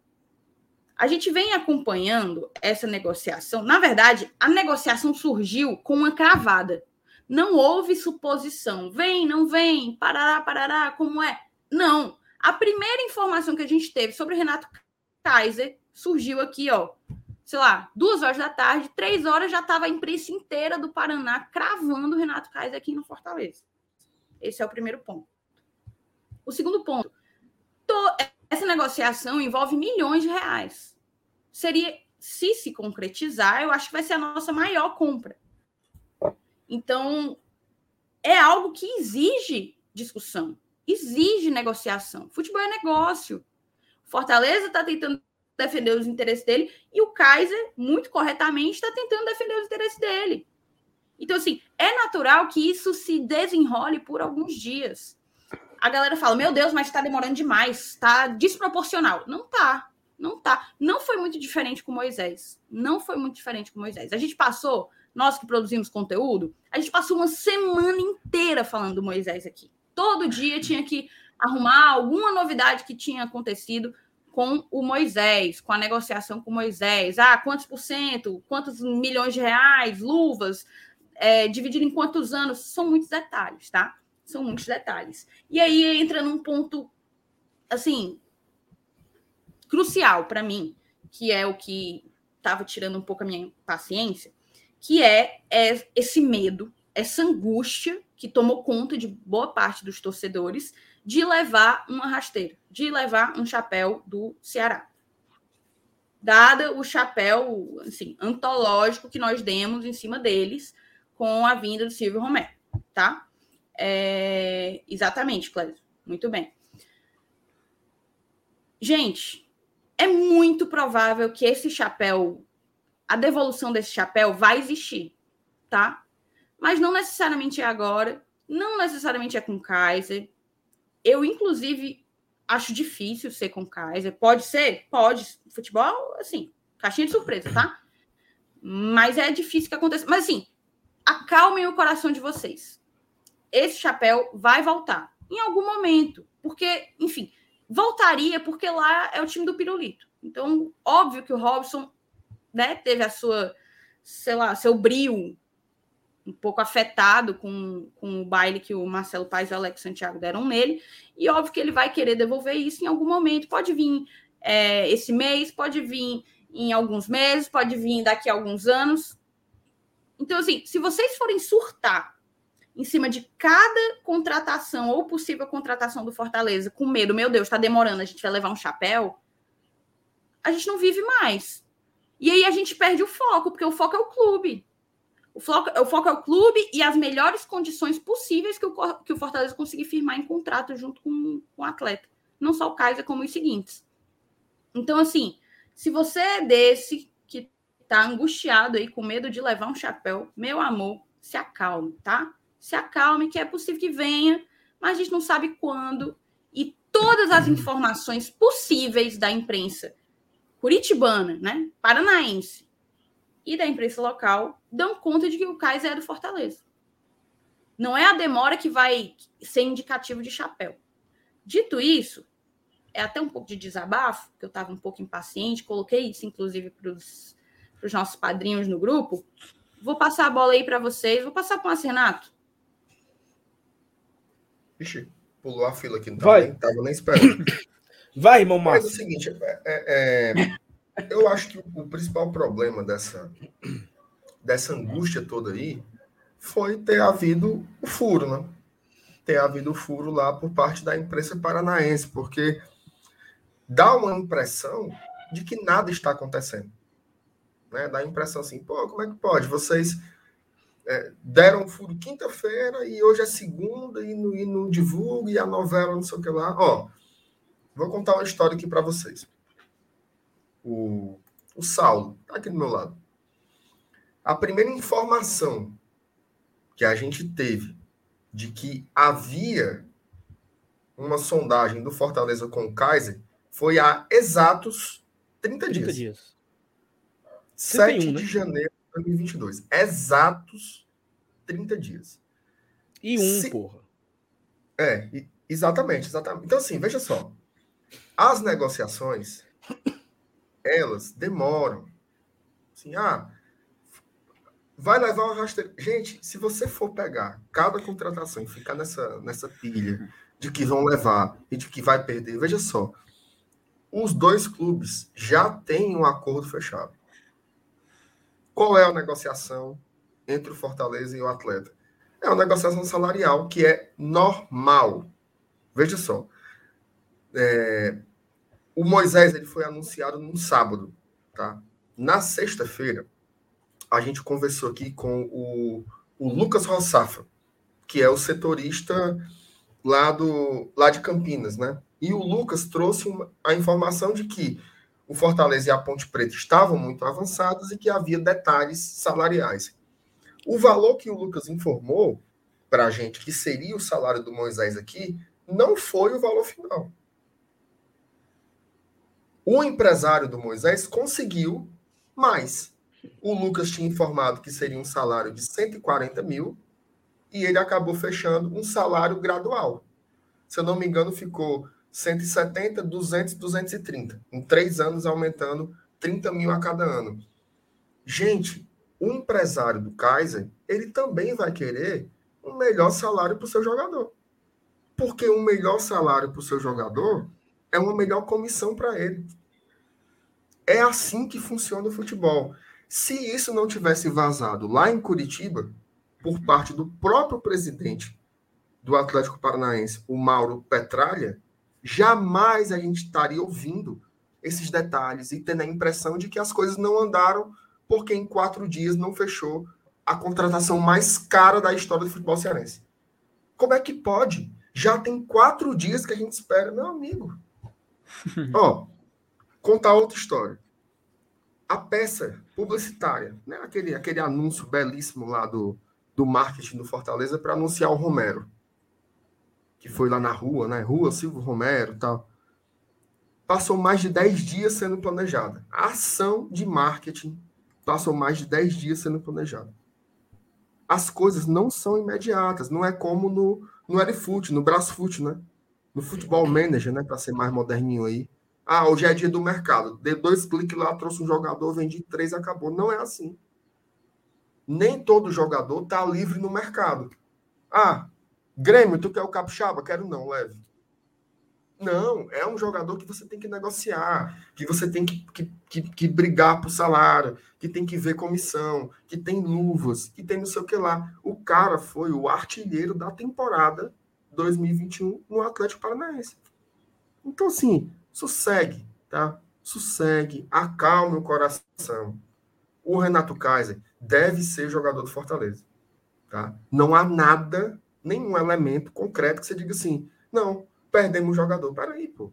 A: A gente vem acompanhando essa negociação. Na verdade, a negociação surgiu com uma cravada. Não houve suposição. Vem, não vem, parará, parará, como é? Não. A primeira informação que a gente teve sobre Renato Kaiser surgiu aqui, ó, sei lá, duas horas da tarde, três horas já estava a imprensa inteira do Paraná cravando o Renato Kaiser aqui no Fortaleza. Esse é o primeiro ponto. O segundo ponto, to, essa negociação envolve milhões de reais. Seria, se se concretizar, eu acho que vai ser a nossa maior compra. Então, é algo que exige discussão, exige negociação. Futebol é negócio. Fortaleza está tentando defender os interesses dele, e o Kaiser, muito corretamente, está tentando defender os interesses dele. Então, assim, é natural que isso se desenrole por alguns dias. A galera fala, meu Deus, mas está demorando demais, está desproporcional. Não tá, não tá. Não foi muito diferente com Moisés. Não foi muito diferente com Moisés. A gente passou, nós que produzimos conteúdo, a gente passou uma semana inteira falando do Moisés aqui. Todo dia tinha que arrumar alguma novidade que tinha acontecido com o Moisés, com a negociação com Moisés. Ah, quantos por cento, quantos milhões de reais, luvas, é, dividido em quantos anos? São muitos detalhes, tá? São muitos detalhes. E aí entra num ponto, assim, crucial para mim, que é o que estava tirando um pouco a minha paciência, que é, é esse medo, essa angústia que tomou conta de boa parte dos torcedores de levar uma rasteira, de levar um chapéu do Ceará. Dada o chapéu assim, antológico que nós demos em cima deles com a vinda do Silvio Romero, tá? É... Exatamente, Cléber. Muito bem. Gente, é muito provável que esse chapéu, a devolução desse chapéu vai existir, tá? Mas não necessariamente é agora, não necessariamente é com Kaiser, eu, inclusive, acho difícil ser com Kaiser. Pode ser? Pode. Futebol, assim, caixinha de surpresa, tá? Mas é difícil que aconteça. Mas, assim, acalmem o coração de vocês. Esse chapéu vai voltar em algum momento. Porque, enfim, voltaria porque lá é o time do Pirulito. Então, óbvio que o Robson né, teve a sua, sei lá, seu brilho um pouco afetado com, com o baile que o Marcelo Paes e o Alex Santiago deram nele, e óbvio que ele vai querer devolver isso em algum momento. Pode vir é, esse mês, pode vir em alguns meses, pode vir daqui a alguns anos. Então, assim, se vocês forem surtar em cima de cada contratação ou possível contratação do Fortaleza, com medo, meu Deus, está demorando, a gente vai levar um chapéu, a gente não vive mais. E aí a gente perde o foco, porque o foco é o clube. O foco, o foco é o clube e as melhores condições possíveis que o, que o Fortaleza conseguir firmar em contrato junto com, com o atleta. Não só o Kaiser, como os seguintes. Então, assim, se você é desse que tá angustiado aí, com medo de levar um chapéu, meu amor, se acalme, tá? Se acalme, que é possível que venha, mas a gente não sabe quando. E todas as informações possíveis da imprensa curitibana, né, paranaense e da imprensa local dão conta de que o Kaiser é do Fortaleza. Não é a demora que vai ser indicativo de chapéu. Dito isso, é até um pouco de desabafo, que eu estava um pouco impaciente, coloquei isso, inclusive, para os nossos padrinhos no grupo. Vou passar a bola aí para vocês. Vou passar para o Renato.
C: Ixi, pulou a fila aqui, não
D: Vai.
C: nem, tava nem esperando. <coughs>
D: Vai, irmão
C: Mas é o seguinte, é- é- é, eu acho que o principal problema dessa, dessa angústia toda aí foi ter havido o furo, né? Ter havido o furo lá por parte da imprensa paranaense, porque dá uma impressão de que nada está acontecendo. Né? Dá a impressão assim, pô, como é que pode? Vocês é, deram furo quinta-feira e hoje é segunda e não, e não divulga e a novela não sei o que lá. Ó, Vou contar uma história aqui para vocês. O, o Saulo está aqui do meu lado. A primeira informação que a gente teve de que havia uma sondagem do Fortaleza com o Kaiser foi há exatos 30
D: 30
C: dias.
D: dias.
C: 7
D: 31, né?
C: de janeiro de 2022. Exatos 30 dias.
D: E um,
C: Se-
D: porra.
C: É, exatamente, exatamente. Então, assim, veja só. As negociações, elas demoram. Assim, ah, vai levar uma rasteira. Gente, se você for pegar cada contratação e ficar nessa, nessa pilha de que vão levar e de que vai perder, veja só. Os dois clubes já têm um acordo fechado. Qual é a negociação entre o Fortaleza e o atleta? É uma negociação salarial que é normal. Veja só. É, o Moisés ele foi anunciado no sábado. Tá? Na sexta-feira, a gente conversou aqui com o, o Lucas Rossafra, que é o setorista lá, do, lá de Campinas. Né? E o Lucas trouxe uma- a informação de que o Fortaleza e a Ponte Preta estavam muito avançados e que havia detalhes salariais. O valor que o Lucas informou para a gente que seria o salário do Moisés aqui não foi o valor final. O empresário do Moisés conseguiu mais. O Lucas tinha informado que seria um salário de 140 mil e ele acabou fechando um salário gradual. Se eu não me engano, ficou 170, 200, 230. Em três anos, aumentando 30 mil a cada ano. Gente, o empresário do Kaiser, ele também vai querer um melhor salário para o seu jogador. Porque um melhor salário para o seu jogador é uma melhor comissão para ele. É assim que funciona o futebol. Se isso não tivesse vazado lá em Curitiba, por parte do próprio presidente do Atlético Paranaense, o Mauro Petralha, jamais a gente estaria ouvindo esses detalhes e tendo a impressão de que as coisas não andaram porque em quatro dias não fechou a contratação mais cara da história do futebol cearense. Como é que pode? Já tem quatro dias que a gente espera. Meu amigo. <laughs> Ó, contar outra história. A peça publicitária, né? aquele, aquele anúncio belíssimo lá do, do marketing do Fortaleza para anunciar o Romero. Que foi lá na rua, né? Rua Silvio Romero tal. Passou mais de 10 dias sendo planejada. A ação de marketing passou mais de 10 dias sendo planejada. As coisas não são imediatas, não é como no, no L-Foot, no Brasfoot, né? No Futebol Manager, né? Para ser mais moderninho aí. Ah, hoje é dia do mercado. Dei dois cliques lá, trouxe um jogador, vendi três, acabou. Não é assim. Nem todo jogador tá livre no mercado. Ah, Grêmio, tu quer o Capixaba? Quero não, leve. Não, é um jogador que você tem que negociar, que você tem que, que, que, que brigar por salário, que tem que ver comissão, que tem luvas, que tem não sei o que lá. O cara foi o artilheiro da temporada 2021 no Atlético Paranaense. Então, assim, sossegue, tá? Sossegue, acalme o coração. O Renato Kaiser deve ser jogador do Fortaleza, tá? Não há nada, nenhum elemento concreto que você diga assim, não, perdemos o jogador. Peraí, pô.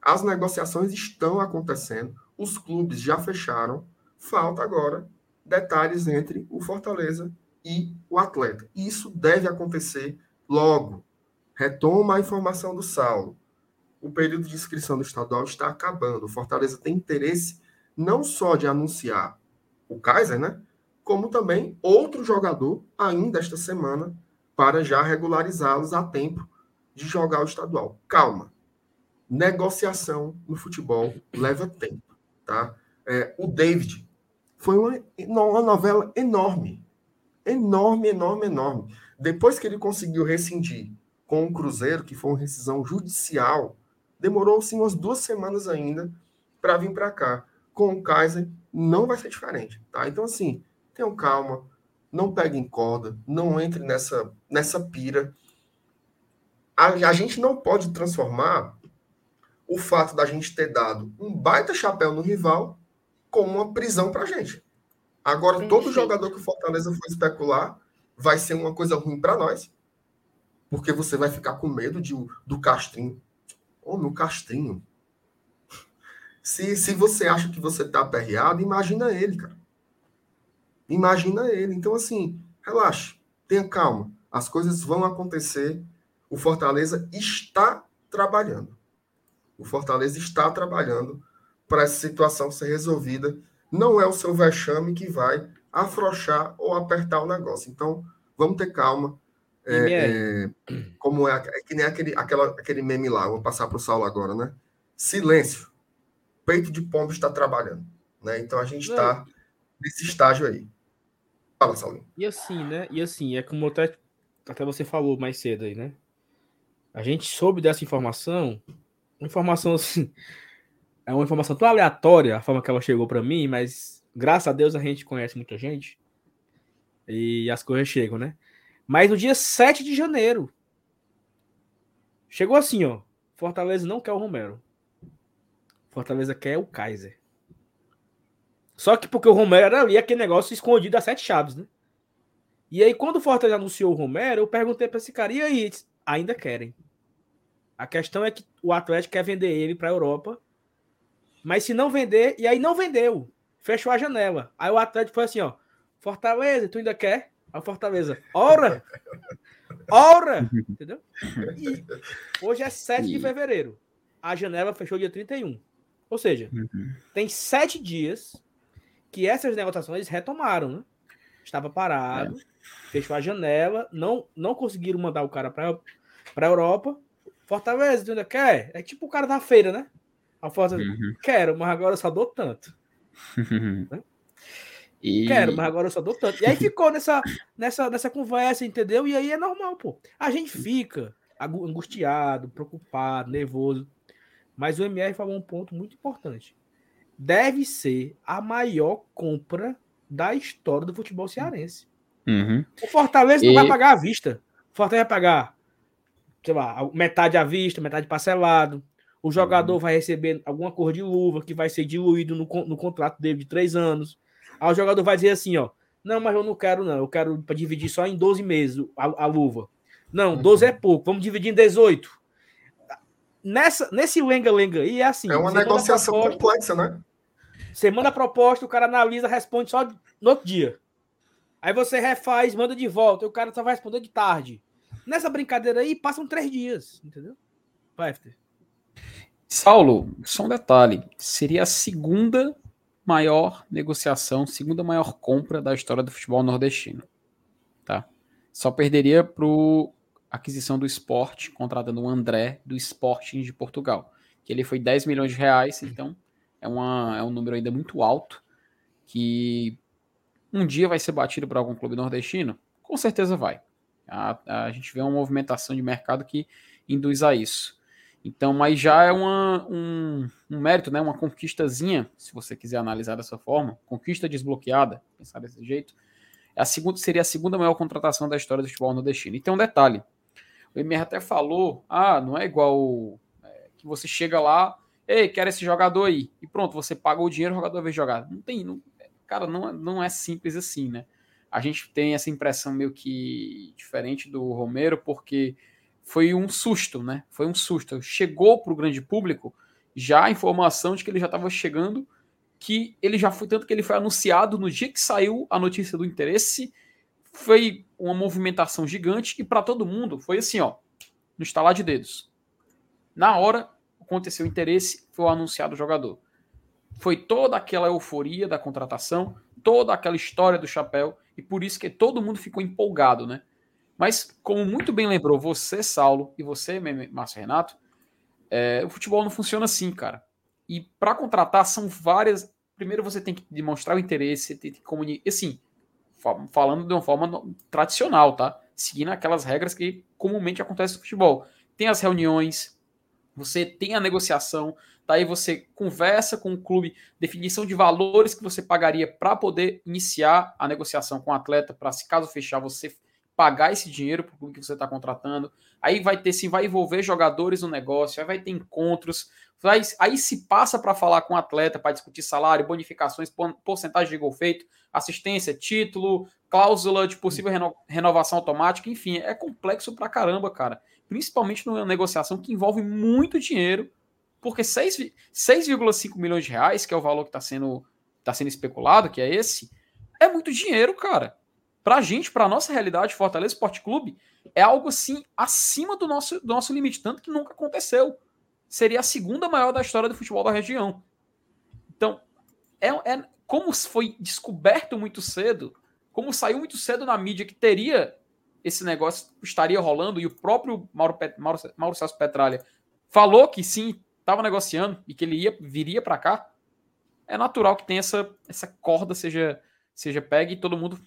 C: As negociações estão acontecendo, os clubes já fecharam, falta agora detalhes entre o Fortaleza e o atleta. Isso deve acontecer logo. Retoma a informação do Saulo. O período de inscrição do estadual está acabando. O Fortaleza tem interesse não só de anunciar o Kaiser, né? Como também outro jogador ainda esta semana para já regularizá-los a tempo de jogar o estadual. Calma. Negociação no futebol leva tempo, tá? É, o David foi uma, uma novela enorme. Enorme, enorme, enorme. Depois que ele conseguiu rescindir com o Cruzeiro, que foi uma rescisão judicial, demorou sim umas duas semanas ainda para vir para cá. Com o Kaiser não vai ser diferente, tá? Então assim, tenham calma, não peguem corda, não entre nessa nessa pira. A, a gente não pode transformar o fato da gente ter dado um baita chapéu no rival como uma prisão para a gente. Agora, Sim, todo jogador que o Fortaleza for especular vai ser uma coisa ruim para nós, porque você vai ficar com medo de, do Castrinho. Oh, meu Castrinho. Se, se você acha que você tá aperreado, imagina ele, cara. Imagina ele. Então, assim, relaxa, tenha calma. As coisas vão acontecer. O Fortaleza está trabalhando. O Fortaleza está trabalhando para essa situação ser resolvida. Não é o seu vexame que vai afrouxar ou apertar o negócio. Então, vamos ter calma. É, é, como é, é, que nem aquele, aquela, aquele meme lá, vou passar para o Saulo agora, né? Silêncio. Peito de pombo está trabalhando. Né? Então a gente está nesse estágio aí. Fala, Saulo.
D: E assim, né? E assim, é como até, até você falou mais cedo aí, né? A gente soube dessa informação, informação assim, é uma informação tão aleatória a forma que ela chegou para mim, mas graças a Deus a gente conhece muita gente e as coisas chegam, né? Mas no dia 7 de janeiro, chegou assim, ó. Fortaleza não quer o Romero. Fortaleza quer o Kaiser. Só que porque o Romero era ali aquele negócio escondido a sete chaves, né? E aí, quando o Fortaleza anunciou o Romero, eu perguntei para esse cara, e aí? Ainda querem. A questão é que o Atlético quer vender ele para a Europa. Mas se não vender, e aí não vendeu. Fechou a janela. Aí o Atlético foi assim, ó. Fortaleza, tu ainda quer? A Fortaleza, ora! Ora! Entendeu? E hoje é 7 de fevereiro. A janela fechou dia 31. Ou seja, uhum. tem sete dias que essas negociações retomaram, né? Estava parado, é. fechou a janela, não, não conseguiram mandar o cara para a Europa. Fortaleza, tu ainda quer? É tipo o cara da feira, né? A Fortaleza, uhum. quero, mas agora eu só dou tanto. né? <laughs> E... Quero, mas agora eu só dou tanto. E aí <laughs> ficou nessa, nessa, nessa conversa, entendeu? E aí é normal, pô. A gente fica angustiado, preocupado, nervoso. Mas o MR falou um ponto muito importante. Deve ser a maior compra da história do futebol cearense.
B: Uhum.
D: O Fortaleza e... não vai pagar à vista. O Fortaleza vai pagar, sei lá, metade à vista, metade parcelado. O jogador uhum. vai receber alguma cor de luva que vai ser diluído no, no contrato dele de três anos. Aí o jogador vai dizer assim, ó, não, mas eu não quero não, eu quero para dividir só em 12 meses a, a luva. Não, 12 uhum. é pouco, vamos dividir em 18. Nessa, nesse lenga-lenga aí é assim.
C: É uma negociação proposta, complexa, né?
D: Você manda a proposta, o cara analisa, responde só no outro dia. Aí você refaz, manda de volta, e o cara só vai responder de tarde. Nessa brincadeira aí, passam três dias, entendeu? Vai, FT.
B: Saulo, só um detalhe. Seria a segunda maior negociação, segunda maior compra da história do futebol nordestino. Tá? Só perderia para aquisição do esporte, contratando o André do Sporting de Portugal. Que ele foi 10 milhões de reais, então é, uma, é um número ainda muito alto, que um dia vai ser batido por algum clube nordestino? Com certeza vai. A, a gente vê uma movimentação de mercado que induz a isso. Então, mas já é uma, um, um, mérito, né? Uma conquistazinha, se você quiser analisar dessa forma, conquista desbloqueada, pensar desse jeito. É a segunda, seria a segunda maior contratação da história do futebol nordestino. E tem um detalhe: o MR até falou, ah, não é igual é, que você chega lá, ei, quero esse jogador aí, e pronto, você pagou o dinheiro, o jogador veio jogar. Não tem, não, cara, não, não é simples assim, né? A gente tem essa impressão meio que diferente do Romero, porque foi um susto, né? Foi um susto. Chegou para o grande público já a informação de que ele já estava chegando, que ele já foi tanto que ele foi anunciado no dia que saiu a notícia do interesse. Foi uma movimentação gigante e para todo mundo foi assim, ó, no estalar de dedos. Na hora, o aconteceu interesse, foi o anunciado o jogador. Foi toda aquela euforia da contratação, toda aquela história do chapéu, e por isso que todo mundo ficou empolgado, né? Mas, como muito bem lembrou você, Saulo, e você, Márcio Renato, é, o futebol não funciona assim, cara. E para contratar são várias. Primeiro você tem que demonstrar o interesse, tem que comunicar. Assim, falando de uma forma tradicional, tá? Seguindo aquelas regras que comumente acontecem no futebol. Tem as reuniões, você tem a negociação, daí você conversa com o clube, definição de valores que você pagaria para poder iniciar a negociação com o atleta, para se caso fechar, você pagar esse dinheiro para o clube que você está contratando. Aí vai ter, se vai envolver jogadores no negócio, aí vai ter encontros. Vai, aí se passa para falar com o atleta, para discutir salário, bonificações, porcentagem de gol feito, assistência, título, cláusula de possível reno, renovação automática, enfim, é complexo para caramba, cara. Principalmente numa negociação que envolve muito dinheiro, porque 6,5 milhões de reais, que é o valor que está sendo, tá sendo especulado, que é esse, é muito dinheiro, cara para a gente, para a nossa realidade, Fortaleza Esporte Clube, é algo assim acima do nosso, do nosso limite, tanto que nunca aconteceu. Seria a segunda maior da história do futebol da região. Então, é, é como foi descoberto muito cedo, como saiu muito cedo na mídia que teria esse negócio, estaria rolando, e o próprio Mauro, Mauro, Mauro Celso Petralha falou que sim, estava negociando e que ele ia, viria para cá, é natural que tenha essa, essa corda seja, seja pega e todo mundo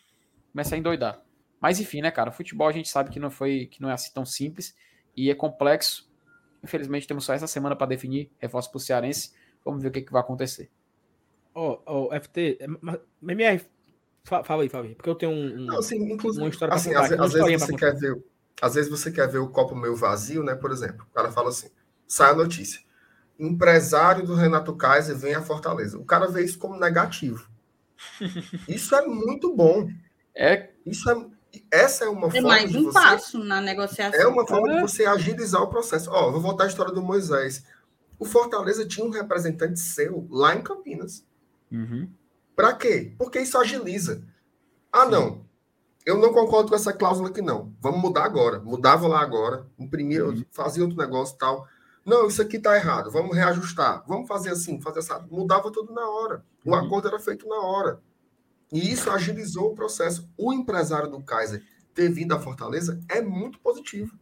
B: começa a endoidar. Mas enfim, né, cara? Futebol a gente sabe que não foi, que não é assim tão simples e é complexo. Infelizmente temos só essa semana para definir reforço para o Cearense. Vamos ver o que, que vai acontecer.
D: Ó, oh, oh, FT, MR, fala aí, fala aí, porque eu tenho um,
C: não, assim, inclusive, uma história assim, às, às vezes você quer ver, às vezes você quer ver o copo meio vazio, né? Por exemplo, o cara fala assim: sai a notícia. Empresário do Renato Kaiser vem a Fortaleza. O cara vê isso como negativo. <laughs> Isso é muito bom.
B: É.
C: Isso é, essa é uma é
A: forma. É mais um você, passo na negociação.
C: É uma forma de você agilizar o processo. Ó, vou voltar à história do Moisés. O Fortaleza tinha um representante seu lá em Campinas.
B: Uhum.
C: Para quê? Porque isso agiliza. Ah, Sim. não. Eu não concordo com essa cláusula aqui, não. Vamos mudar agora. Mudava lá agora, imprimia, uhum. fazia outro negócio tal. Não, isso aqui tá errado. Vamos reajustar. Vamos fazer assim, fazer essa. Mudava tudo na hora. O uhum. acordo era feito na hora. E isso agilizou o processo. O empresário do Kaiser ter vindo à Fortaleza é muito positivo.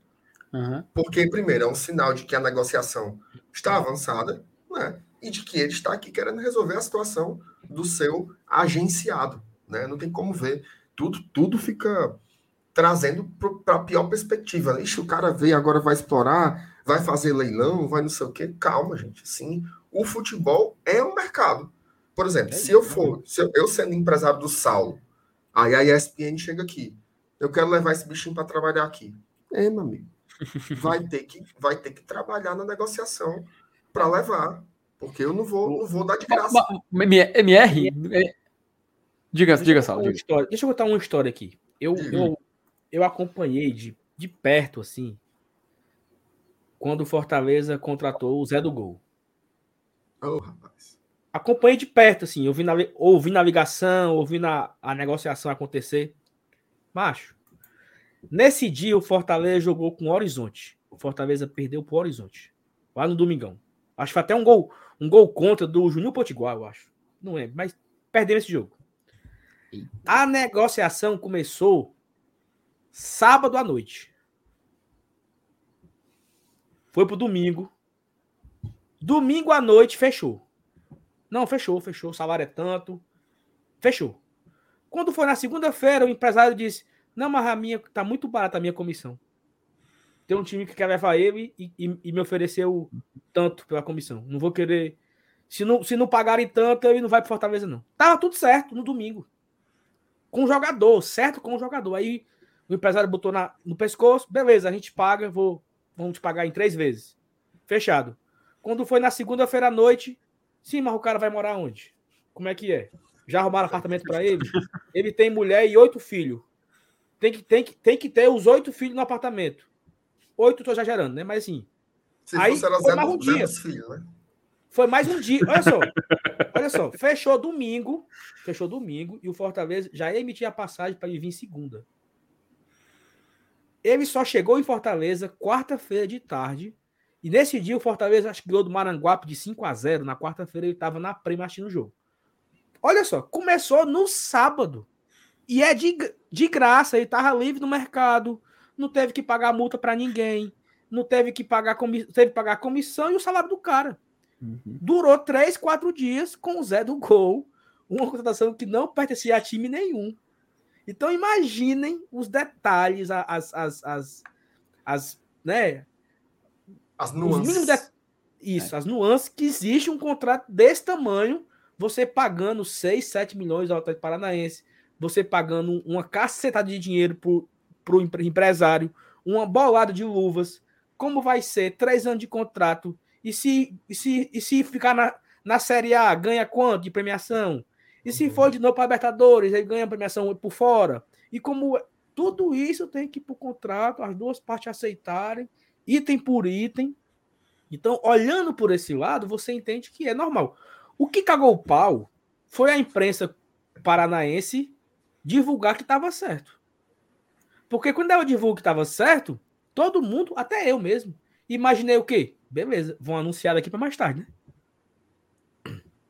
B: Uhum.
C: Porque, primeiro, é um sinal de que a negociação está avançada, né? E de que ele está aqui querendo resolver a situação do seu agenciado, né? Não tem como ver. Tudo, tudo fica trazendo para a pior perspectiva. Ixi, o cara veio, agora vai explorar, vai fazer leilão, vai não sei o quê. Calma, gente. Sim, o futebol é um mercado. Por exemplo, é se eu for, se eu, eu, sendo empresário do Saulo, aí a ESPN chega aqui, eu quero levar esse bichinho para trabalhar aqui. É, meu amigo. <laughs> Vai ter que, vai ter que trabalhar na negociação para levar, porque eu não vou, não vou dar de graça.
B: MR, diga, diga, Saulo.
D: Diga. Deixa eu botar uma história aqui. Eu, eu, eu acompanhei de, de perto, assim, quando o Fortaleza contratou o Zé do Gol.
C: Oh, rapaz
D: acompanhei de perto, assim, ouvi, ouvi navegação, ouvi na, a negociação acontecer. Macho, nesse dia o Fortaleza jogou com o Horizonte. O Fortaleza perdeu pro Horizonte. Lá no Domingão. Acho que foi até um gol, um gol contra do Júnior Potiguar, eu acho. Não lembro, mas perdeu esse jogo. A negociação começou sábado à noite. Foi pro domingo. Domingo à noite fechou. Não, fechou, fechou. O salário é tanto. Fechou. Quando foi na segunda-feira, o empresário disse: Não, mas a minha tá muito barata a minha comissão. Tem um time que quer levar ele e, e, e me ofereceu tanto pela comissão. Não vou querer. Se não, se não pagarem tanto, ele não vai para Fortaleza, não. Tava tudo certo no domingo. Com o jogador, certo com o jogador. Aí o empresário botou na, no pescoço, beleza, a gente paga, vou, vamos te pagar em três vezes. Fechado. Quando foi na segunda-feira à noite, Sim, mas o cara vai morar onde? Como é que é? Já arrumaram apartamento para ele? Ele tem mulher e oito filhos. Tem que, tem, que, tem que ter os oito filhos no apartamento. Oito, tô exagerando, né? Mas assim.
C: Se aí foi zero, mais um dia. Filhos, né?
D: Foi mais um dia. Olha só. olha só. Fechou domingo. Fechou domingo. E o Fortaleza já emitiu a passagem para ele vir segunda. Ele só chegou em Fortaleza quarta-feira de tarde E nesse dia o Fortaleza acho que ganhou do Maranguape de 5 a 0 Na quarta-feira ele estava na prima assistindo o jogo. Olha só, começou no sábado. E é de, de graça, ele estava livre no mercado, não teve que pagar multa para ninguém, não teve que pagar comi teve que pagar a comissão e o salário do cara. Uhum. Durou três, quatro dias com o Zé do Gol, uma contratação que não pertencia a time nenhum. Então imaginem os detalhes, as, as, as, as, né?
C: As nuances.
D: De... Isso, é. as nuances que existe um contrato desse tamanho, você pagando 6, 7 milhões ao Atlético Paranaense, você pagando uma cacetada de dinheiro para o empresário, uma bolada de luvas, como vai ser três anos de contrato, e se, e se, e se ficar na, na Série A, ganha quanto de premiação? E se for de novo para Libertadores, ele ganha premiação por fora. E como tudo isso tem que ir para o contrato, as duas partes aceitarem, item por item. Então, olhando por esse lado, você entende que é normal. O que cagou o pau foi a imprensa paranaense divulgar que estava certo. Porque quando eu divulgo que estava certo, todo mundo, até eu mesmo, imaginei o quê? Beleza, vão anunciar daqui para mais tarde, né?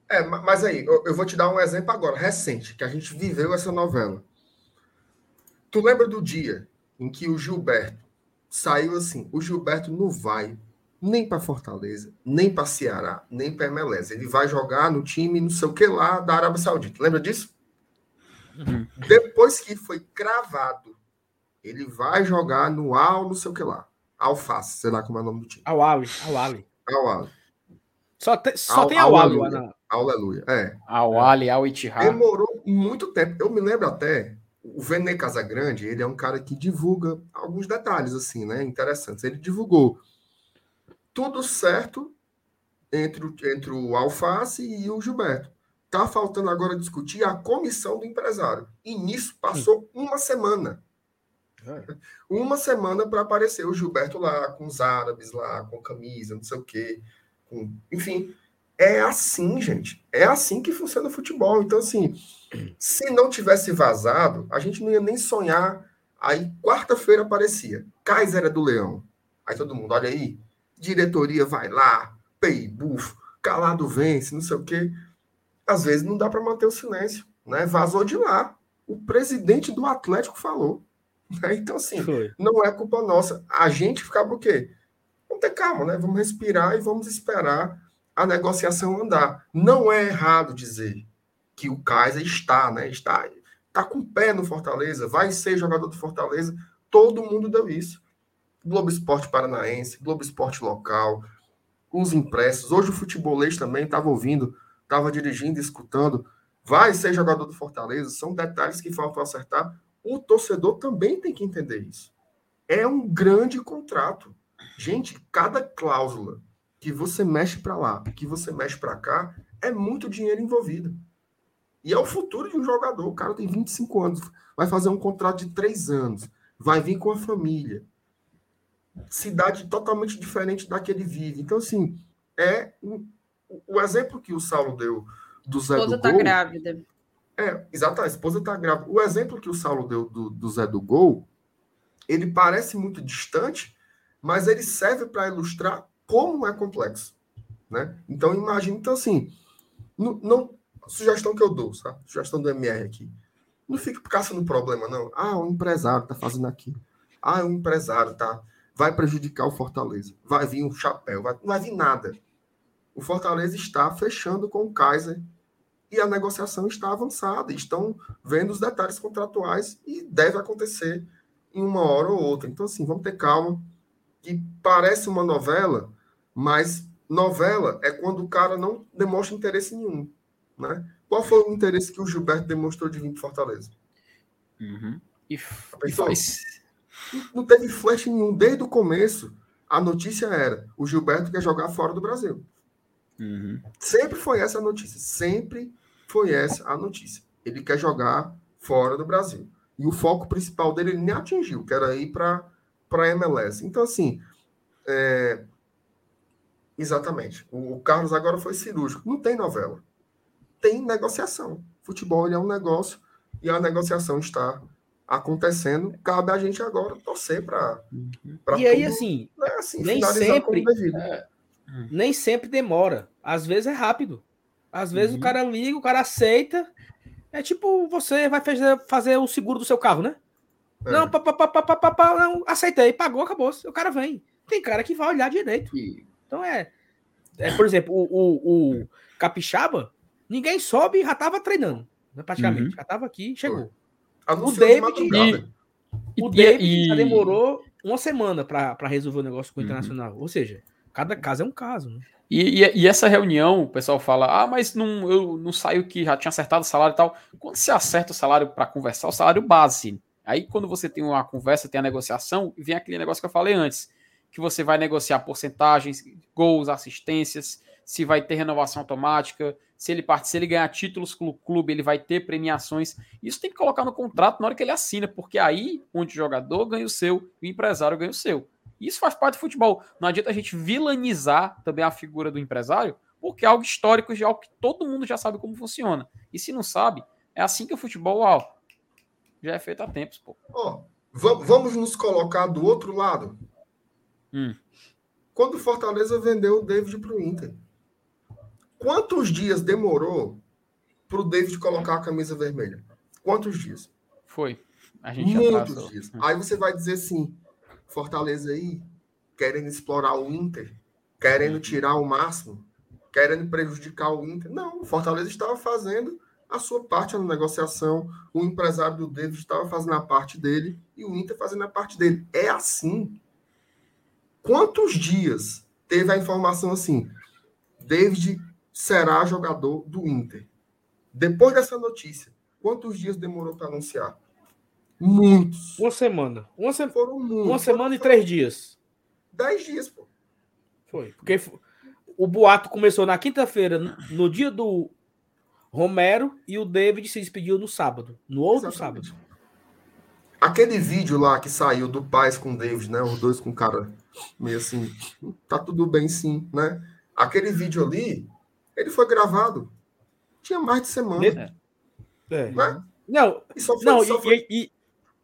C: É, mas aí, eu vou te dar um exemplo agora, recente, que a gente viveu essa novela. Tu lembra do dia em que o Gilberto saiu assim? O Gilberto não vai nem para Fortaleza, nem para Ceará, nem para MLS. Ele vai jogar no time não sei o que lá da Arábia Saudita. Lembra disso? Uhum. Depois que foi cravado, ele vai jogar no Al não sei o que lá. Alface, sei lá como é o nome do time.
D: Al Ali. Al Ali.
C: Al Ali.
D: Só, te, só tem Al Ali
C: na, Aleluia. É.
B: Ao Ali, ao Itihad.
C: Demorou muito tempo. Eu me lembro até, o Vene Casagrande, ele é um cara que divulga alguns detalhes, assim, né? Interessantes. Ele divulgou tudo certo entre, entre o Alface e o Gilberto. Tá faltando agora discutir a comissão do empresário. E nisso passou uma semana. É. Uma semana para aparecer o Gilberto lá, com os árabes lá, com camisa, não sei o quê. Com... Enfim, é assim, gente. É assim que funciona o futebol. Então, assim, se não tivesse vazado, a gente não ia nem sonhar. Aí, quarta-feira aparecia. Kaiser é do Leão. Aí todo mundo, olha aí, diretoria vai lá, pay, bufo, calado vence, não sei o quê. Às vezes não dá para manter o silêncio, né? Vazou de lá. O presidente do Atlético falou. Né? Então, assim, Foi. não é culpa nossa. A gente ficava o quê? Vamos ter calma, né? Vamos respirar e vamos esperar a negociação andar. Não é errado dizer que o Kaiser está, né? Está, está com o pé no Fortaleza, vai ser jogador do Fortaleza. Todo mundo deu isso. Globo Esporte Paranaense, Globo Esporte Local, os impressos. Hoje o futebolês também estava ouvindo, estava dirigindo, escutando. Vai ser jogador do Fortaleza. São detalhes que faltam acertar. O torcedor também tem que entender isso. É um grande contrato. Gente, cada cláusula que você mexe para lá, que você mexe para cá, é muito dinheiro envolvido. E é o futuro de um jogador. O cara tem 25 anos, vai fazer um contrato de três anos, vai vir com a família. Cidade totalmente diferente da que ele vive. Então, assim, é o exemplo que o Saulo deu do Zé do Gol. A esposa
A: está grávida.
C: É, exato, a esposa está grávida. O exemplo que o Saulo deu do, do Zé do Gol, ele parece muito distante, mas ele serve para ilustrar como é complexo. Né? Então, imagine, então assim, não, não, sugestão que eu dou, sabe? Sugestão do MR aqui. Não fique caçando problema, não. Ah, o empresário está fazendo aquilo. Ah, o empresário tá, vai prejudicar o Fortaleza. Vai vir um chapéu, vai, não vai vir nada. O Fortaleza está fechando com o Kaiser e a negociação está avançada. Estão vendo os detalhes contratuais e deve acontecer em uma hora ou outra. Então, assim, vamos ter calma. Que parece uma novela, mas novela é quando o cara não demonstra interesse nenhum. Né? Qual foi o interesse que o Gilberto demonstrou de vir de Fortaleza?
B: Uhum. E, e faz...
C: Não teve flash nenhum. Desde o começo, a notícia era: o Gilberto quer jogar fora do Brasil. Uhum. Sempre foi essa a notícia. Sempre foi essa a notícia. Ele quer jogar fora do Brasil. E o foco principal dele ele nem atingiu, que era ir para a MLS. Então, assim, é, Exatamente. O Carlos agora foi cirúrgico. Não tem novela. Tem negociação. Futebol é um negócio e a negociação está acontecendo, cabe a gente agora torcer para.
D: E aí, assim, né, assim nem sempre. Nem sempre demora. Às vezes é rápido. Às vezes uhum. o cara liga, o cara aceita. É tipo, você vai fazer, fazer o seguro do seu carro, né? É. Não, pá, pá, pá, pá, pá, pá, não, aceitei, pagou, acabou. O cara vem. Tem cara que vai olhar direito. Então é. é por exemplo, o, o, o Capixaba, ninguém sobe e já tava treinando, né, praticamente. Uhum. Já tava aqui chegou. O David. E, o David e, já demorou uma semana para resolver o negócio com o uhum. Internacional. Ou seja, cada caso é um caso, né?
B: E, e, e, essa reunião, o pessoal fala: ah, mas não, eu não saio que já tinha acertado o salário e tal. Quando você acerta o salário para conversar, o salário base. Aí, quando você tem uma conversa, tem a negociação, vem aquele negócio que eu falei antes: que você vai negociar porcentagens, gols, assistências, se vai ter renovação automática, se ele participa, se ele ganhar títulos com o clube, ele vai ter premiações. Isso tem que colocar no contrato na hora que ele assina, porque aí onde o jogador ganha o seu, o empresário ganha o seu. Isso faz parte do futebol. Não adianta a gente vilanizar também a figura do empresário, porque é algo histórico, de algo que todo mundo já sabe como funciona. E se não sabe, é assim que o futebol ó, já é feito há tempos. Pô.
C: Oh, vamos nos colocar do outro lado. Hum. Quando o Fortaleza vendeu o David para o Inter, quantos dias demorou para o David colocar a camisa vermelha? Quantos dias?
B: Foi.
C: A gente Muitos dias. Hum. Aí você vai dizer assim, Fortaleza aí, querendo explorar o Inter, querendo uhum. tirar o máximo, querendo prejudicar o Inter. Não, o Fortaleza estava fazendo a sua parte na negociação, o empresário do David estava fazendo a parte dele e o Inter fazendo a parte dele. É assim. Quantos dias teve a informação assim? David será jogador do Inter. Depois dessa notícia, quantos dias demorou para anunciar? Muitos.
D: Uma semana. Uma, se... Foram muitos. Uma semana e três dias.
C: Dez dias, pô.
D: Foi. Porque o boato começou na quinta-feira, no dia do Romero, e o David se despediu no sábado. No outro Exatamente. sábado.
C: Aquele vídeo lá que saiu do Paz com o David, né? Os dois com o cara meio assim. Tá tudo bem, sim, né? Aquele vídeo ali, ele foi gravado. Tinha mais de semana.
D: É. Né? Não, e foi, não, e, e,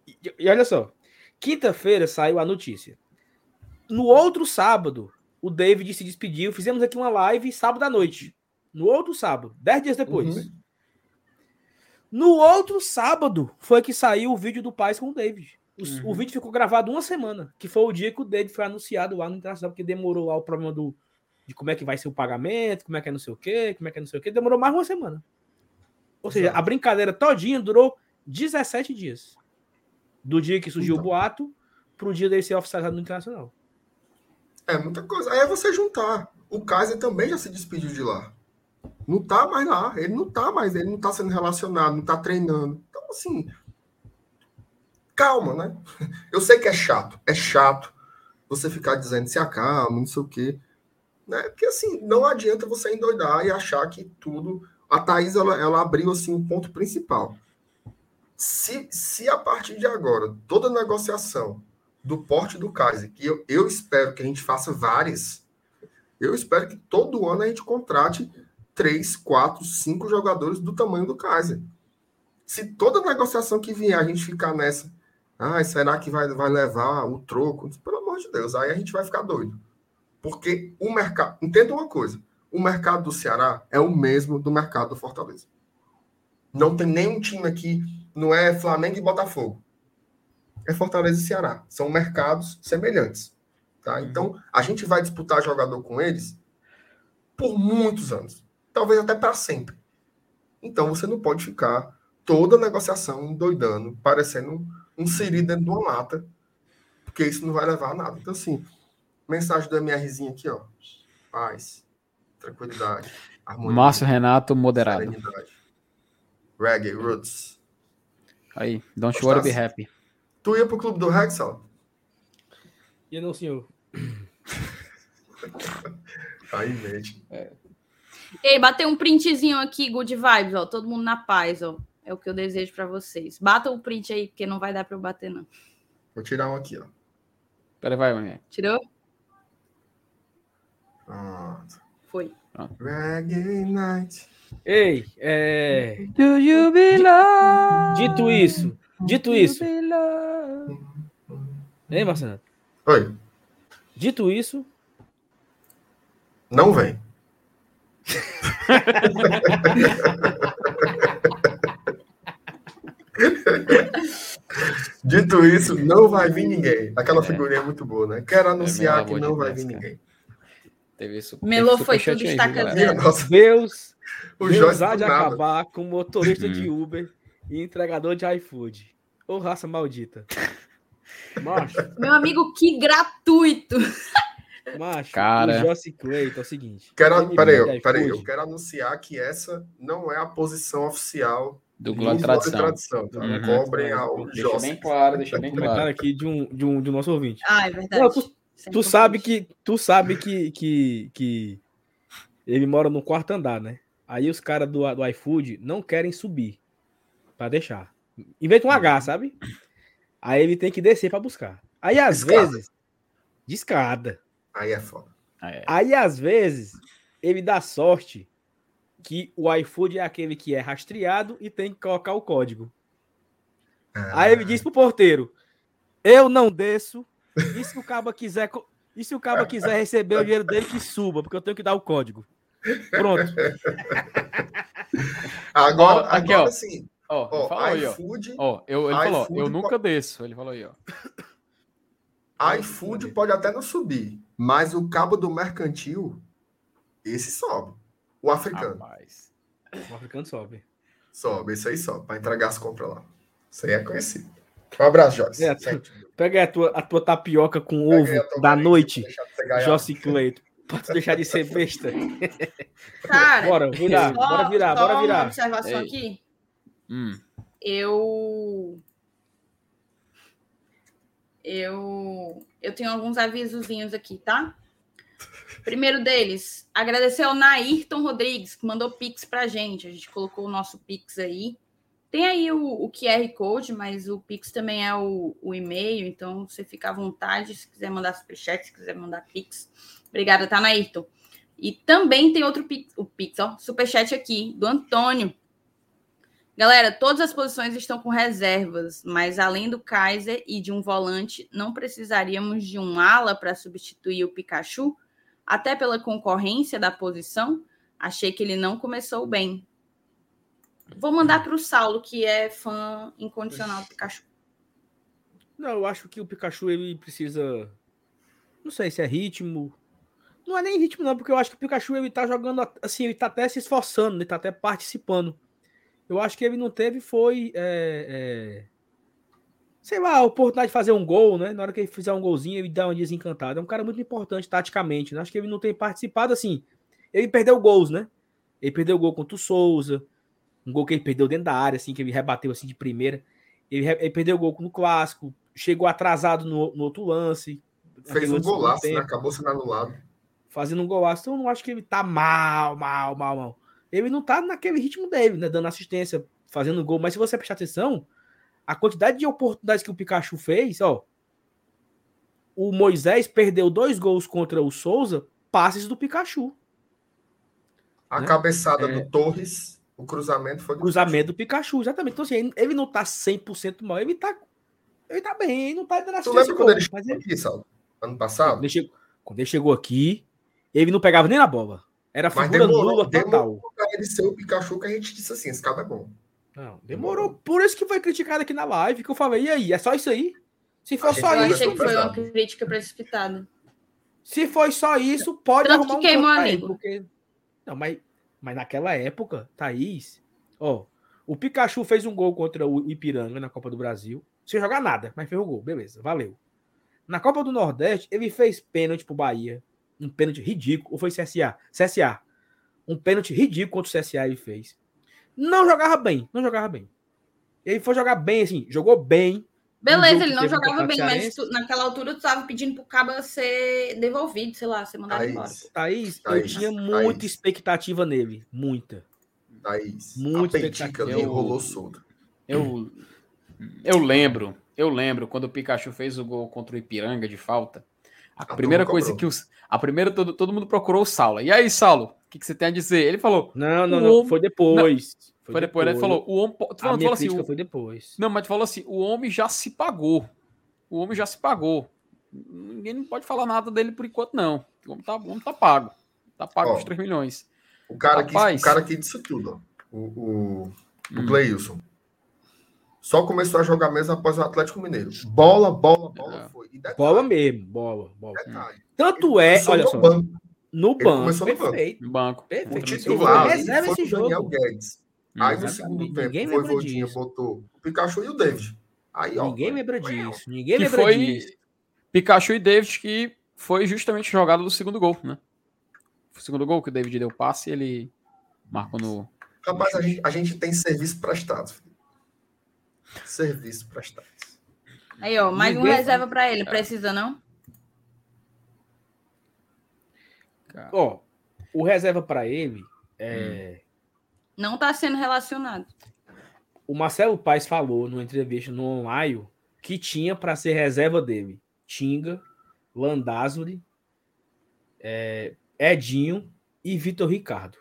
D: e, e olha só. Quinta-feira saiu a notícia. No outro sábado, o David se despediu. Fizemos aqui uma live sábado à noite. No outro sábado, dez dias depois. Uhum. No outro sábado foi que saiu o vídeo do Paz com o David. O, uhum. o, vídeo ficou gravado uma semana, que foi o dia que o David foi anunciado lá no Internacional, porque demorou lá o problema do, de como é que vai ser o pagamento, como é que é não sei o quê, como é que é não sei o quê. Demorou mais uma semana. Ou seja, Exato. a brincadeira todinha durou 17 dias. Do dia que surgiu então. o boato para o dia dele ser oficializado no Internacional.
C: É muita coisa. Aí é você juntar. O Kaiser também já se despediu de lá. Não tá mais lá. Ele não tá mais, ele não tá sendo relacionado, não tá treinando. Então, assim. Calma, né? Eu sei que é chato. É chato você ficar dizendo se acalma, não sei o quê. Né? Porque assim, não adianta você endoidar e achar que tudo a Thaís ela, ela abriu assim um ponto principal. Se, se a partir de agora toda negociação do porte do Kaiser, que eu, eu espero que a gente faça várias, eu espero que todo ano a gente contrate três, quatro, cinco jogadores do tamanho do Kaiser. Se toda negociação que vier a gente ficar nessa, ah, será que vai, vai levar o troco? Pelo amor de Deus, aí a gente vai ficar doido. Porque o mercado. Entenda uma coisa: o mercado do Ceará é o mesmo do mercado do Fortaleza. Não tem nenhum time aqui, não é Flamengo e Botafogo. É Fortaleza e Ceará. São mercados semelhantes. Tá? Uhum. Então, a gente vai disputar jogador com eles por muitos anos. Talvez até para sempre. Então, você não pode ficar toda negociação doidando, parecendo um siri dentro de uma lata, porque isso não vai levar a nada. Então, assim, mensagem do MRzinho aqui, ó. Paz tranquilidade.
B: Harmonia, Márcio Renato, moderado. Serenidade.
C: Reggae, roots.
B: Aí, don't Gostasse? worry, be happy.
C: Tu ia pro clube do Rexal?
D: Ia não, senhor. <laughs>
C: Aí, mente. É.
A: Ei, bateu um printzinho aqui, good vibes, ó. Todo mundo na paz, ó. É o que eu desejo para vocês. Bata o print aí, porque não vai dar para eu bater, não.
C: Vou tirar um aqui, ó.
B: Pera, vai, mãe.
A: Tirou?
C: Pronto.
A: Foi.
D: Ei, é... Do you belong? Dito isso, Dito isso. Hein, Marcelo?
C: Oi.
D: Dito isso,
C: Não vem. <laughs> <laughs> Dito isso, não vai vir ninguém. Aquela
B: É.
C: figurinha é muito boa, né? Quero anunciar
B: Pelo
C: que não
B: de
C: vai
B: Deus,
C: vir
B: cara.
C: ninguém.
B: Teve isso.
A: Melô foi tudo,
B: aí,
A: estaca
B: viu, galera?
A: zero.
C: Minha nossa,
D: Deus,
C: o
D: Deus há de
C: nada.
D: acabar com motorista de
B: Uhum.
D: Uber e entregador de iFood. Ô raça maldita. <laughs> Macho,
A: Meu amigo, que gratuito. <laughs>
D: macho.
B: Cara.
D: O Jossi Clayton é o seguinte.
C: Quero, peraí, peraí, eu quero anunciar que essa não é a posição oficial
B: Do e Tradição.
C: Tradição. Tá?
B: Uhum.
C: Cobrem ao
B: Deixa bem claro, deixa bem
D: Comentário
B: claro.
D: aqui de um, de um, de um nosso ouvinte.
A: Ah, é verdade.
D: Não, tu- Tu sabe que tu sabe que, que, que ele mora no quarto andar, né? Aí os caras do, do iFood não querem subir para deixar. Inventa um H, sabe? Aí ele tem que descer para buscar. Aí às
C: Escada.
D: vezes de escada.
C: Aí é foda.
B: Ah, é.
D: Aí às vezes ele dá sorte que o iFood é aquele que é rastreado e tem que colocar o código. Aí ele diz pro porteiro: Eu não desço. E se o cabo quiser, e se o cabo quiser receber o dinheiro dele, que suba, porque eu tenho que dar o código. Pronto.
C: Agora,
B: Ó, aqui,
C: agora
B: ó.
C: sim.
B: Ó, ele
C: Ó,
B: falou aí, ó.
C: iFood,
B: Ó, eu, ele falou,
C: iFood
B: eu nunca desço. Ele falou aí, ó.
C: iFood pode até não subir, mas o cabo do mercantil, esse sobe. O africano
B: Rapaz.
D: O africano sobe.
C: sobe, esse aí sobe, para entregar as compras lá. Isso aí é conhecido. Um abraço, Joyce.
D: É,
C: Sente.
D: Pega aí a tua, a tua tapioca com
C: Pega
D: ovo da noite,
C: pra deixar de ser gaiato.
D: Jossi Cleito. Tu deixar de ser besta. <laughs>
A: Cara,
D: Bora, virar,
A: só-
D: bora virar,
A: só
D: bora
A: Uma
D: virar.
A: observação
B: Ei.
A: aqui.
B: Hum.
A: Eu. Eu. Eu tenho alguns avisozinhos aqui, tá? Primeiro deles, agradecer ao Nairton Rodrigues, que mandou Pix pra gente. A gente colocou o nosso Pix aí. Tem aí o, o QR Code, mas o Pix também é o, o e-mail, então você fica à vontade se quiser mandar superchat, se quiser mandar Pix. Obrigada, tá, Nairton? E também tem outro Pix, o Pix, ó, superchat aqui, do Antônio. Galera, todas as posições estão com reservas, mas além do Kaiser e de um volante, não precisaríamos de um ala para substituir o Pikachu? Até pela concorrência da posição, achei que ele não começou bem. Vou mandar para o Saulo, que é fã incondicional do Pikachu.
D: Não, eu acho que o Pikachu ele precisa. Não sei se é ritmo. Não é nem ritmo, não, porque eu acho que o Pikachu ele tá jogando assim, ele tá até se esforçando, ele tá até participando. Eu acho que ele não teve foi. é, é, sei lá, a oportunidade de fazer um gol, né? Na hora que ele fizer um golzinho, ele dá uma desencantada. É um cara muito importante taticamente, né? Acho que ele não tem participado assim. Ele perdeu gols, né? Ele perdeu o gol contra o Souza, um gol que ele perdeu dentro da área, assim, que ele rebateu assim de primeira. Ele, ele perdeu o gol no clássico, chegou atrasado no, no outro lance.
C: Fez um golaço, né? Acabou sendo anulado.
D: Fazendo um golaço. Então eu não acho que ele tá mal, mal, mal, mal. Ele não tá naquele ritmo dele, né? Dando assistência, fazendo gol. Mas se você prestar atenção, a quantidade de oportunidades que o Pikachu fez, ó. O Moisés perdeu dois gols contra o Souza, passes do Pikachu.
C: A
D: Né?
C: cabeçada
D: É.
C: do Torres, o cruzamento foi do
D: Cruzamento do Pikachu, exatamente. Então, assim, ele- não tá 100% mal, ele tá. Ele tá bem, ele não tá dando
C: Tu lembra quando
D: gol,
C: ele chegou
D: ele-
C: aqui, Saulo? Ano
D: quando,
C: passado?
D: ele chegou, quando ele chegou aqui, ele não pegava nem na bola. Era figura nula total.
C: demorou ele ser o Pikachu que a gente disse assim, esse cara é bom.
D: Não, demorou. Por isso que foi criticado aqui na live, que eu falei, e aí, é só isso aí? Se for só isso,
A: achei que foi uma crítica precipitada.
D: se for só isso, pode
A: Tanto
D: arrumar
A: que
D: um
A: queimou
D: porque... Não, mas, mas naquela época, Thaís, ó, o Pikachu fez um gol contra o Ipiranga na Copa do Brasil, sem jogar nada, mas fez o gol, beleza, valeu. Na Copa do Nordeste, ele fez pênalti pro Bahia, um pênalti ridículo, ou foi CSA? CSA. Um pênalti ridículo contra o CSA ele fez. Não jogava bem, não jogava bem. Ele foi jogar bem, assim, jogou bem,
A: Beleza, ele não jogava bem, mas tu- naquela altura tu tava pedindo pro Caba ser devolvido, sei lá, ser mandado embora.
C: Thaís,
D: Thaís, eu
C: Thaís,
D: tinha
C: Thaís.
D: muita expectativa nele. Muita.
C: Thaís.
D: Muito
C: a
D: expectativa.
C: ali rolou solto.
B: Eu, eu lembro, eu lembro quando o Pikachu fez o gol contra o Ipiranga de falta. A,
C: A
B: primeira coisa que os, a primeira todo, todo mundo procurou o Saulo. E aí, Saulo, que, que você tem a dizer? Ele falou:
D: Não, não, não.
B: homem-
D: Foi depois.
B: Foi, depois, né? Falou, o homem. Tu falou, tu falou assim, o-
D: foi depois.
B: Não, mas tu falou assim, o homem já se pagou. O homem já se pagou. Ninguém não pode falar nada dele por enquanto, não. O homem tá, o homem tá pago. Tá pago
C: Ó.
B: os 3 milhões.
C: O cara, que,
B: Rapaz.
C: o cara que disse tudo, ó. O, o, o
B: Hum.
C: Cleilson. Só começou a jogar mesmo após o Atlético Mineiro. Bola, bola, bola
B: É.
C: foi. E detalhe,
D: Bola mesmo, bola, bola.
C: detalhe,
D: Tanto é, olha só,
C: banco.
D: No
C: Ele
D: banco,
C: começou no banco.
D: perfeito.
B: No banco.
D: Perfeito.
C: O titular
D: foi reserva
C: foi
D: esse
C: o Daniel
D: jogo.
C: Guedes.
B: Hum.
C: Aí no segundo tempo,
D: Ninguém
C: foi
D: lembra
C: Vodinha,
D: disso.
C: botou o Pikachu e o David. Aí, ó.
D: Ninguém lembra disso. Ninguém lembra
B: foi
D: disso.
B: Pikachu e David, que foi justamente jogada do segundo gol, né? O segundo gol que o David deu passe e ele marcou no.
C: Rapaz, a gente, a gente tem serviço prestado. filho. Serviço prestado.
A: Aí, ó, mais um
D: Ninguém-
A: reserva pra ele. Precisa, não?
B: Cara.
D: Ó, o reserva pra ele é.
A: Não tá sendo relacionado.
D: O Marcelo Paes falou numa entrevista no online que tinha para ser reserva dele Tinga, Landázuri, é, Edinho e Vitor Ricardo.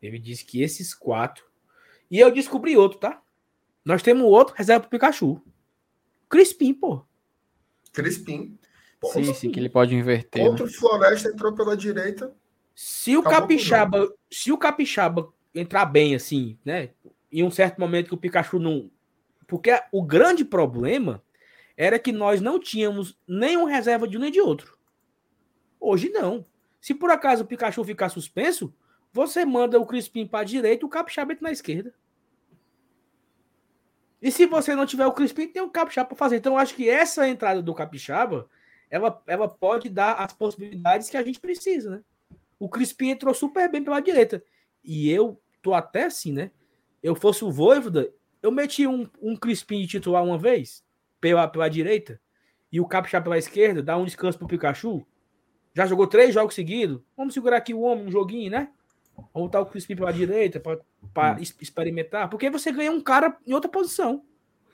D: Ele disse que esses quatro. E eu descobri outro, tá? Nós temos outro reserva pro Pikachu. Crispim, pô.
C: Crispim.
B: Sim, sim, que ele pode inverter. né?
C: Contra o Floresta entrou pela direita.
D: Se o Capixaba, se o Capixaba entrar bem assim, né? Em um certo momento que o Pikachu não, porque o grande problema era que nós não tínhamos nenhum reserva de um nem de outro. Hoje não. Se por acaso o Pikachu ficar suspenso, você manda o Crispim para a direita e o Capixaba entra na esquerda. E se você não tiver o Crispim, tem o Capixaba para fazer. Então eu acho que essa entrada do Capixaba, ela, ela pode dar as possibilidades que a gente precisa, né? O Crispim entrou super bem pela direita. E eu tô até assim, né? Eu fosse o Voivoda, eu meti um, um Crispim de titular uma vez, pela, pela direita, e o Capixaba pela esquerda, dá um descanso pro Pikachu. Já jogou três jogos seguidos. Vamos segurar aqui o homem, um joguinho, né? Vamos botar o Crispim pela direita para experimentar. Porque você ganha um cara em outra posição.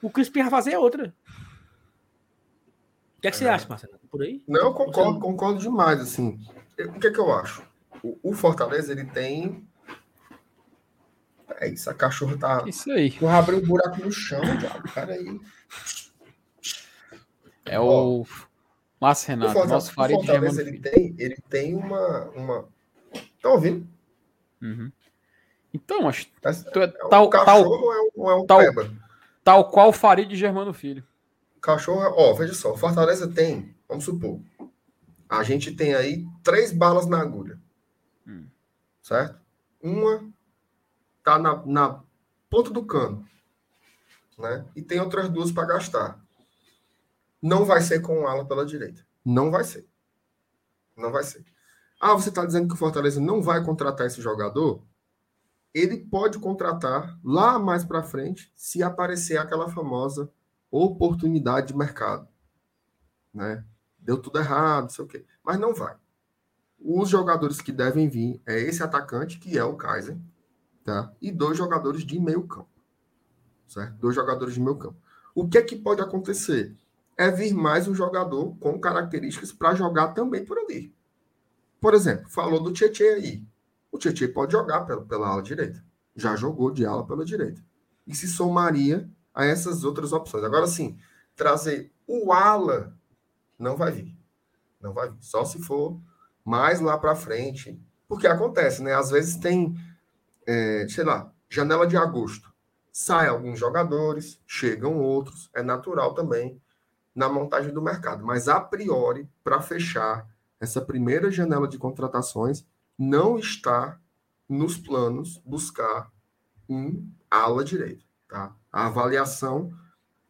D: O Crispim vai fazer outra. O que, é que você
C: É.
D: acha, Marcelo? Por aí?
C: Não, eu concordo, concordo demais. Assim, o que é que eu acho? O, o Fortaleza ele tem. É isso, a cachorra tá.
B: Isso aí.
C: Tu abriu um buraco no chão, diabo. Peraí.
B: É o Márcio
C: O
B: Renato,
C: Fortaleza,
B: nosso
C: o
B: Farid Germano
C: Fortaleza ele tem, ele tem uma. uma... Tá ouvindo?
B: Uhum. Então,
C: É,
B: tu é
C: é um
B: tal, tal,
C: é um, ou é um
B: tal-
C: peba?
B: tal qual o Farid Germano Filho.
C: Cachorro, ó, veja só, Fortaleza tem, vamos supor, a gente tem aí três balas na agulha.
B: Hum.
C: Certo? Uma tá na, na ponta do cano, né? E tem outras duas para gastar. Não vai ser com o ala pela direita. Não vai ser. Não vai ser. Ah, você está dizendo que o Fortaleza não vai contratar esse jogador? Ele pode contratar lá mais para frente, se aparecer aquela famosa oportunidade de mercado. Né? Deu tudo errado, não sei o quê. Mas não vai. Os jogadores que devem vir é esse atacante, que é o Kaiser, tá? e dois jogadores de meio campo. Certo? Dois jogadores de meio campo. O que é que pode acontecer? É vir mais um jogador com características para jogar também por ali. Por exemplo, falou do Tietchan aí. O Tietchan pode jogar pela, pela ala direita. Já jogou de ala pela direita. E se somaria a essas outras opções. Agora sim, trazer o ala não vai vir. Não vai vir. Só se for mais lá para frente. Porque acontece, né? Às vezes tem, é, sei lá, janela de agosto. Sai alguns jogadores, chegam outros. É natural também na montagem do mercado. Mas a priori, para fechar essa primeira janela de contratações, não está nos planos buscar um ala direito. Tá? A avaliação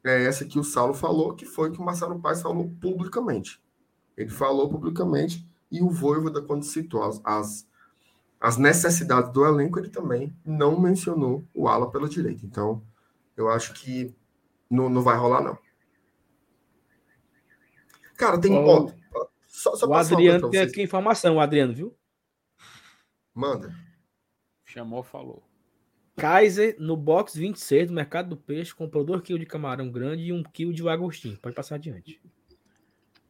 C: é essa que o Saulo falou, que foi que o Marcelo Paes falou publicamente. Ele falou publicamente e o Voivoda, quando citou as, as, as necessidades do elenco, ele também não mencionou o ala pela direita. Então, eu acho que não, não vai rolar, não. Cara, tem.
D: Ó,
C: ó, só, só
D: o Adriano tem aqui informação, o Adriano, viu?
C: Manda.
B: Chamou, falou.
D: Kaiser, no box 26 do mercado do peixe, comprou 2 kg de camarão grande e 1 kg de lagostim. Pode passar adiante.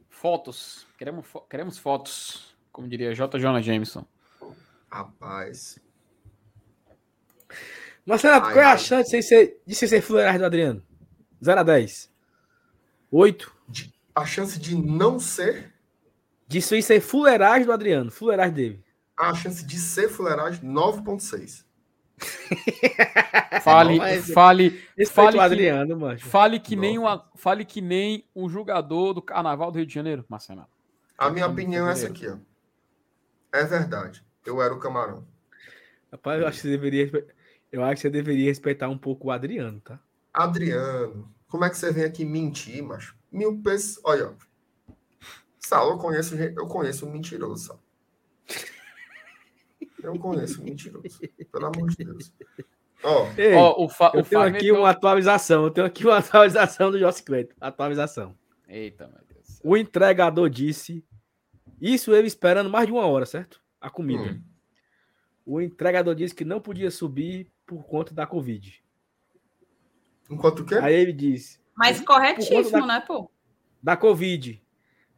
B: Fotos. Queremos, fo- queremos fotos. Como diria J. Jonah Jameson.
C: Rapaz.
D: Marcelo, qual é a chance de ser, de ser fuleiragem do Adriano? 0 a 10. 8.
C: A chance de não ser?
D: De isso ser fuleiragem do Adriano. Fuleiragem dele.
C: A chance de ser fuleiragem, 9,6. <laughs>
B: fale, fale, fale,
D: Adriano,
B: mano. Fale que nem uma, fale que nem um jogador do Carnaval do Rio de Janeiro, Marcelo.
C: A minha opinião é essa aqui, ó. É verdade. Eu era o camarão.
D: Rapaz, eu acho que você deveria, eu acho que você deveria respeitar um pouco o Adriano, tá?
C: Adriano, como é que você vem aqui mentir, macho? Mil pessoas. Olha, Sal, eu conheço, eu conheço um mentiroso, Sal. Eu conheço um mentiroso. Pelo amor de Deus. Ó,
D: Ei, oh, o fa, eu o tenho aqui uma atualização. Eu tenho aqui uma <laughs> atualização do Joss Cleiton. Atualização.
B: Eita, meu Deus.
D: O entregador disse. Isso ele esperando mais de uma hora, certo? A comida. Hum. O entregador disse que não podia subir por conta da Covid.
C: Enquanto o quê?
D: Aí ele disse.
A: Mas corretíssimo, da, né, pô?
D: Da Covid.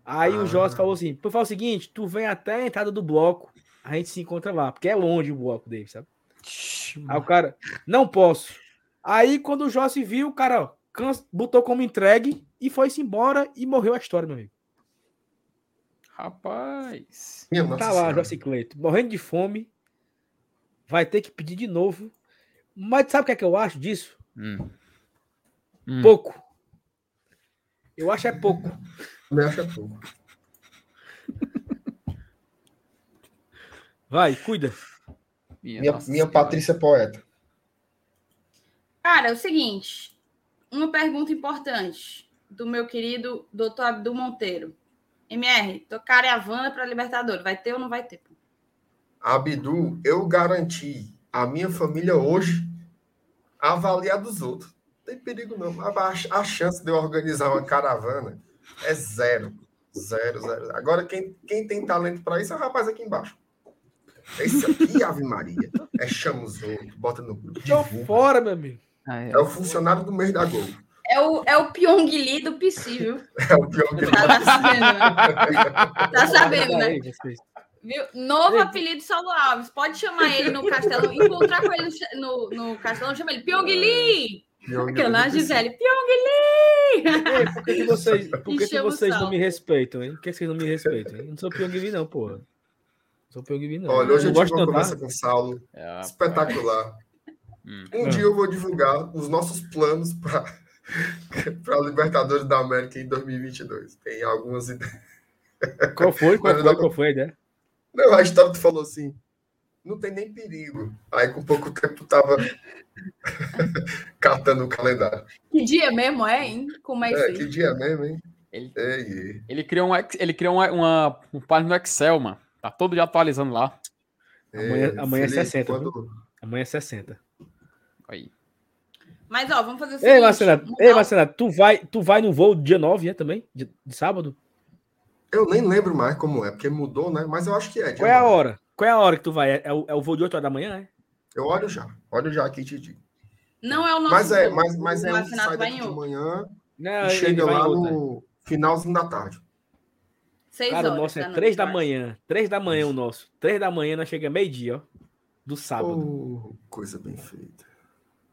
D: Aí ah. o Joss falou assim: por falar o seguinte, tu vem até a entrada do bloco, a gente se encontra lá, porque é longe o bloco dele, sabe? Aí o cara, não posso. Aí quando o Joss viu, o cara botou como entregue e foi-se embora e morreu a história, meu amigo.
B: Rapaz.
D: tá lá, Joss Cleito, morrendo de fome. Vai ter que pedir de novo. Mas sabe o que é que eu acho disso? Hum. Pouco. Eu acho é pouco.
C: Eu acho é pouco.
D: Vai, cuida.
C: Minha, minha, minha Patrícia é poeta.
A: Cara, é o seguinte. Uma pergunta importante do meu querido doutor Abdul Monteiro. MR, tocar a Havana para Libertadores. Vai ter ou não vai ter?
C: Abdu, eu garanti a minha família hoje avaliar dos outros tem perigo não. A, a chance de eu organizar uma caravana é zero. Zero, zero. Agora, quem, quem tem talento para isso é o rapaz aqui embaixo. Esse aqui, Ave Maria, é chama os outros, bota no grupo.
D: Tô fora, meu amigo.
C: Ah, é. é. o funcionário do mês da Gol.
A: É o, é o Pyong Lee do PC, viu? <laughs>
C: É o Pyong Lee.
A: Tá sabendo, né? Tá sabendo, né? Viu? Novo apelido Saulo Alves. Pode chamar ele no Castelão, encontrar com ele no, no Castelão, chama ele Pyong Lee! Aquela Gisele, Pyong
D: Por que, que vocês, <laughs> por que, que vocês não me respeitam, hein? Por que vocês não me respeitam? Hein? Eu não sou Pyong Lee, não, porra. Sou não.
C: Olha, hoje eu, eu tive uma conversa com o Saulo. É, espetacular. Hum. Um dia eu vou divulgar os nossos planos para <laughs> para Libertadores da América em 2022. Tem algumas ideias.
D: Qual foi? Qual, foi? Qual foi a ideia?
C: Não, a história tu falou assim, não tem nem perigo. Aí com pouco tempo tu tava <laughs> catando o calendário.
A: Que dia mesmo é, hein? Como é, é?
C: É, que dia mesmo, hein?
B: Ele, Ei. ele criou, um, ele criou uma, uma, um página no Excel, mano. Tá todo dia atualizando lá.
D: Amanhã, é, amanhã Felipe, é 60. Quando... Amanhã é 60.
B: Aí.
A: Mas, ó, vamos fazer o seguinte.
D: Ei, Marcela, ei, Marcela tu, vai, tu vai no voo dia 9, é também? De, de, sábado?
C: Eu nem lembro mais como é, porque mudou, né? Mas eu acho que é.
D: Qual é a hora? Qual é a hora que tu vai? É, é, o, é o voo de 8 horas da manhã, é?
C: Eu olho já. Olho já aqui, Titi.
A: Não é o nosso.
C: Mas é, mas, mas é um que sai daqui de manhã Não, e chega lá no finalzinho da tarde.
A: Seis Cara,
D: horas,
A: o
D: nosso é três da manhã. Três da manhã o nosso. Três da manhã nós chega meio-dia, ó. Do sábado.
C: Oh, coisa bem feita.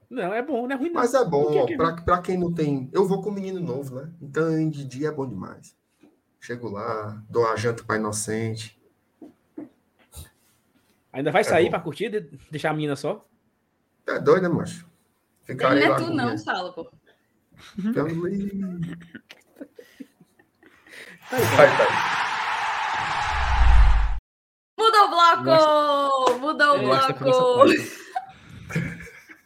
D: Não, é bom, não é ruim.
C: Não. Mas é bom, ó, pra, pra quem não tem. Eu vou com um menino novo, né? Então de dia é bom demais. Chego lá, dou a janta para inocente.
D: Ainda vai é sair é para curtir, deixar a menina só?
C: É doido, né, macho?
A: Ficar Ele não é tu, não, Sala, pô. <laughs>
C: Vai, vai.
A: Muda o bloco! Muda o bloco!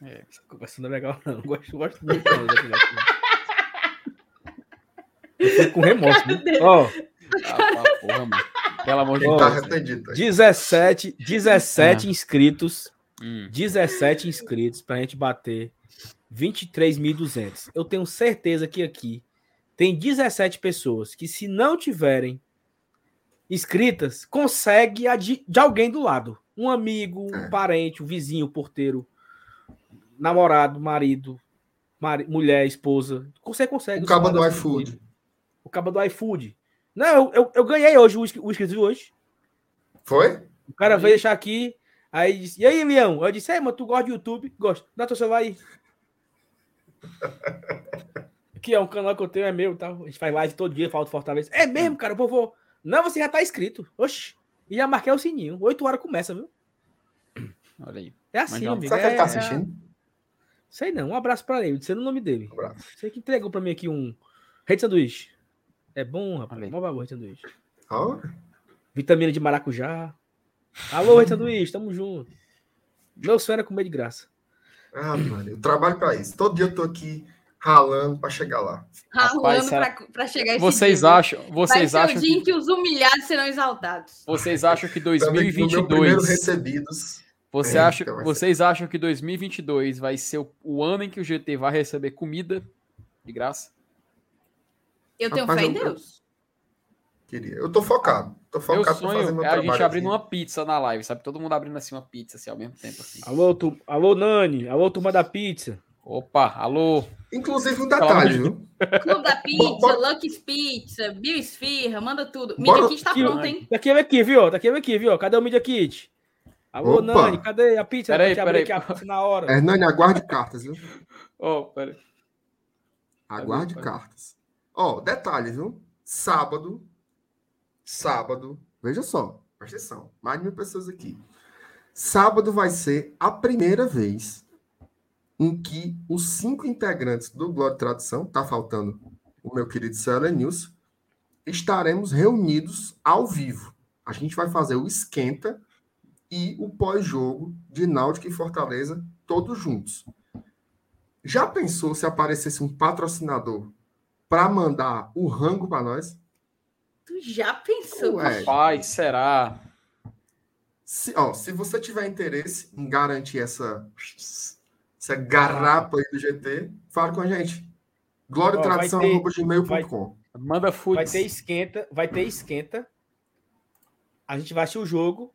D: É, essa conversa não é legal, não. Gosto, gosto muito não, Eu fico com remorso, né? Ó. Oh. Ah, porra, mano. Pelo amor de Deus. Tá arrependido. 17, 17 é. inscritos. Hum. 17 inscritos pra gente bater 23.200. Eu tenho certeza que aqui tem 17 pessoas que, se não tiverem inscritas, consegue a de, de alguém do lado. Um amigo, um é. parente, um vizinho, um porteiro, namorado, marido, mari, mulher, esposa. Você consegue.
C: O cabo do iFood.
D: O cabo do iFood. Não, eu, eu, eu ganhei hoje o inscrito de hoje.
C: Foi?
D: O cara veio deixar aqui. Aí disse, e aí, Leão? Eu disse, é, mano, tu gosta de YouTube? Gosto. Dá teu celular aí. <laughs> Aqui é um canal que eu tenho, é meu, tá? A gente faz live todo dia, falta Fortaleza. É mesmo, cara, eu vou. Não, você já tá inscrito. Oxi. E já marquei o sininho. Oito horas começa, viu?
B: Olha aí.
D: É assim,
B: Mas
D: amigo.
C: Será que ele
D: é-
C: tá
D: é-
C: assistindo?
D: Sei não. Um abraço pra ele, dizendo o nome dele.
C: Um abraço.
D: Você que entregou pra mim aqui um rei de sanduíche. É bom, rapaz. Mó bagulho rei de sanduíche.
C: Ó,
D: Vitamina de maracujá. Alô, rei de sanduíche, tamo junto. Meu sonho era comer de graça.
C: Ah, mano, eu trabalho pra isso. Todo dia eu tô aqui ralando pra chegar lá.
A: Ralando pra chegar esse
B: Vocês
A: dia,
B: acham, vocês
A: Vai ser
B: acham
A: o dia em
B: que,
A: que os humilhados serão exaltados.
B: vocês acham que
C: Também no meu primeiro
B: 2022
C: recebidos.
B: Você
C: É,
B: acha,
C: então vai ser.
B: vocês acham que 2022 vai ser o, o ano em que o GT vai receber comida de graça?
A: Eu tenho
C: Rapaz,
A: fé em
C: eu-
A: Deus.
C: Queria. Eu tô focado. Tô
B: Meu
C: focado pra fazer
B: sonho
C: meu
B: é a gente abrindo
C: aqui.
B: uma pizza na live, sabe? Todo mundo abrindo assim uma pizza assim ao mesmo tempo assim.
D: Alô, tu... Alô, Nani. Alô, turma da pizza.
B: Opa, alô.
C: Inclusive um detalhe, viu?
A: Clube da Pizza,
C: Bora-
A: Lucky's Pizza, Bill Esfirra, manda tudo.
C: Bora-
A: Media Kit tá pronto, hein?
D: Tá aqui aqui, viu? Tá aqui aqui, viu? Cadê o Media Kit? Alô,
C: Opa.
D: Nani, cadê a pizza?
B: Peraí, peraí.
D: aqui a pizza na hora.
C: Hernani, aguarde cartas, viu?
B: Oh, pera.
C: Aguarde
B: valeu.
C: cartas. Ó, detalhe, viu? Sábado. Sábado. Veja só. Presta atenção. Mais de mil pessoas aqui. Sábado vai ser a primeira vez em que os cinco integrantes do Glória e Tradição, tá faltando o meu querido Célia News, estaremos reunidos ao vivo. A gente vai fazer o esquenta e o pós-jogo de Náutico e Fortaleza todos juntos. Já pensou se aparecesse um patrocinador para mandar o rango para nós?
A: Tu já pensou?
C: Ué.
B: Pai, será?
C: Se, ó, se você tiver interesse em garantir essa, essa garrapa aí do GT, fala com a gente. Glória
D: Ó,
C: e
D: vai
C: tradição
D: ter-
C: arroba gmail.com.
B: Manda food.
D: Vai ter esquenta, vai ter esquenta. A gente vai assistir o jogo.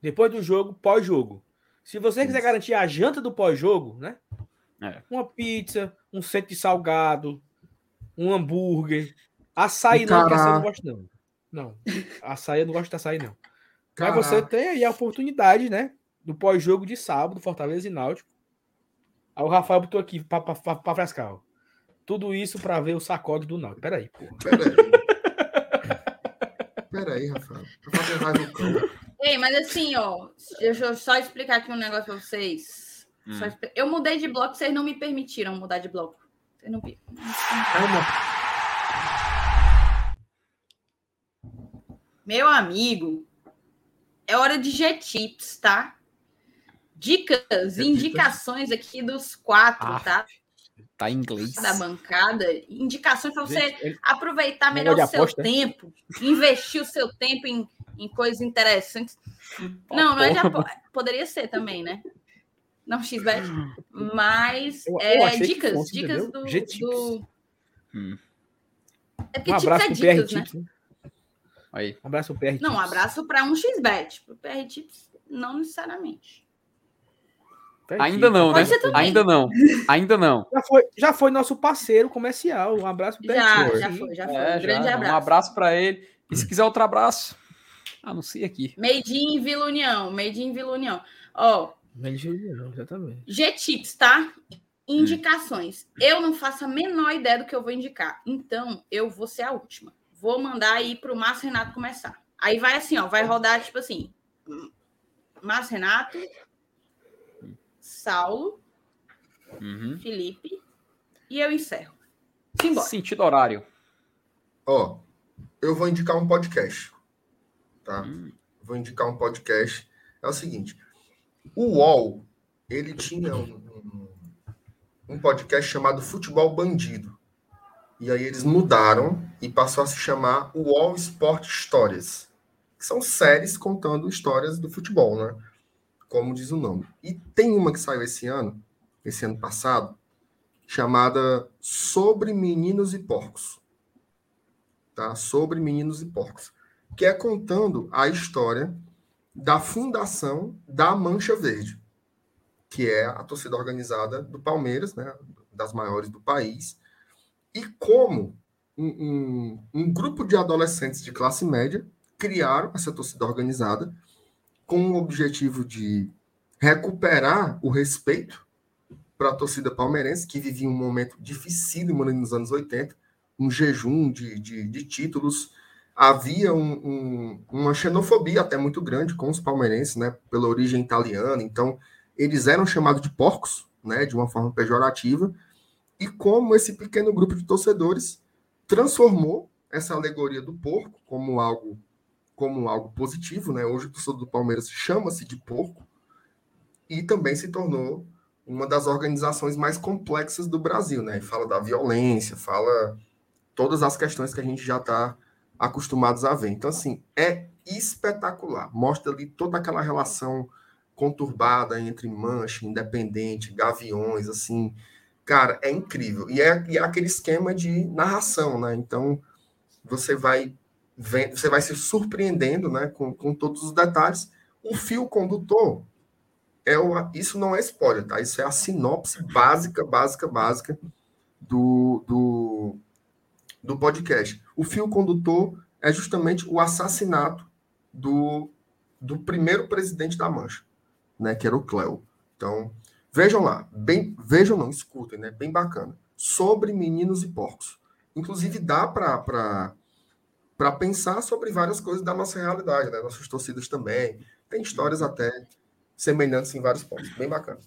D: Depois do jogo, pós-jogo. Se você quiser garantir a janta do pós-jogo, né?
B: É.
D: Uma pizza, um centro de salgado, um hambúrguer. Açaí não, que açaí eu não gosto, não. Não. Açaí eu não gosto de açaí, não.
C: Cará.
D: Mas você tem aí a oportunidade, né? Do pós-jogo de sábado, Fortaleza e Náutico. Aí o Rafael botou aqui pra, pra, pra, pra frescar. Tudo isso pra ver o sacode do Náutico. Peraí, porra.
C: Peraí. Peraí, Rafael. Pra fazer raiva no cão.
A: Ei, mas assim, ó, deixa eu só explicar aqui um negócio pra vocês.
B: Hum.
A: Eu mudei de bloco, vocês não me permitiram mudar de bloco. Vocês não... vi-
C: Calma.
A: Meu amigo, é hora de G-Tips, tá? Dicas e indicações aqui dos quatro,
B: Ah,
A: tá?
B: Tá em inglês.
A: Da bancada. Indicações para você
D: Gente,
A: aproveitar melhor o seu
D: aposta,
A: tempo, investir o seu tempo em, em coisas interessantes. Não, não é de aposta. Poderia ser também, né? Não XBet. Mas
D: Eu- eu
A: é, dicas,
D: fosse,
A: dicas
D: entendeu?
A: do,
D: G-Tips.
A: do-
B: Hum.
A: É porque
D: Um
A: tips
D: abraço
A: é
D: pro PR
A: dicas, né?
D: Tips. né?
B: Aí.
D: Um abraço pro PR
A: Não, um abraço para um XBet. Pro PR Tips, não necessariamente.
B: Ainda não, né? Ainda não. Ainda não.
D: Já foi, já foi nosso parceiro comercial. Um abraço pro PR
A: Já, já foi, já foi.
B: É,
A: um grande
B: já.
A: abraço.
B: Um abraço pra ele. E se quiser outro abraço, anuncia aqui.
A: Made in Vila União, Made in Vila União. Ó,
D: Mas não, exatamente.
A: G-Tips, tá? Indicações. Eu não faço a menor ideia do que eu vou indicar. Então, eu vou ser a última. Vou mandar aí pro Márcio Renato começar. Aí vai assim, ó, vai rodar tipo assim. Márcio Renato, Saulo,
B: Uhum.
A: Felipe e eu encerro. Simbora.
B: Sentido horário.
C: Ó, eu vou indicar um podcast. Tá?
B: Hum.
C: Vou indicar um podcast. É o seguinte: o UOL, ele tinha um, um- um podcast chamado Futebol Bandido. E aí eles mudaram e passou a se chamar UOL Sport Histórias. Que são séries contando histórias do futebol, né? Como diz o nome. E tem uma que saiu esse ano, esse ano passado, chamada Sobre Meninos e Porcos tá? sobre meninos e porcos, que é contando a história da fundação da Mancha Verde, que é a torcida organizada do Palmeiras, né? das maiores do país, e como um, um- um grupo de adolescentes de classe média criaram essa torcida organizada com o objetivo de recuperar o respeito para a torcida palmeirense, que vivia um momento dificílimo nos anos 80, um jejum de, de, de títulos. Havia um, um, uma xenofobia até muito grande com os palmeirenses, né, pela origem italiana. Então, eles eram chamados de porcos, né, de uma forma pejorativa. E como esse pequeno grupo de torcedores transformou essa alegoria do porco como algo como algo positivo, né? Hoje o torcedor do Palmeiras chama-se de porco e também se tornou uma das organizações mais complexas do Brasil, né? Fala da violência, fala todas as questões que a gente já está acostumados a ver. Então, assim, é espetacular. Mostra ali toda aquela relação conturbada entre Mancha, Independente, Gaviões, assim. Cara, é incrível. E é, e é aquele esquema de narração, né? Então, você vai você vai se surpreendendo, né? Com, com todos os detalhes. O fio condutor é o, isso não é spoiler, tá? Isso é a sinopse básica, básica, básica do, do, do podcast. O fio condutor é justamente o assassinato do, do primeiro presidente da Mancha, né? Que era o Cleo. Então, vejam lá, bem, vejam não, escutem, né? Bem bacana. Sobre meninos e porcos. Inclusive dá para para pensar sobre várias coisas da nossa realidade, né? Nossas torcidas também. Tem histórias até semelhantes em vários pontos. Bem bacana.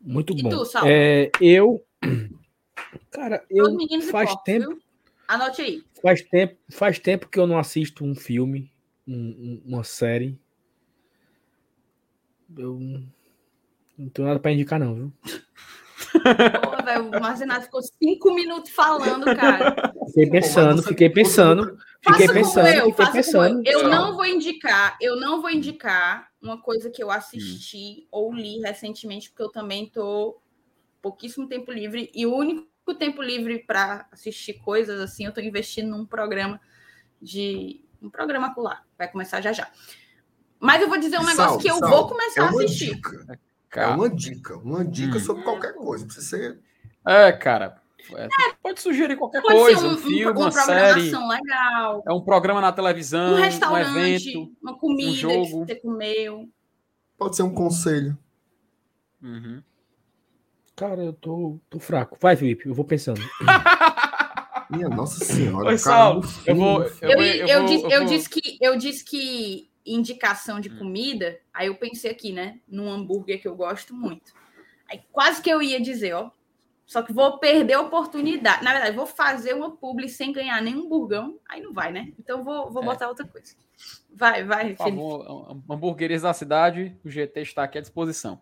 D: Muito e bom. Tu, é, eu. <clears throat> Cara, eu faz tempo. Viu?
A: Anote aí.
D: Faz tempo, faz tempo que eu não assisto um filme, um, uma série. Eu não tenho nada para indicar, não, viu? <laughs>
A: Pô, véio, o ficou cinco minutos falando, <laughs> cara.
D: Fiquei pensando, fiquei pensando. Fiquei pensando, eu, fiquei pensando.
A: Eu não vou indicar, eu não vou indicar uma coisa que eu assisti hum. ou li recentemente, porque eu também tô pouquíssimo tempo livre e o único tempo livre para assistir coisas assim, eu tô investindo num programa de um programa colar. Vai começar já já. Mas eu vou dizer um negócio que eu sal, vou começar é a assistir.
C: Dica. É uma dica, uma dica hum. sobre qualquer coisa. Precisa ser.
B: É, cara. É, pode sugerir qualquer pode coisa, um, um filme, um, uma série.
A: legal.
B: É um programa na televisão,
A: um restaurante, um evento, uma comida um jogo. que você comeu.
C: Pode ser um conselho.
B: Uhum.
D: Cara, eu tô, tô fraco. Vai, Felipe, eu vou pensando.
C: Minha Nossa Senhora.
B: Oi, Saulo, eu vou.
A: Eu, eu, eu, eu, disse, eu, disse que, eu disse que indicação de hum. comida, aí eu pensei aqui, né, num hambúrguer que eu gosto muito. Aí quase que eu ia dizer, ó, só que vou perder a oportunidade. Na verdade, vou fazer uma publi sem ganhar nenhum burgão, aí não vai, né? Então vou, vou é. botar outra coisa. Vai, vai,
B: Por favor, hambúrgueres da cidade, o GT está aqui à disposição.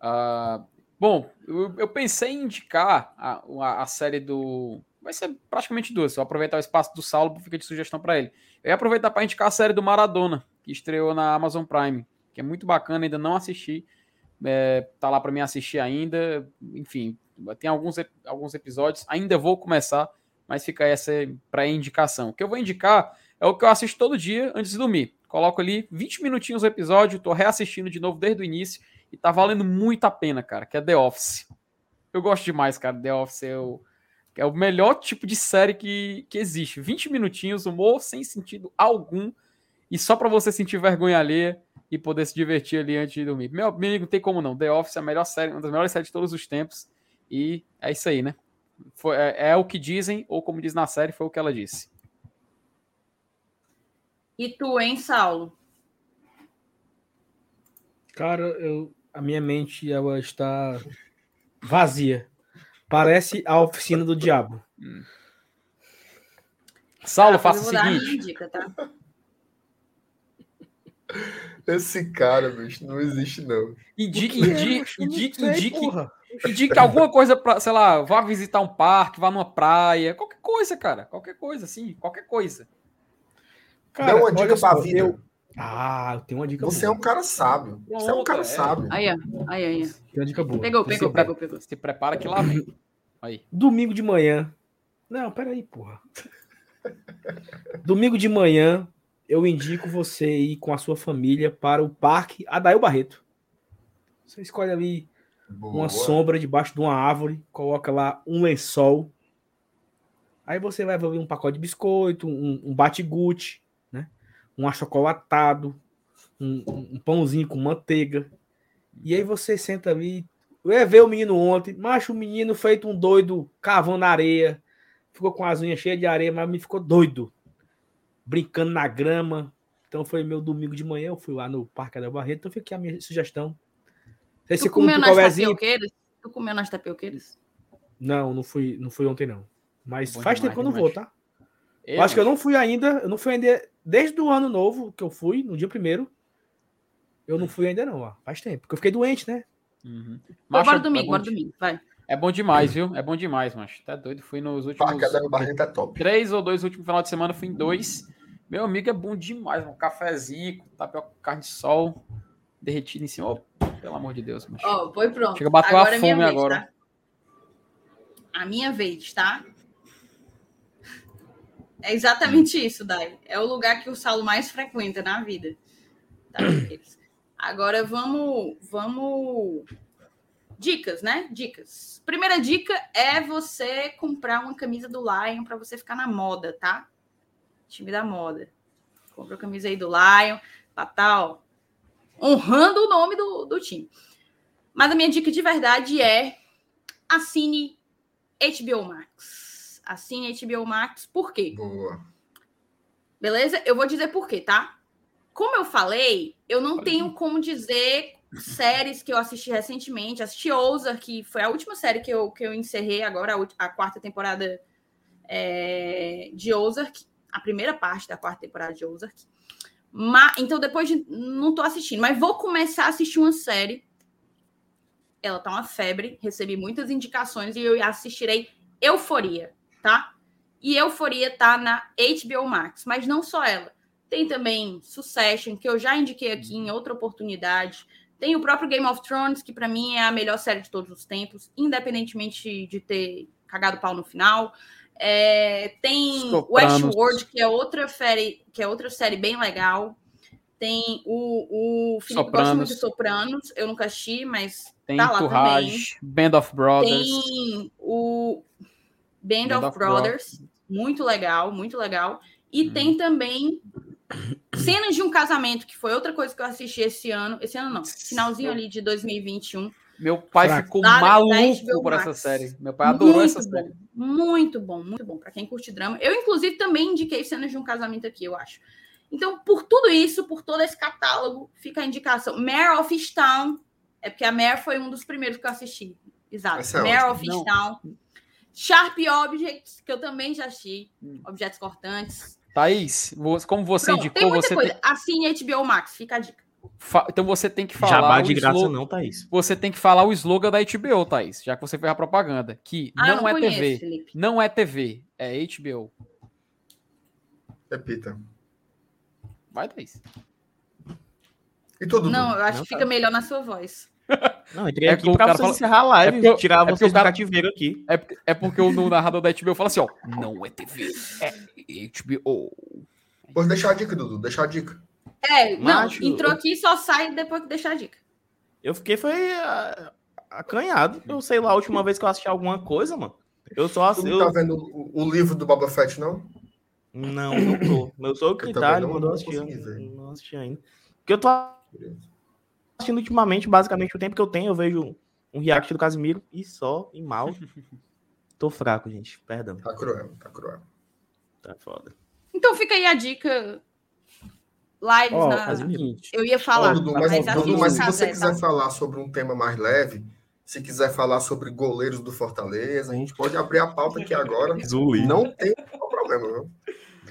B: Uh, bom, eu, eu, pensei em indicar a, a, a série do vai ser praticamente duas. Vou aproveitar o espaço do Saulo, fica de sugestão para ele. Eu ia aproveitar para indicar a série do Maradona, que estreou na Amazon Prime, que é muito bacana, ainda não assisti. É, tá lá para mim assistir ainda. Enfim, tem alguns, alguns episódios, ainda vou começar, mas fica essa para indicação. O que eu vou indicar é o que eu assisto todo dia antes de dormir. Coloco ali 20 minutinhos o episódio, tô reassistindo de novo desde o início e tá valendo muito a pena, cara, que é The Office. Eu gosto demais, cara, The Office. Eu, é o melhor tipo de série que, que existe. 20 minutinhos, humor sem sentido algum, e só para você sentir vergonha alheia e poder se divertir ali antes de dormir. Meu amigo, não tem como não. The Office é a melhor série, uma das melhores séries de todos os tempos. E é isso aí, né? Foi, é, é, o que dizem, ou como diz na série, foi o que ela disse.
A: E tu, hein, Saulo?
D: Cara, eu, a minha mente ela está vazia. Parece a oficina do diabo. Hum.
B: Saulo, ah, faça o seguinte. Dica, tá?
C: Esse cara, bicho, não existe, não.
B: Indique, indique, indique, indique, indique alguma coisa para, sei lá, vá visitar um parque, vá numa praia, qualquer coisa, cara. Qualquer coisa, assim, qualquer coisa.
C: Cara, Dê uma dica pra vida. Eu...
D: Ah, eu tenho uma dica
C: Você boa. é um cara sábio. Você é um cara é. sábio.
A: Aí, aí, aí. Tem
D: uma dica boa.
A: Pegou, pegou,
B: se
A: pegou, pegou.
B: Se prepara que lá vem. Aí.
D: Domingo de manhã. Não, peraí, porra. Domingo de manhã, eu indico você ir com a sua família para o Parque Adail Barreto. Você escolhe ali Boa. uma sombra debaixo de uma árvore, coloca lá um lençol. Aí você vai ver um pacote de biscoito, um, um bate-guti, né? um achocolatado, um, um pãozinho com manteiga. E aí você senta ali. Eu ia ver o menino ontem, macho, o menino feito um doido, cavando na areia. Ficou com as unhas cheias de areia, mas me ficou doido. Brincando na grama. Então foi meu domingo de manhã, eu fui lá no Parque da Barreto, então fica aqui a minha sugestão.
A: Você tu comeu nas tapioqueiras? Tu comeu nas tapioqueiras?
D: Não, não fui, não fui ontem não. Mas Bom faz demais, tempo que eu não vou, tá? Eu, acho que eu não fui ainda, eu não fui ainda desde o ano novo que eu fui, no dia primeiro. Eu não fui ainda não, ó. Faz tempo, porque eu fiquei doente, né?
A: Uhum. Mas, bora domingo, é bora domingo, vai.
B: É bom demais, viu? É bom demais, mas tá doido. Fui nos últimos.
C: é top.
B: Três ou dois últimos final de semana, fui em dois. Meu amigo é bom demais, um cafezinho, tapioca com carne de sol, derretido em cima. Oh, pelo amor de Deus.
A: Ó, oh, foi pronto.
B: Chega a bater agora a é fome vez, agora. Tá?
A: A minha vez, tá? É exatamente isso, Dai. É o lugar que o Saulo mais frequenta na vida. Tá? <clears throat> Agora vamos, vamos. Dicas, né? Dicas. Primeira dica é você comprar uma camisa do Lion para você ficar na moda, tá? time da moda. Comprou a camisa aí do Lion, tá tal, honrando o nome do, do time. Mas a minha dica de verdade é assine HBO Max. Assine HBO Max, por quê?
C: Boa.
A: Beleza? Eu vou dizer por quê, tá? Como eu falei, eu não tenho como dizer séries que eu assisti recentemente. Assisti Ozark, que foi a última série que eu, que eu encerrei agora, a, a quarta temporada é, de Ozark a primeira parte da quarta temporada de Ozark. Mas, então, depois de. Não tô assistindo, mas vou começar a assistir uma série. Ela tá uma febre, recebi muitas indicações e eu assistirei Euforia, tá? E Euforia tá na HBO Max, mas não só ela. Tem também Succession, que eu já indiquei aqui em outra oportunidade. Tem o próprio Game of Thrones, que para mim é a melhor série de todos os tempos, independentemente de ter cagado pau no final. É, tem Sopranos. Westworld, que é outra série, que é outra série bem legal. Tem o, o Felipe Sopranos. gosta muito de Sopranos, eu nunca assisti, mas
B: tem
A: tá lá
B: Courage, também. Band of Brothers.
A: Tem o Band, Band of, of, Brothers, Brothers, muito legal, muito legal. E hum. tem também Cenas de um Casamento, que foi outra coisa que eu assisti esse ano. Esse ano não, finalzinho ali de 2021
B: meu pai ficou maluco por essa série. Meu pai adorou muito essa série.
A: Bom, muito bom, muito bom. Para quem curte drama. Eu, inclusive, também indiquei cenas de um casamento aqui, eu acho. Então, por tudo isso, por todo esse catálogo, fica a indicação. Mare of Easttown. É porque a Mare foi um dos primeiros que eu assisti. Exato. É Mare of Easttown. Sharp Objects, que eu também já assisti. Hum. Objetos cortantes.
B: Thaís, como você Pronto, indicou, você.
A: Coisa. Tem... Assine HBO Max, fica a dica.
B: Então você tem que falar. Jabá
D: de graça slogan... não, Thaís.
B: Você tem que falar o slogan da HBO, Thaís, já que você fez a propaganda. Que ah, não, não, é conheço, TV. Felipe. Não é TV, é HBO.
C: Repita.
B: Vai, Thaís.
C: E todo
A: Não, mundo. eu acho não, que fica melhor na sua voz. <laughs>
D: Não, entrei é aqui pra você fala... encerrar a live é porque, tirar é vocês cara... do cativeiro aqui.
B: É, é porque o narrador da HBO fala assim, ó, não é TV, é HBO.
C: Vou deixar a dica, Dudu, deixar a dica.
A: É, Macho, não, entrou aqui e só sai depois que deixar a dica.
D: Eu fiquei, foi uh, acanhado. Eu sei lá, a última vez que eu assisti alguma coisa, mano. Eu só assisti.
C: Tu não tá vendo o, o, livro do Boba Fett, não?
D: Não, não tô. Meu sogro tá, ele mandou assistir. Não assisti ainda. Porque eu tô assistindo ultimamente, basicamente, o tempo que eu tenho, eu vejo um react do Casimiro e só, e mal. <laughs> tô fraco, gente. Perdão.
C: Tá cruel, tá cruel.
D: Tá foda.
A: Então fica aí a dica lives oh, na. Eu ia falar. Oh,
C: Dudu, mas, mas, Dudu, mas se você quiser tá? falar sobre um tema mais leve, se quiser falar sobre goleiros do Fortaleza, a gente pode abrir a pauta aqui agora. Não tem problema, viu?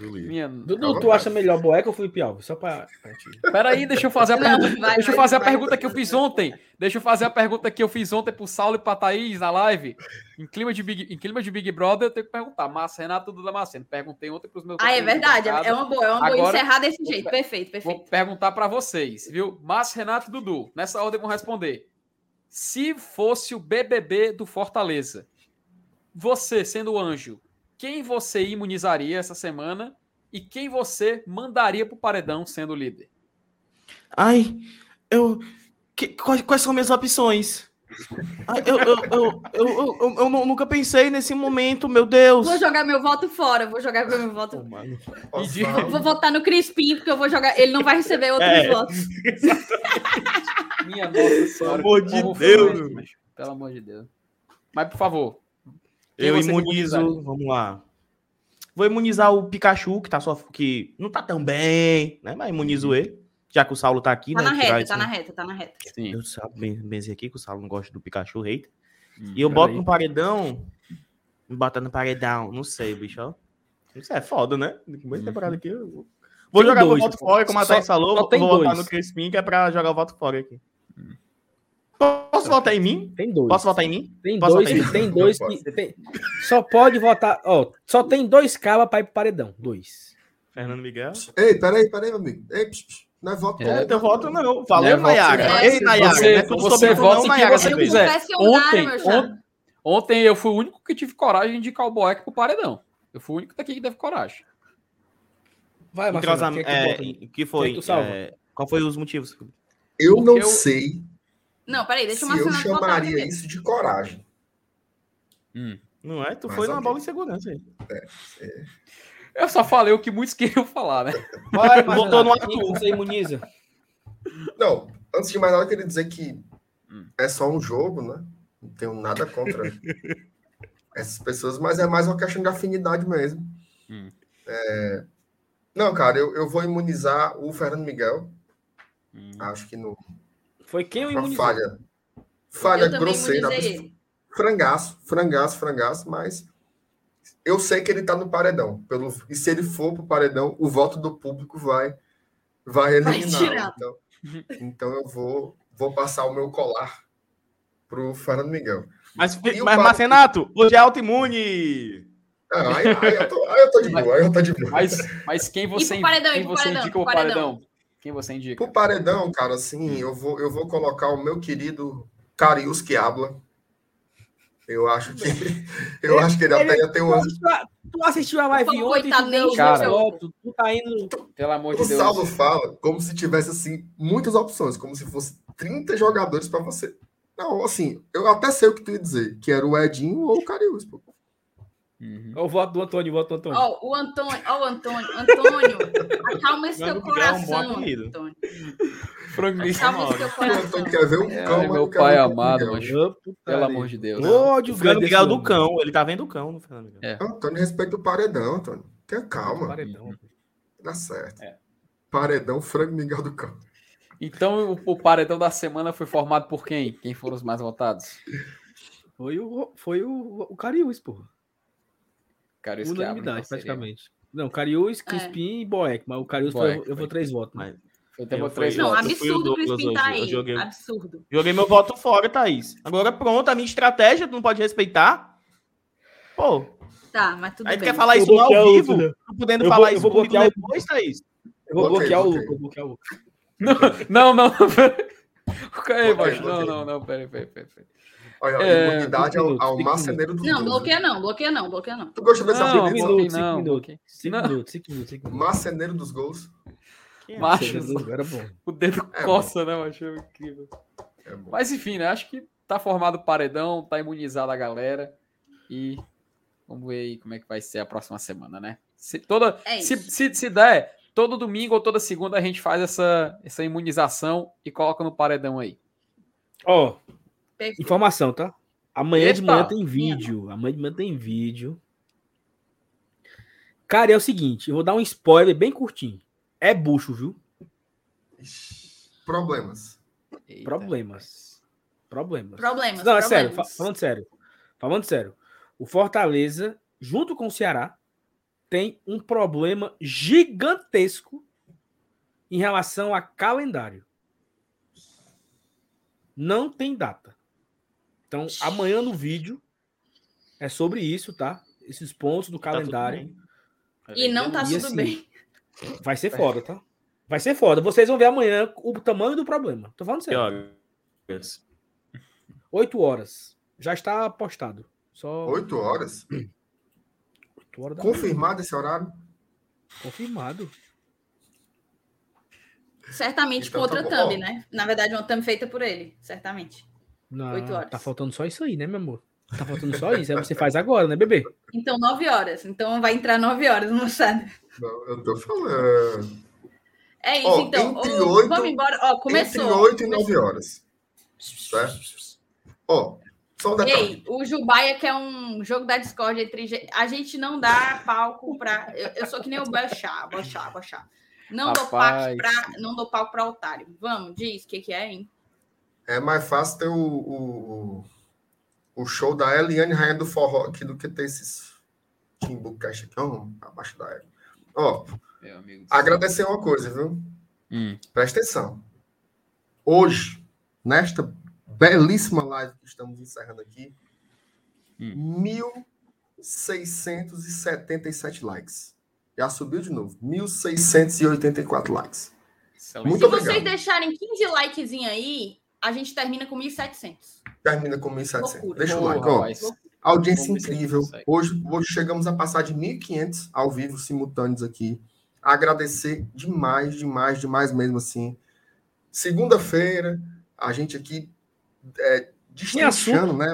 D: Minha... Dudu, tu acha melhor Boeca ou Felipe Alves? Só para.
B: Peraí, deixa eu fazer a pergunta. Não, vai, deixa eu fazer vai, a pergunta que eu fiz ontem. Deixa eu fazer a pergunta que eu fiz ontem pro Saulo e pra Thaís na live. Em clima de Big, em clima de Big Brother, eu tenho que perguntar. Massa, Renato Dudu Damasceno. Perguntei ontem pros meus.
A: Ah, é verdade. É uma boa, é uma boa encerrar desse jeito. Perfeito, perfeito.
B: Vou perguntar para vocês, viu? Massa, Renato e Dudu. Nessa ordem vão responder. Se fosse o BBB do Fortaleza, você sendo o anjo, quem você imunizaria essa semana e quem você mandaria para o paredão sendo líder?
D: Ai, eu. Que, quais, quais, são minhas opções?
E: Ah, eu, eu, eu, eu, eu, eu nunca pensei nesse momento, meu Deus.
A: Vou jogar meu voto fora, vou jogar meu voto.
E: Mano.
C: Osvaldo,
A: Vou votar no Crispim, porque eu vou jogar. Ele não vai receber outros
E: É.
A: votos.
B: Minha nossa senhora.
E: amor
B: que
E: de Deus?
B: Pelo amor de Deus. Mas, por favor. Quem
E: Eu imunizo. Vamos lá. Vou imunizar o Pikachu, que tá só que não tá tão bem, né? Mas imunizo ele. Já que o Saulo tá aqui,
A: Tá
E: né?
A: na reta,
E: esse-
A: tá na reta, tá na reta.
B: Sim.
E: Eu sabe benzer aqui que o Saulo não gosta do Pikachu hater.
B: Hum,
E: E eu boto
B: peraí.
E: no paredão. Me bota no paredão. Não sei, bicho. ó. Isso é foda, né? Muita temporada aqui. eu- Vou
D: Tem
E: jogar
D: dois,
E: voto
D: pô.
E: fora, como a Thaís falou. vou votar
D: dois.
E: no Crispim, que é pra jogar o voto fora aqui. Posso votar em mim?
D: Tem dois.
E: Posso votar em mim?
D: Tem
E: Posso
D: dois,
E: votar em mim?
D: tem dois
C: Não
D: que. tem- só pode votar. Ó, só tem dois cabas pra ir pro paredão. Dois.
E: Fernando Miguel?
C: Ei, peraí, peraí, meu amigo. Ei, psh, psh, não é voto.
B: É,
C: não.
E: É, voto não. Valeu,
B: É, voto
E: Nayara.
A: sim.
E: Ei, Nayara.
B: Você-
E: não é
B: você vota
E: não,
B: em quem
E: Nayara.
B: você quiser. Ontem,
A: meu chapa.
B: on- ontem eu fui o único que tive coragem de indicar o Boeck pro paredão. Eu fui o único daqui que teve coragem.
D: Vai, Marcelo.
E: Entrosam-
D: quem é que
E: é, que foi?
D: Que
E: é, qual foi os motivos?
C: Eu
B: Porque
C: não
B: eu-
C: sei
A: Não, peraí, deixa
C: se eu
A: Marcelo votar
C: chamaria isso de coragem.
E: Não é? Tu
C: Mas
E: foi numa
C: ok.
E: bola de segurança aí.
B: Eu só falei o que muitos <laughs> queriam falar, né?
D: Vai,
E: Votou no
D: Marcelo. Quem Você imuniza.
C: Não, antes de mais nada, eu queria dizer que
B: Hum.
C: é só um jogo, né? Não tenho nada contra <laughs> essas pessoas, mas é mais uma questão de afinidade mesmo.
B: Hum.
C: É, Não, cara, eu, eu vou imunizar o Fernando Miguel.
B: Hum.
C: Acho que no
D: Foi quem eu
C: uma
D: imunizei.
C: falha, falha
A: Eu
C: grosseira. Frangaço, frangaço, frangaço, mas eu sei que ele tá no paredão. Pelo, e se ele for pro paredão, o voto do público vai vai eliminar. Então, então eu vou, vou passar o meu colar pro Fernando Miguel.
E: Mas,
C: E o
E: mas Marcenato, hoje é autoimune.
C: Ah, aí, aí eu tô, aí eu tô de boa, aí eu tô de boa.
B: Mas, mas quem você,
A: paredão,
B: quem você
A: paredão,
B: indica
A: pro
B: o paredão? Quem você indica?
C: Pro paredão, cara, assim, eu vou, eu vou colocar o meu querido Carius que habla. Eu acho que <laughs> eu acho que ele até ia ter uma.
D: Tu, tu assistiu a live ontem, tu os
B: Cara.
D: votos, tu tá indo...
B: Pelo amor de
C: O
B: Deus.
C: Saulo fala como se tivesse assim muitas opções, como se fosse 30 jogadores para você. Não, assim, eu até sei o que tu ia dizer, que era o Edinho ou o Carius. pô.
B: Uhum.
D: Ó, o voto do Antônio, o voto do Antônio.
A: Ó, o Antônio, ó, o Antônio. Antônio, acalma esse teu
E: Miguel é um
A: coração. Antônio.
B: Frango.
A: Acalma esse teu coração.
C: Antônio quer ver um
B: É,
C: cão,
B: meu pai amado, mas-. Pelo amor de Deus.
D: Ódio
E: O Fernando Miguel do cão. Ele tá vendo o cão Fernando Miguel.
B: É.
C: Antônio respeita o paredão, Antônio. Tenha calma,
D: Paredão.
C: dá certo.
B: É.
C: Paredão, Frango Miguel do Cão.
B: Então, o, o paredão da semana foi formado por quem? Quem foram os mais votados?
D: Foi o, foi o, o Cariús, porra. Unanimidade,
B: então, seria.
D: praticamente. Não, Cariús, Crispim e Boeck. Mas o Cariús foi,
B: Boeck,
D: eu vou
B: foi.
D: três votos. Mas...
B: Foi
E: Eu
B: por três
A: Não,
E: eu
B: votos.
E: o
A: absurdo o
E: Douglas
A: Crispim tá
E: eu
A: aí.
E: joguei-
A: Absurdo.
E: Joguei meu voto fora, Thaís. Agora pronto, a minha estratégia tu não pode respeitar. Pô,
A: Tá, mas tudo
E: aí tu
A: bem.
E: quer falar
D: Eu
E: isso
D: vou
E: ao
D: o
E: vivo?
D: outro, né?
E: Tu podendo
D: Eu
E: falar
D: vou- eu
E: isso
D: vou
E: comigo
D: bloquear o-
E: depois, Thaís?
D: Eu vou bloquear o
C: ok.
D: Luca, vou bloquear o Luca. <laughs>
B: Não, não, não. <laughs> Ei, não, não, não, peraí, peraí, peraí.
C: Olha,
B: É,
C: imunidade ao, ao marceneiro dos
A: Não,
C: gols,
A: bloqueia não, bloqueia não, bloqueia não.
C: Tu gosta desse
B: Não, minutos,
C: não?
B: minutos.
D: cinco
B: não,
D: minutos. Cinco
B: Não.
D: minutos, cinco minutos, cinco minutos.
C: Marceneiro dos gols.
E: Quem é?
B: Macho,
D: Era bom. <laughs>
B: o dedo
C: É,
B: coça, né, macho? É incrível.
C: É bom.
B: Mas enfim, né? Acho que tá formado o paredão, tá imunizada a galera. E vamos ver aí como é que vai ser a próxima semana, né? Se, toda,
A: É
B: se, se, se der, todo domingo ou toda segunda a gente faz essa, essa imunização e coloca no paredão aí.
D: Ó,
A: Perfeito.
D: informação, tá? Amanhã de manhã tem vídeo. Amanhã de manhã tem vídeo. Cara, é o seguinte, eu vou dar um spoiler bem curtinho. É bucho, viu?
C: Problemas.
B: Eita.
D: Problemas. Problemas.
A: Problemas.
D: Não, é sério,
A: problemas.
D: falando sério. Falando sério. O Fortaleza, junto com o Ceará, tem um problema gigantesco em relação a calendário. Não tem data. Então, amanhã no vídeo é sobre isso, tá? Esses pontos do
E: Tá
D: calendário.
A: E não tá
D: E
A: tudo
D: assim,
A: bem.
D: Vai ser foda, tá? Vai ser foda. Vocês vão ver amanhã o tamanho do problema. Tô falando sério.
E: horas?
D: 8 horas. Já está postado. Só
C: Oito horas.
D: 8 horas da manhã.
C: Confirmado esse horário?
D: Confirmado.
A: Certamente
C: Então
A: com
C: tá
A: outra
C: bom.
A: thumb, né? Na verdade, uma thumb feita por ele, certamente.
D: Não,
A: 8 horas.
D: Tá faltando só isso aí, né, meu amor? Tá faltando só isso. Aí você faz agora, né, bebê?
A: Então, 9 horas. Então vai entrar 9 horas, moçada.
C: Não, eu tô falando.
A: É isso,
C: Ó,
A: então.
C: entre
A: Ô,
C: oito-
A: vamos embora. Ó, começou.
C: Entre 8 e
A: começou.
C: 9 horas. Certo? Ó, só um detalhe.
A: Ei, o Jubaia que é um jogo da Discord entre. A gente não dá palco pra. Eu, eu sou que nem o Bochá, Bochá, Bochá. Não dou, palco
B: Rapaz.
A: pra, não dou palco pra otário. Vamos, diz o que, que é, hein?
C: É mais fácil ter o, o, o show da Eliane Rainha do Forró aqui do que ter esses Timbucast aqui, ó, abaixo da Ela. Ó, agradecer uma coisa, viu?
B: Hum.
C: Presta atenção. Hoje, nesta belíssima live que estamos encerrando aqui,
B: Hum.
C: 1.677 likes. Já subiu de novo. 1.684 likes. Muito
A: Se
C: obrigado.
A: vocês deixarem 15 likezinho aí, a gente termina com 1.700.
C: Termina com 1.700.
A: Loucura.
C: Deixa o like, ó. Audiência incrível. Hoje, hoje chegamos a passar de 1.500 ao vivo, simultâneos aqui. Agradecer demais, demais, demais mesmo assim. Segunda-feira, a gente aqui é, destrinchando, né?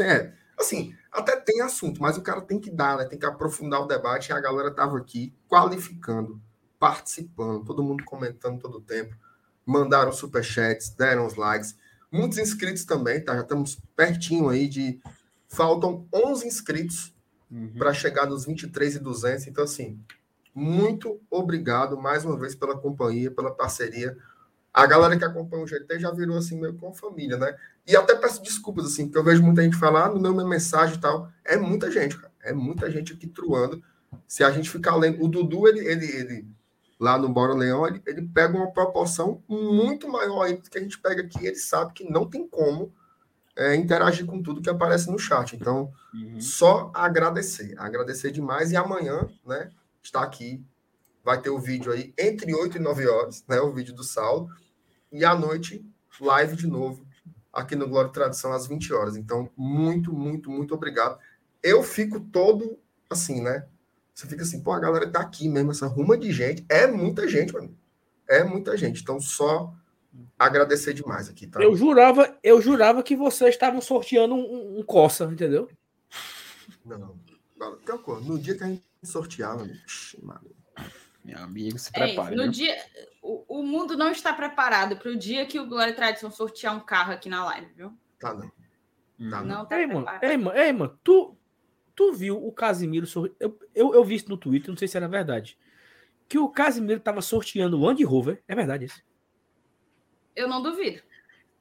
C: É, assim, até tem assunto, mas o cara tem que dar, né? Tem que aprofundar o debate. E a galera tava aqui qualificando, participando, todo mundo comentando todo o tempo. Mandaram superchats, deram os likes. Muitos inscritos também, tá? Já estamos pertinho aí de. Faltam 11 inscritos
B: Uhum.
C: para chegar nos 23 e 200. Então, assim, muito obrigado mais uma vez pela companhia, pela parceria. A galera que acompanha o GT já virou assim meio com família, né? E até peço desculpas, assim, porque eu vejo muita gente falar ah, no meu minha mensagem e tal. É muita gente, cara. É muita gente aqui truando. Se a gente ficar lendo. O Dudu, ele, ele, ele lá no Bora Leão, ele, ele pega uma proporção muito maior aí do que a gente pega aqui. Ele sabe que não tem como é, interagir com tudo que aparece no chat. Então,
B: Uhum.
C: só agradecer, agradecer demais. E amanhã, né, está aqui, vai ter o vídeo aí entre 8 e 9 horas, né, o vídeo do Saulo. E à noite, live de novo, aqui no Glória e Tradição, às 20 horas. Então, muito, muito, muito obrigado. Eu fico todo assim, né? Você fica assim, pô, a galera tá aqui mesmo, essa ruma de gente. É muita gente, mano. É muita gente. Então, só agradecer demais aqui, tá?
D: Eu jurava, eu jurava que vocês estavam sorteando um, um- coça, entendeu?
C: Não. Não, No dia que a gente sortear, mano,
B: Meu amigo, se
A: É,
B: prepare.
A: no
B: viu?
A: dia, o, o mundo não está preparado para o dia que o Glória e Tradição sortear um carro aqui na live, viu?
C: tá não. Tá,
A: Não tá
D: Ei, mano, ei, mano, ei, mano, tu, tu viu o Casimiro sorri... eu, eu, eu vi isso no Twitter, não sei se era verdade. Que o Casimiro tava sorteando o Land Rover. É verdade isso.
A: Eu não duvido.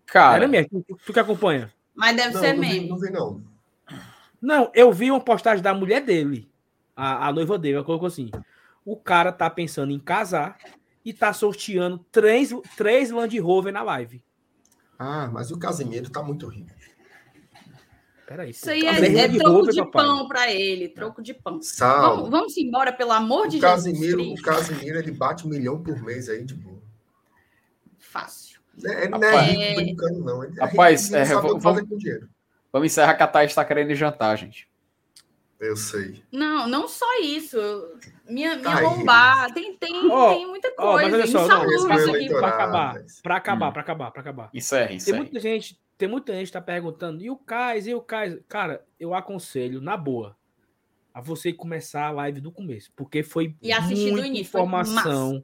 B: Cara,
D: Era mesmo. Tu, tu que acompanha.
A: Mas deve
C: Não,
A: ser
C: não vi,
A: meme.
C: não vi, não.
D: Não, eu vi uma postagem da mulher dele, a, a noiva dele, ela colocou assim: o cara tá pensando em casar e tá sorteando três, três Land Rover na live.
C: Ah, mas o Casimiro tá muito rico.
D: Peraí.
A: Isso aí é, é
D: Land
A: troco de
D: papai.
A: pão para ele, troco de pão. Vamos,
C: Sal.
A: vamos embora, pelo amor de
C: O
A: Jesus.
C: Casimiro, o
A: Cristo.
C: Casimiro, ele bate um milhão por mês aí de boa.
A: Fácil.
C: Ele não é
B: Rapaz,
C: rico
A: é-
C: brincando, não. Ele é
B: Rapaz, é,
C: não sabe o que
B: vamos-
C: fazer com dinheiro.
B: vamos encerrar que a Thaís tá querendo jantar, gente.
C: Eu sei.
A: Não, não só isso. Minha, minha lombar. Tem, tem,
D: Ó,
A: tem muita
D: ó, mas
A: coisa.
D: olha só, não,
A: isso
C: meu
A: aqui.
D: Pra acabar, pra acabar,
B: Hum.
D: pra acabar, pra acabar.
B: Encerre,
D: Tem
B: encerre.
D: muita gente, tem muita gente que tá perguntando, e o Cais, e o Cais? Cara, eu aconselho, na boa, a você começar a live do começo, porque foi
A: E
D: muita
A: início,
D: informação,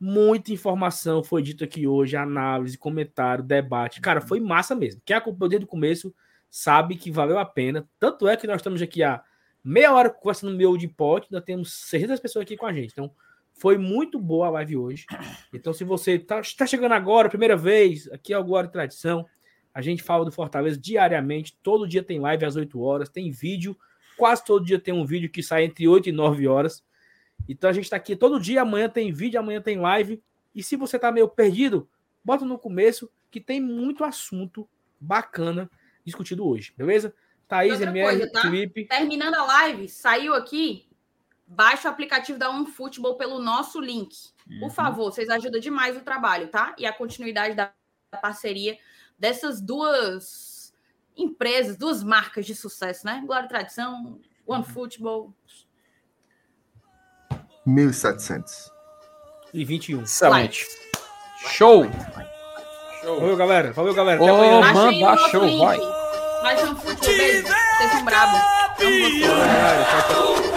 D: muita informação foi dito aqui hoje, análise, comentário, debate. Cara, foi massa mesmo. Quem acompanhou desde o começo sabe que valeu a pena. Tanto é que nós estamos aqui há meia hora conversando no meu de pote, nós temos 600 pessoas aqui com a gente. Então, foi muito boa a live hoje. Então, se você está tá chegando agora, primeira vez, aqui é o Glória Tradição. A gente fala do Fortaleza diariamente. Todo dia tem live às 8 horas, tem vídeo. Quase todo dia tem um vídeo que sai entre 8 e 9 horas. Então a gente está aqui todo dia. Amanhã tem vídeo, amanhã tem live. E se você tá meio perdido, bota no começo que tem muito assunto bacana discutido hoje, beleza? Thaís,
A: outra
D: MR,
A: coisa, tá?
D: Felipe.
A: Terminando a live, saiu aqui. Baixa o aplicativo da OneFootball pelo nosso link. Por
B: Uhum.
A: favor, vocês ajudam demais o trabalho, tá? E a continuidade da da parceria dessas duas empresas, duas marcas de sucesso, né? Glória e Tradição, OneFootball.
C: 1.700.
D: E 21.
B: Excelente. Show!
D: Valeu, galera. Valeu, galera.
B: Ô,
D: Até amanhã.
B: manda show,
A: link.
B: vai.
A: Baixem o futebol. Beijo. Vocês são bravos. Amo vocês.
D: Galera, tchau, tchau.